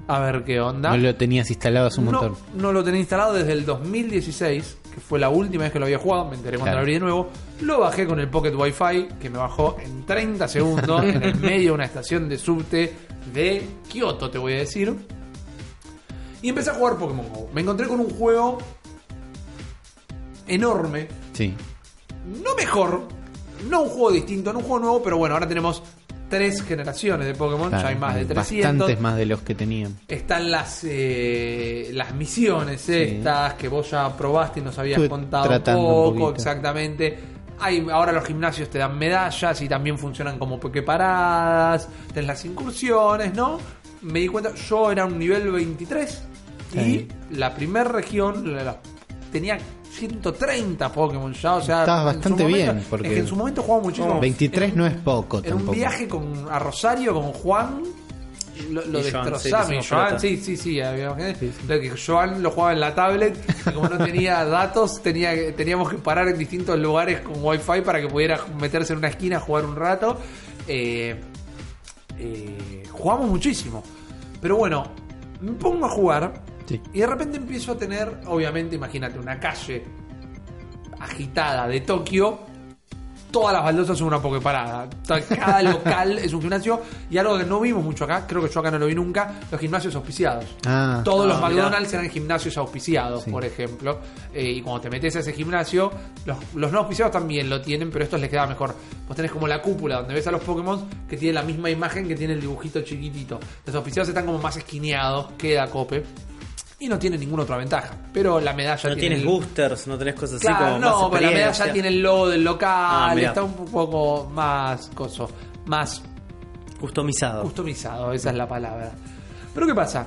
A ver qué onda. No lo tenías instalado hace un No, montón. no lo tenía instalado desde el 2016, que fue la última vez que lo había jugado. Me enteré cuando Claro. lo abrí de nuevo. Lo bajé con el Pocket Wi-Fi, que me bajó en 30 segundos en el medio de una estación de subte de Kioto, te voy a decir. Y empecé a jugar Pokémon Go. Me encontré con un juego enorme. Sí. No mejor, no un juego distinto, no un juego nuevo, pero bueno, ahora tenemos tres generaciones de Pokémon. ya hay más de 300. Bastantes más de los que tenían. Están las eh, las misiones estas que vos ya probaste y nos habías Estuve contado un poco, exactamente. Hay, ahora los gimnasios te dan medallas y también funcionan como paradas. Tenés las incursiones, ¿no? Me di cuenta, yo era un nivel 23 Sí. y la primera región la- la- tenía 130 Pokémon ya, o sea, su bastante momento- bien, porque- es que en su momento jugaba muchísimo. 23 En- no es poco en un viaje con, a Rosario con Juan lo, lo Joan, destrozaba. sí, sí, sí, lo que Joan lo jugaba en la tablet y como no tenía datos, tenía, teníamos que parar en distintos lugares con wifi para que pudiera meterse en una esquina a jugar un rato. Eh, eh, jugamos muchísimo. Pero bueno, me pongo a jugar Sí. y de repente empiezo a tener, obviamente, imagínate, una calle agitada de Tokio. Todas las baldosas son una pokeparada. Cada local es un gimnasio. Y algo que no vimos mucho acá, creo que yo acá no lo vi nunca, los gimnasios auspiciados. Ah, Todos Ah, los mirá. McDonald's eran gimnasios auspiciados, Sí. por ejemplo. Eh, y cuando te metes a ese gimnasio, los, los no auspiciados también lo tienen, pero estos les queda mejor. Vos tenés como la cúpula donde ves a los Pokémon que tiene la misma imagen que tiene el dibujito chiquitito. Los auspiciados están como más esquineados, queda cope. Y no tienen ninguna otra ventaja. Pero la medalla No tiene tienes el- boosters, no tenés cosas así como no, más pero la medalla tiene el logo del local, Ah, está un poco más coso, más Customizado. customizado, esa es la palabra. Pero ¿qué pasa?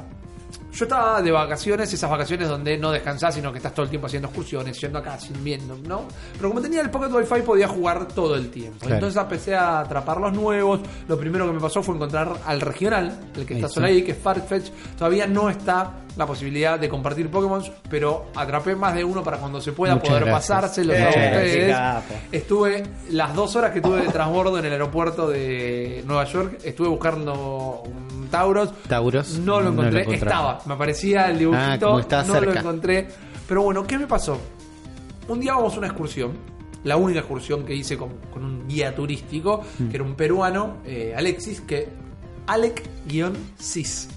Yo estaba de vacaciones, esas vacaciones donde no descansás, sino que estás todo el tiempo haciendo excursiones, yendo acá, sin viendo, ¿no? Pero como tenía el Pocket Wi-Fi podía jugar todo el tiempo. Claro. Entonces empecé a atrapar los nuevos. Lo primero que me pasó fue encontrar al regional, el que está Eso. solo ahí, que es Farfetch. Todavía no está la posibilidad de compartir Pokémon, pero atrapé más de uno para cuando se pueda Muchas poder gracias. pasárselos a Eh, ustedes. qué capo. Estuve las dos horas que tuve de transbordo en el aeropuerto de Nueva York, estuve buscando un Tauros. Tauros. No lo encontré, estaba, me aparecía el dibujito, Ah, como no lo encontré. Pero bueno, ¿qué me pasó? Un día vamos a una excursión, la única excursión que hice con, con un guía turístico, Mm. que era un peruano, eh, Alexis, que Alec-Cis.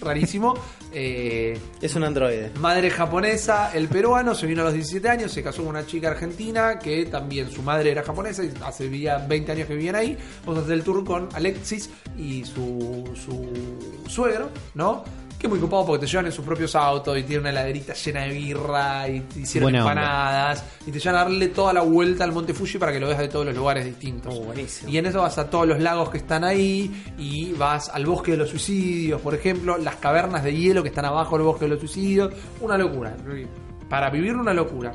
Rarísimo. Eh, Es un androide. Madre japonesa, el peruano se vino a los 17 años, se casó con una chica argentina que también su madre era japonesa y hace vivía 20 años que vivían ahí. Vamos a hacer el tour con Alexis y su, su suegro, ¿no? Que es muy copado porque te llevan en sus propios autos y tiene una heladerita llena de birra y te hicieron Buena empanadas y te llevan a darle toda la vuelta al Monte Fuji para que lo veas de todos los lugares distintos. Oh, buenísimo. Y en eso vas a todos los lagos que están ahí y vas al bosque de los suicidios, por ejemplo, las cavernas de hielo que están abajo del bosque de los suicidios. Una locura. Para vivir una locura.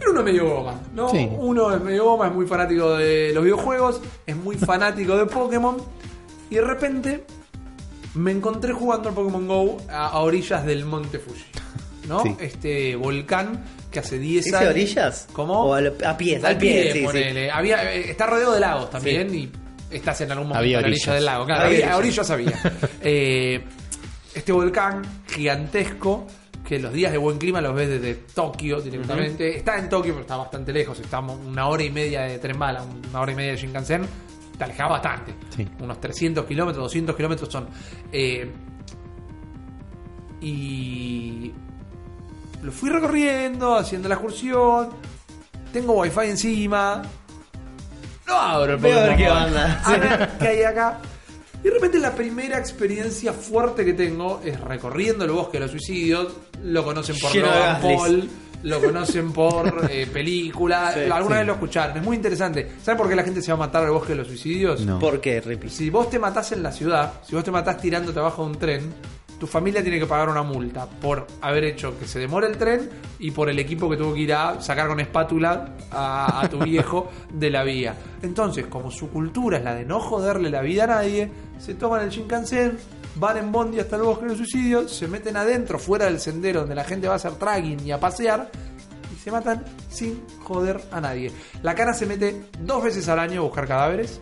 Pero uno es medio goma, ¿no? Sí. Uno es medio goma, es muy fanático de los videojuegos, es muy fanático de Pokémon. Y de repente me encontré jugando al Pokémon Go a, a orillas del Monte Fuji. ¿No? Sí. Este volcán que hace 10 ¿Dice años. orillas? ¿Cómo? O al- a pies, Al al pie, pie, sí, sí. Había, eh, está rodeado de lagos también y estás en algún momento Había a la orilla orillas. del lago. Claro, Había había, orillas. orillas había. Eh, este volcán gigantesco que los días de buen clima los ves desde Tokio directamente. Está en Tokio, pero está bastante lejos. Estamos una hora y media de tren bala, una hora y media de Shinkansen. Te alejas bastante. Sí. Unos 300 kilómetros, 200 kilómetros son. Eh, y lo fui recorriendo, haciendo la excursión. Tengo wifi encima. Lo abro el Voy a ver qué onda. A ver qué hay acá. Y de repente la primera experiencia fuerte que tengo es recorriendo el bosque de los suicidios. Lo conocen por Logan. Paul, lo conocen por eh, película. Sí, Alguna sí. vez lo escucharon. Es muy interesante. ¿Saben por qué la gente se va a matar al bosque de los suicidios? No. ¿Por qué, Rippy? Si vos te matás en la ciudad, si vos te matás tirándote abajo de un tren, tu familia tiene que pagar una multa por haber hecho que se demore el tren y por el equipo que tuvo que ir a sacar con espátula a, a tu viejo de la vía. Entonces, como su cultura es la de no joderle la vida a nadie, se toman el Shinkansen, van en bondi hasta el bosque de los suicidios, se meten adentro, fuera del sendero donde la gente va a hacer tracking y a pasear, y se matan sin joder a nadie. La cana se mete dos veces al año a buscar cadáveres.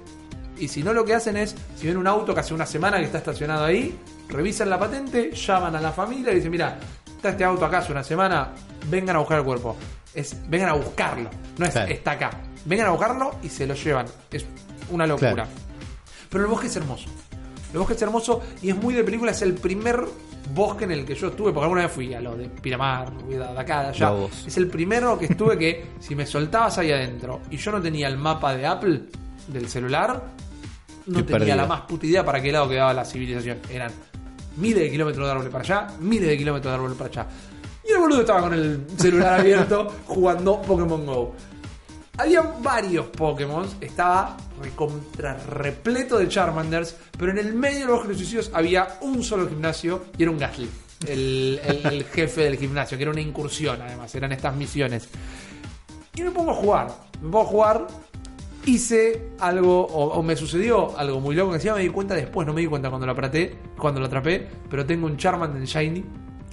Y si no, lo que hacen es, si ven un auto que hace una semana que está estacionado ahí, revisan la patente, llaman a la familia y dicen, mira, está este auto acá hace una semana, vengan a buscar el cuerpo. Es, vengan a buscarlo, no es Claro. está acá. Vengan a buscarlo y se lo llevan. Es una locura. Claro. Pero el bosque es hermoso. El bosque es hermoso y es muy de película. Es el primer bosque en el que yo estuve, porque alguna vez fui a lo de Piramar, de acá, de allá. Lobos. Es el primero que estuve que si me soltabas ahí adentro y yo no tenía el mapa de Apple del celular, no tenía la más puta idea para qué lado quedaba la civilización. Eran miles de kilómetros de árboles para allá, miles de kilómetros de árboles para allá. Y el boludo estaba con el celular abierto jugando Pokémon Go. Había varios Pokémon, estaba recontra repleto de Charmanders, pero en el medio de los suicidios había un solo gimnasio y era un Gastly, el, el- el jefe del gimnasio, que era una incursión además, eran estas misiones. Y me pongo a jugar, me pongo a jugar, hice algo, o, o me sucedió algo muy loco que encima me di cuenta después, no me di cuenta cuando lo atraté, cuando lo atrapé, pero tengo un Charmander Shiny.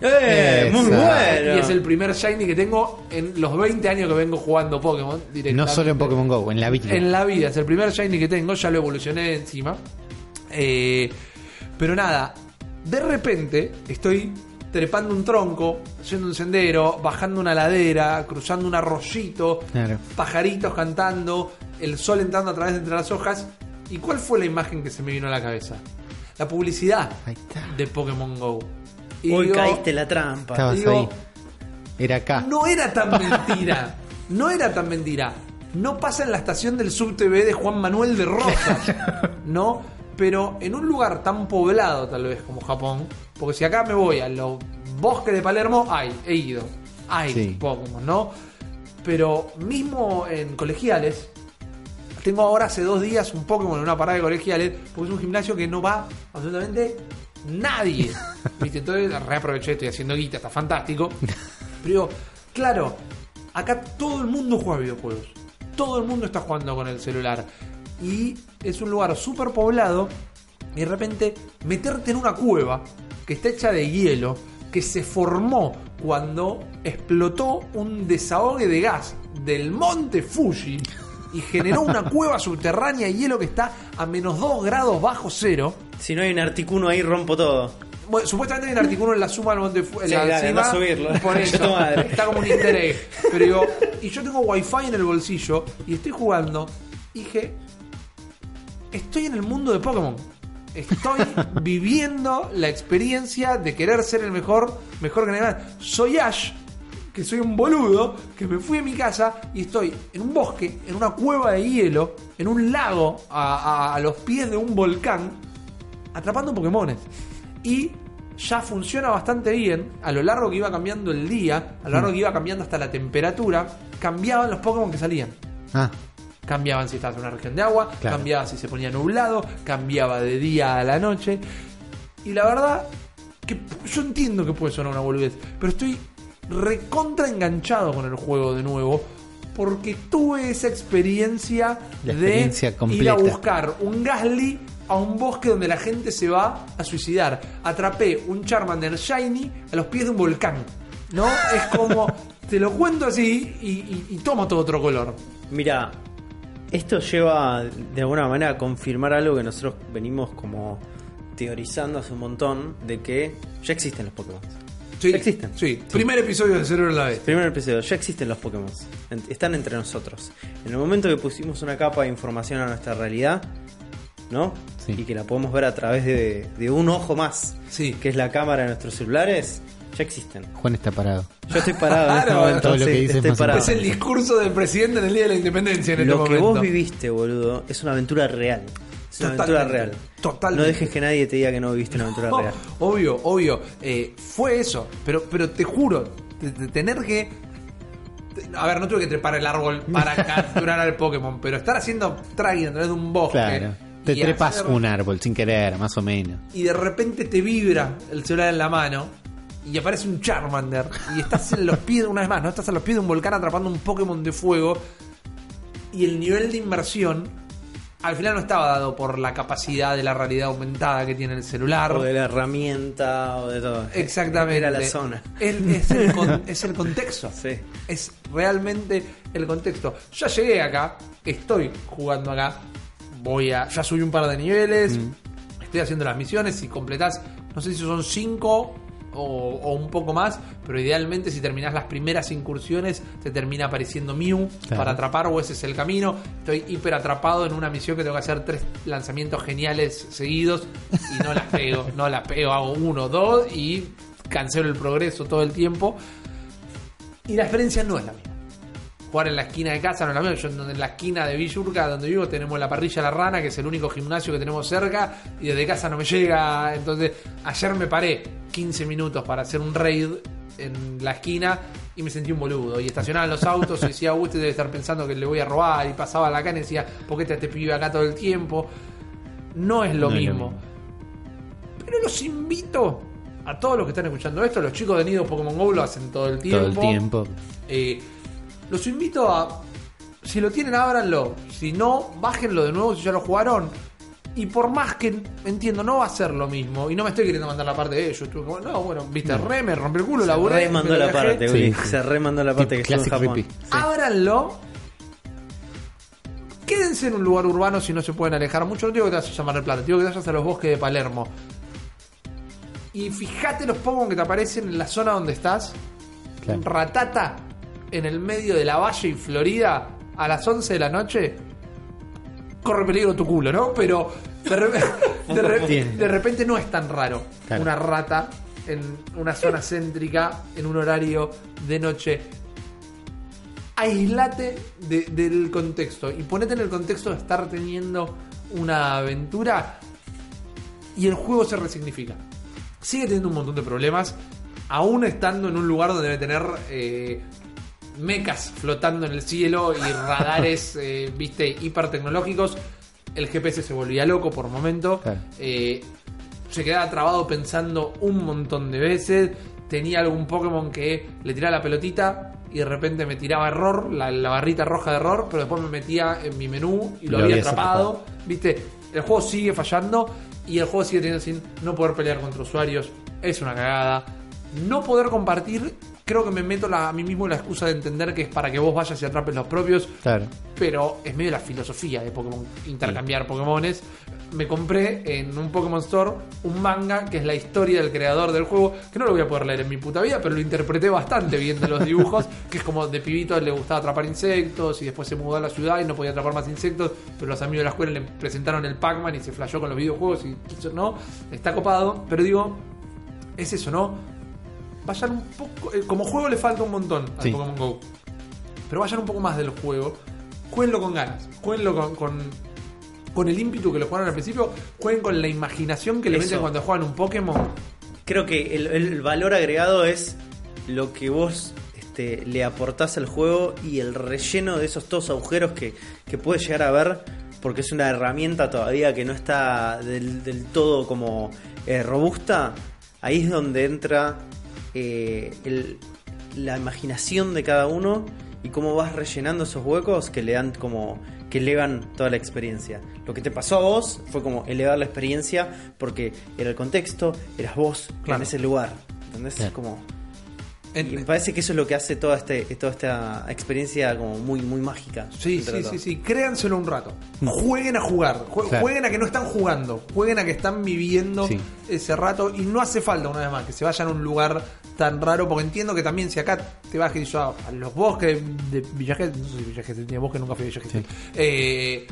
¡Eh! ¡Muy bueno! Y es el primer Shiny que tengo en los 20 años que vengo jugando Pokémon. No directamente. solo en Pokémon Go, en la vida. En la vida, es el primer Shiny que tengo, ya lo evolucioné encima. Eh, pero nada, de repente estoy trepando un tronco, haciendo un sendero, bajando una ladera, cruzando un arroyito, Claro. pajaritos cantando, el sol entrando a través de entre las hojas. ¿Y cuál fue la imagen que se me vino a la cabeza? La publicidad de Pokémon Go. Y Hoy digo, caíste la trampa. Estabas digo, ahí. Era acá. no era tan mentira. No era tan mentira. No pasa en la estación del subtv de Juan Manuel de Rosas. ¿No? Pero en un lugar tan poblado, tal vez, como Japón. Porque si acá me voy a los bosques de Palermo, hay, he ido. Hay Sí. Pokémon, ¿no? Pero mismo en colegiales, tengo ahora hace dos días un Pokémon en una parada de colegiales, porque es un gimnasio que no va absolutamente nadie. ¿Viste? Entonces reaproveché, estoy haciendo guita, está fantástico. Pero digo, claro, acá todo el mundo juega videojuegos. Todo el mundo está jugando con el celular. Y es un lugar súper poblado. Y de repente meterte en una cueva que está hecha de hielo, que se formó cuando explotó un desahogue de gas del monte Fuji y generó una cueva subterránea de hielo que está a menos 2 grados bajo cero. Si no hay un articuno ahí, rompo todo. Bueno, supuestamente hay un artículo en la suma del monte. Sí, dale, anda a subirlo. Por eso, está como un egg. Pero digo, y yo tengo wifi en el bolsillo y estoy jugando. Y dije, estoy en el mundo de Pokémon. Estoy viviendo la experiencia de querer ser el mejor, mejor que nadie más. Soy Ash, que soy un boludo, que me fui a mi casa y estoy en un bosque, en una cueva de hielo, en un lago, a, a- a los pies de un volcán, atrapando Pokémones. Y ya funciona bastante bien. A lo largo que iba cambiando el día, a lo largo que iba cambiando hasta la temperatura, cambiaban los Pokémon que salían. Ah, Cambiaban si estabas en una región de agua, Claro. cambiaba si se ponía nublado, cambiaba de día a la noche. Y la verdad, que yo entiendo que puede sonar una boludez, pero estoy recontra enganchado con el juego de nuevo. Porque tuve esa experiencia de ir a buscar un Gasly a un bosque donde la gente se va a suicidar. Atrapé un Charmander Shiny a los pies de un volcán. ¿No? Es como, te lo cuento así y, y, y toma todo otro color. Mira, esto lleva de alguna manera a confirmar algo que nosotros venimos como teorizando hace un montón de que ya existen los Pokémon. Sí, Ya existen. Sí, primer episodio de Cerebro en la vez. Primer episodio, ya existen los Pokémon. Están entre nosotros. En el momento que pusimos una capa de información a nuestra realidad, ¿no? Sí. Y que la podemos ver a través de, de un ojo más, Sí. que es la cámara de nuestros celulares, ya existen. Juan está parado. Yo estoy parado en este momento. todo lo que sí, dice es estoy más parado. Es el discurso del presidente en el Día de la Independencia en este Lo que vos viviste, boludo, es una aventura real. Es una Totalmente, aventura real. totalmente. No dejes que nadie te diga que no viviste una aventura No, real. obvio, obvio. Eh, fue eso. Pero, pero te juro, de- de tener que. A ver, no tuve que trepar el árbol para capturar al Pokémon, pero estar haciendo tracking a través de un bosque. Claro. Te trepas hacer- un árbol sin querer, más o menos. Y de repente te vibra el celular en la mano. Y aparece un Charmander. Y estás en los pies, una vez más, ¿no? Estás en los pies de un volcán atrapando un Pokémon de fuego. Y el nivel de inmersión al final no estaba dado por la capacidad de la realidad aumentada que tiene el celular. O de la herramienta o de todo. Exactamente. Era la zona. Es, el con- es el contexto. Sí. Es realmente el contexto. Ya llegué acá, estoy jugando acá, voy a. Ya subí un par de niveles, estoy haciendo las misiones. Si completás, no sé si son 5 o, o un poco más, pero idealmente si terminás las primeras incursiones, te termina apareciendo Mew Claro. para atrapar, o ese es el camino. Estoy hiper atrapado en una misión que tengo que hacer tres lanzamientos geniales seguidos y no las pego, no las pego, hago uno, dos y cancelo el progreso todo el tiempo. Y la experiencia no es la misma. Jugar en la esquina de casa no es la misma. Yo en la esquina de Villurca, donde vivo, tenemos la parrilla La Rana, que es el único gimnasio que tenemos cerca, y desde casa no me llega. Entonces, ayer me paré 15 minutos para hacer un raid en la esquina y me sentí un boludo. Y estacionaban los autos y decía, "Uh, este debe estar pensando que le voy a robar. Y pasaba la acá y decía, ¿por qué te este pibe acá todo el tiempo? No es lo No es lo mismo. mismo. Pero los invito a todos los que están escuchando esto, los chicos de Nido Pokémon GO lo hacen todo el tiempo. Todo el tiempo. Eh, los invito a. Si lo tienen, ábranlo. Si no, bájenlo de nuevo si ya lo jugaron. Y por más que entiendo, no va a ser lo mismo. Y no me estoy queriendo mandar la parte de ellos. Estuve como, no, bueno, viste, re, me rompió el culo, la Se remandó la parte, Sí, sí. Se remandó la parte que estuvo en Japón. creepy. Ábranlo. Quédense en un lugar urbano si no se pueden alejar mucho. No digo que te vayas a llamar el Plata, digo que te vayas a los bosques de Palermo. Y fíjate los Pokémon que te aparecen en la zona donde estás. Claro. Ratata en el medio de la Valle y Florida a las 11 de la noche. Corre peligro tu culo, ¿no? Pero de, re- de re- Tiene. de repente no es tan raro Claro. una rata en una zona céntrica en un horario de noche aislate de- del contexto y ponete en el contexto de estar teniendo una aventura y el juego se resignifica. Sigue teniendo un montón de problemas, aún estando en un lugar donde debe tener eh, mecas flotando en el cielo y radares, eh, viste, hiper tecnológicos. El GPS se volvía loco por momento. Claro. Eh, se quedaba trabado pensando un montón de veces. Tenía algún Pokémon que le tiraba la pelotita y de repente me tiraba error, la, la barrita roja de error, pero después me metía en mi menú y lo, Lo había habías atrapado. Viste, el juego sigue fallando y el juego sigue teniendo sin no poder pelear contra usuarios. Es una cagada. No poder compartir, creo que me meto la- a mí mismo la excusa de entender que es para que vos vayas y atrapes los propios Claro. pero es medio la filosofía de Pokémon, intercambiar Pokémones. Me compré en un Pokémon Store un manga que es la historia del creador del juego, que no lo voy a poder leer en mi puta vida, pero lo interpreté bastante bien de los dibujos, que es como de pibito le gustaba atrapar insectos y después se mudó a la ciudad y no podía atrapar más insectos, pero los amigos de la escuela le presentaron el Pac-Man y se flashó con los videojuegos y no, está copado, pero digo, es eso, ¿no? Vayan un poco, eh, como juego le falta un montón al Sí. Pokémon Go pero vayan un poco más del juego. Jueguenlo con ganas, jueguenlo con, con, con el ímpetu que lo jugaron al principio, jueguen con la imaginación que le Eso. meten cuando juegan un Pokémon. Creo que el, el valor agregado es lo que vos este, le aportás al juego y el relleno de esos todos agujeros que, que puedes llegar a ver, porque es una herramienta todavía que no está del, del todo como eh, robusta. Ahí es donde entra eh, el- la imaginación de cada uno y cómo vas rellenando esos huecos que le dan como que elevan toda la experiencia. Lo que te pasó a vos fue como elevar la experiencia porque era el contexto, eras vos Claro. en ese lugar. ¿Entendés? Claro. Es como y me parece que eso es lo que hace toda este toda esta experiencia como muy muy mágica. Sí, sí, sí, sí, créanselo un rato. Jueguen a jugar, jue- Claro. jueguen a que no están jugando, jueguen a que están viviendo Sí. ese rato y no hace falta una vez más que se vayan a un lugar tan raro, porque entiendo que también si acá te vas yo, a, a los bosques de Villa no sé si Villa tiene bosque, nunca fui a Villa Gesell. Eh,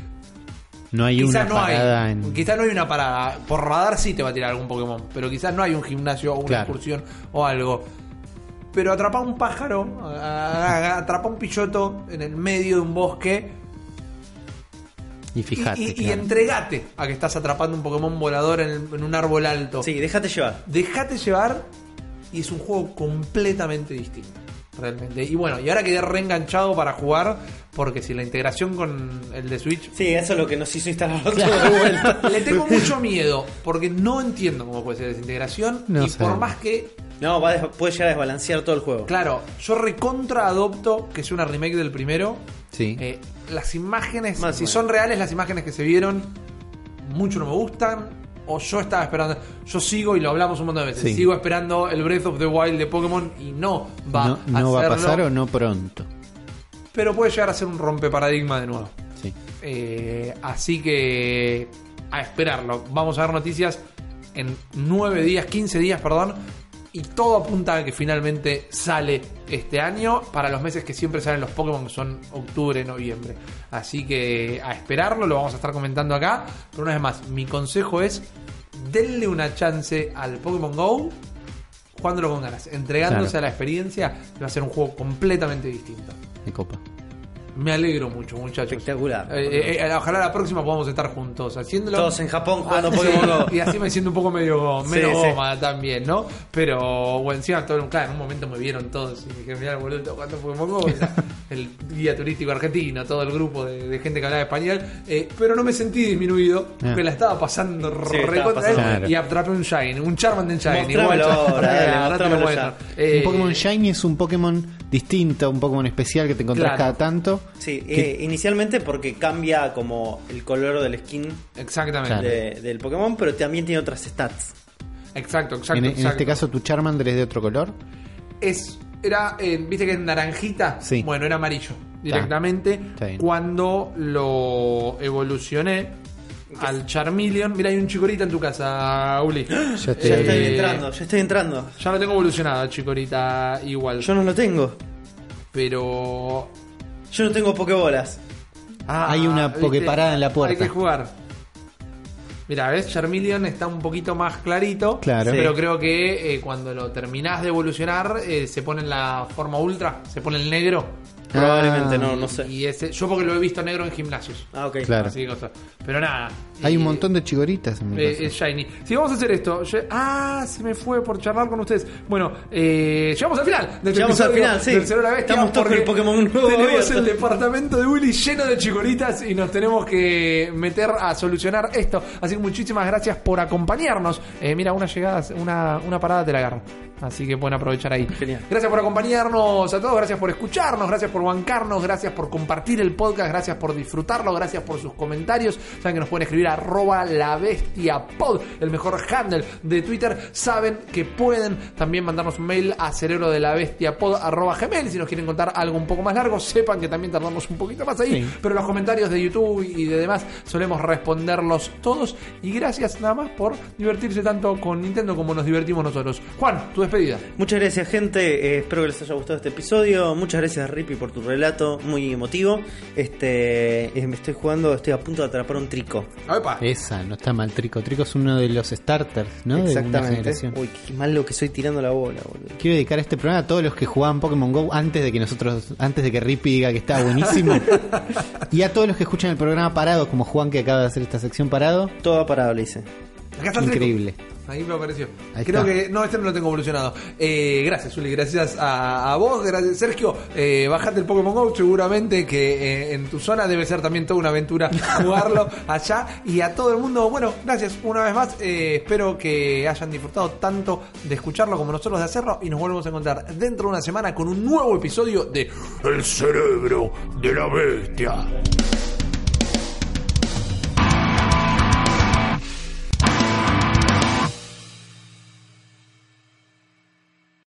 No hay quizás una no parada hay, en. quizás no hay una parada. Por radar sí te va a tirar algún Pokémon, pero quizás no hay un gimnasio o una Claro. excursión o algo. Pero atrapa un pájaro, a- a- atrapa un pilloto en el medio de un bosque Y fíjate. y- y claro. entregate a que estás atrapando un Pokémon volador en, el- en un árbol alto. Sí, déjate llevar. Dejate llevar y es un juego completamente distinto. Realmente. Y bueno, y ahora quedé reenganchado para jugar porque si la integración con el de Switch Sí, eso es lo que nos hizo instalar otro de vuelta. Le tengo mucho miedo porque no entiendo cómo puede ser desintegración No y sé. por más que, No, va a puede llegar a desbalancear todo el juego. claro, yo recontra adopto que es una remake del primero Sí. Eh, las imágenes, Más si son reales las imágenes que se vieron, mucho no me gustan. O yo estaba esperando, yo sigo y lo hablamos un montón de veces. Sí. Sigo esperando el Breath of the Wild de Pokémon y no va no no va a pasar o no pronto. Pero puede llegar a ser un rompeparadigma de nuevo. Sí. Eh, así que a esperarlo. Vamos a ver noticias en 9 días, 15 días, perdón. Y todo apunta a que finalmente sale este año para los meses que siempre salen los Pokémon, que son octubre, noviembre. Así que a esperarlo, lo vamos a estar comentando acá. Pero una vez más, mi consejo es denle una chance al Pokémon Go jugándolo con ganas, entregándose Claro. a la experiencia, va a ser un juego completamente distinto. Me copa. Me alegro mucho, muchachos. Espectacular. Eh, eh, eh, ojalá la próxima podamos estar juntos haciéndolo. Todos en Japón jugando Ah, Pokémon sí, Go. Y así me siento un poco medio menos sí. goma también, ¿no? Pero bueno, encima todo, claro, en un momento me vieron todos y me dijeron, mira, boludo, jugando Pokémon Go. El guía turístico argentino, todo el grupo de, de gente que hablaba español. Eh, pero no me sentí disminuido, Ah. porque la estaba pasando bien, Claro. y atrapé un Shine, un Charmander Shine. Mostrámelo igual, ahora, dale, un Pokémon Shiny es un Pokémon distinto, un Pokémon especial que te encontrás Claro. cada tanto. Sí, Que- eh, inicialmente porque cambia como el color del skin Exactamente. De- del Pokémon, pero también tiene otras stats. Exacto, exacto. en, en exacto. este caso, tu Charmander es de otro color. es era eh, viste que es naranjita Sí. bueno era amarillo directamente Está cuando lo evolucioné al Charmeleon mira hay un chicorita en tu casa Uli Ya Ya estoy- estoy Eh, entrando, ya estoy entrando. ya lo tengo evolucionado chicorita igual Yo no lo tengo. pero Yo no tengo Pokébolas. Ah, Hay una ¿viste? Poképarada en la puerta. hay que jugar Mira, ves, Charmeleon está un poquito más clarito. Claro. Pero Sí. creo que eh, cuando lo terminás de evolucionar, eh, se pone en la forma ultra, se pone el negro. Probablemente Ah. no, no sé. Y ese, yo porque lo he visto negro en gimnasios. Ah, ok. Claro. Así que cosa. Pero nada. Hay un montón de chigoritas en mi eh, es shiny. Si vamos a hacer esto. ah, se me fue por charlar con ustedes. Bueno, eh, llegamos al final. Llegamos al final, sí. Estamos todos el Pokémon nuevo Tenemos abierto. el departamento de Willy lleno de chicoritas y nos tenemos que meter a solucionar esto. Así que muchísimas gracias por acompañarnos. Eh, mira, una llegada, una, una parada te la agarro. Así que pueden aprovechar ahí. Genial. Gracias por acompañarnos a todos, gracias por escucharnos, gracias por bancarnos, gracias por compartir el podcast, gracias por disfrutarlo, gracias por sus comentarios. Saben que nos pueden escribir arroba la bestia pod, el mejor handle de Twitter. Saben que pueden también mandarnos un mail a cerebro de la bestia pod arroba gmail. Si nos quieren contar algo un poco más largo, sepan que también tardamos un poquito más ahí. Sí. Pero los comentarios de YouTube y de demás solemos responderlos todos. Y gracias nada más por divertirse tanto con Nintendo como nos divertimos nosotros. Juan, tu despedida. Muchas gracias, gente. Eh, espero que les haya gustado este episodio. Muchas gracias, Rippy, por tu relato. Muy emotivo. Este, eh, me estoy jugando, estoy a punto de atrapar un trico. Opa. Esa, no está mal. Trico Trico es uno de los starters, ¿no? De Exactamente. generación. Uy, qué malo que soy tirando la bola, boludo. Quiero dedicar este programa a todos los que jugaban Pokémon Go antes de que nosotros, antes de que Rippy diga que estaba buenísimo. y a todos los que escuchan el programa parado, como Juan que acaba de hacer esta sección parado. Todo parado, le hice. Acá está el trico. Ahí me apareció. Ahí Creo está. que. No, este no lo tengo evolucionado. Eh, gracias, Uli. Gracias a, a vos. Gracias, Sergio. Eh, bajate el Pokémon Go. Seguramente que eh, en tu zona debe ser también toda una aventura jugarlo allá. Y a todo el mundo, bueno, gracias una vez más. Eh, espero que hayan disfrutado tanto de escucharlo como nosotros de hacerlo. Y nos volvemos a encontrar dentro de una semana con un nuevo episodio de El cerebro de la bestia.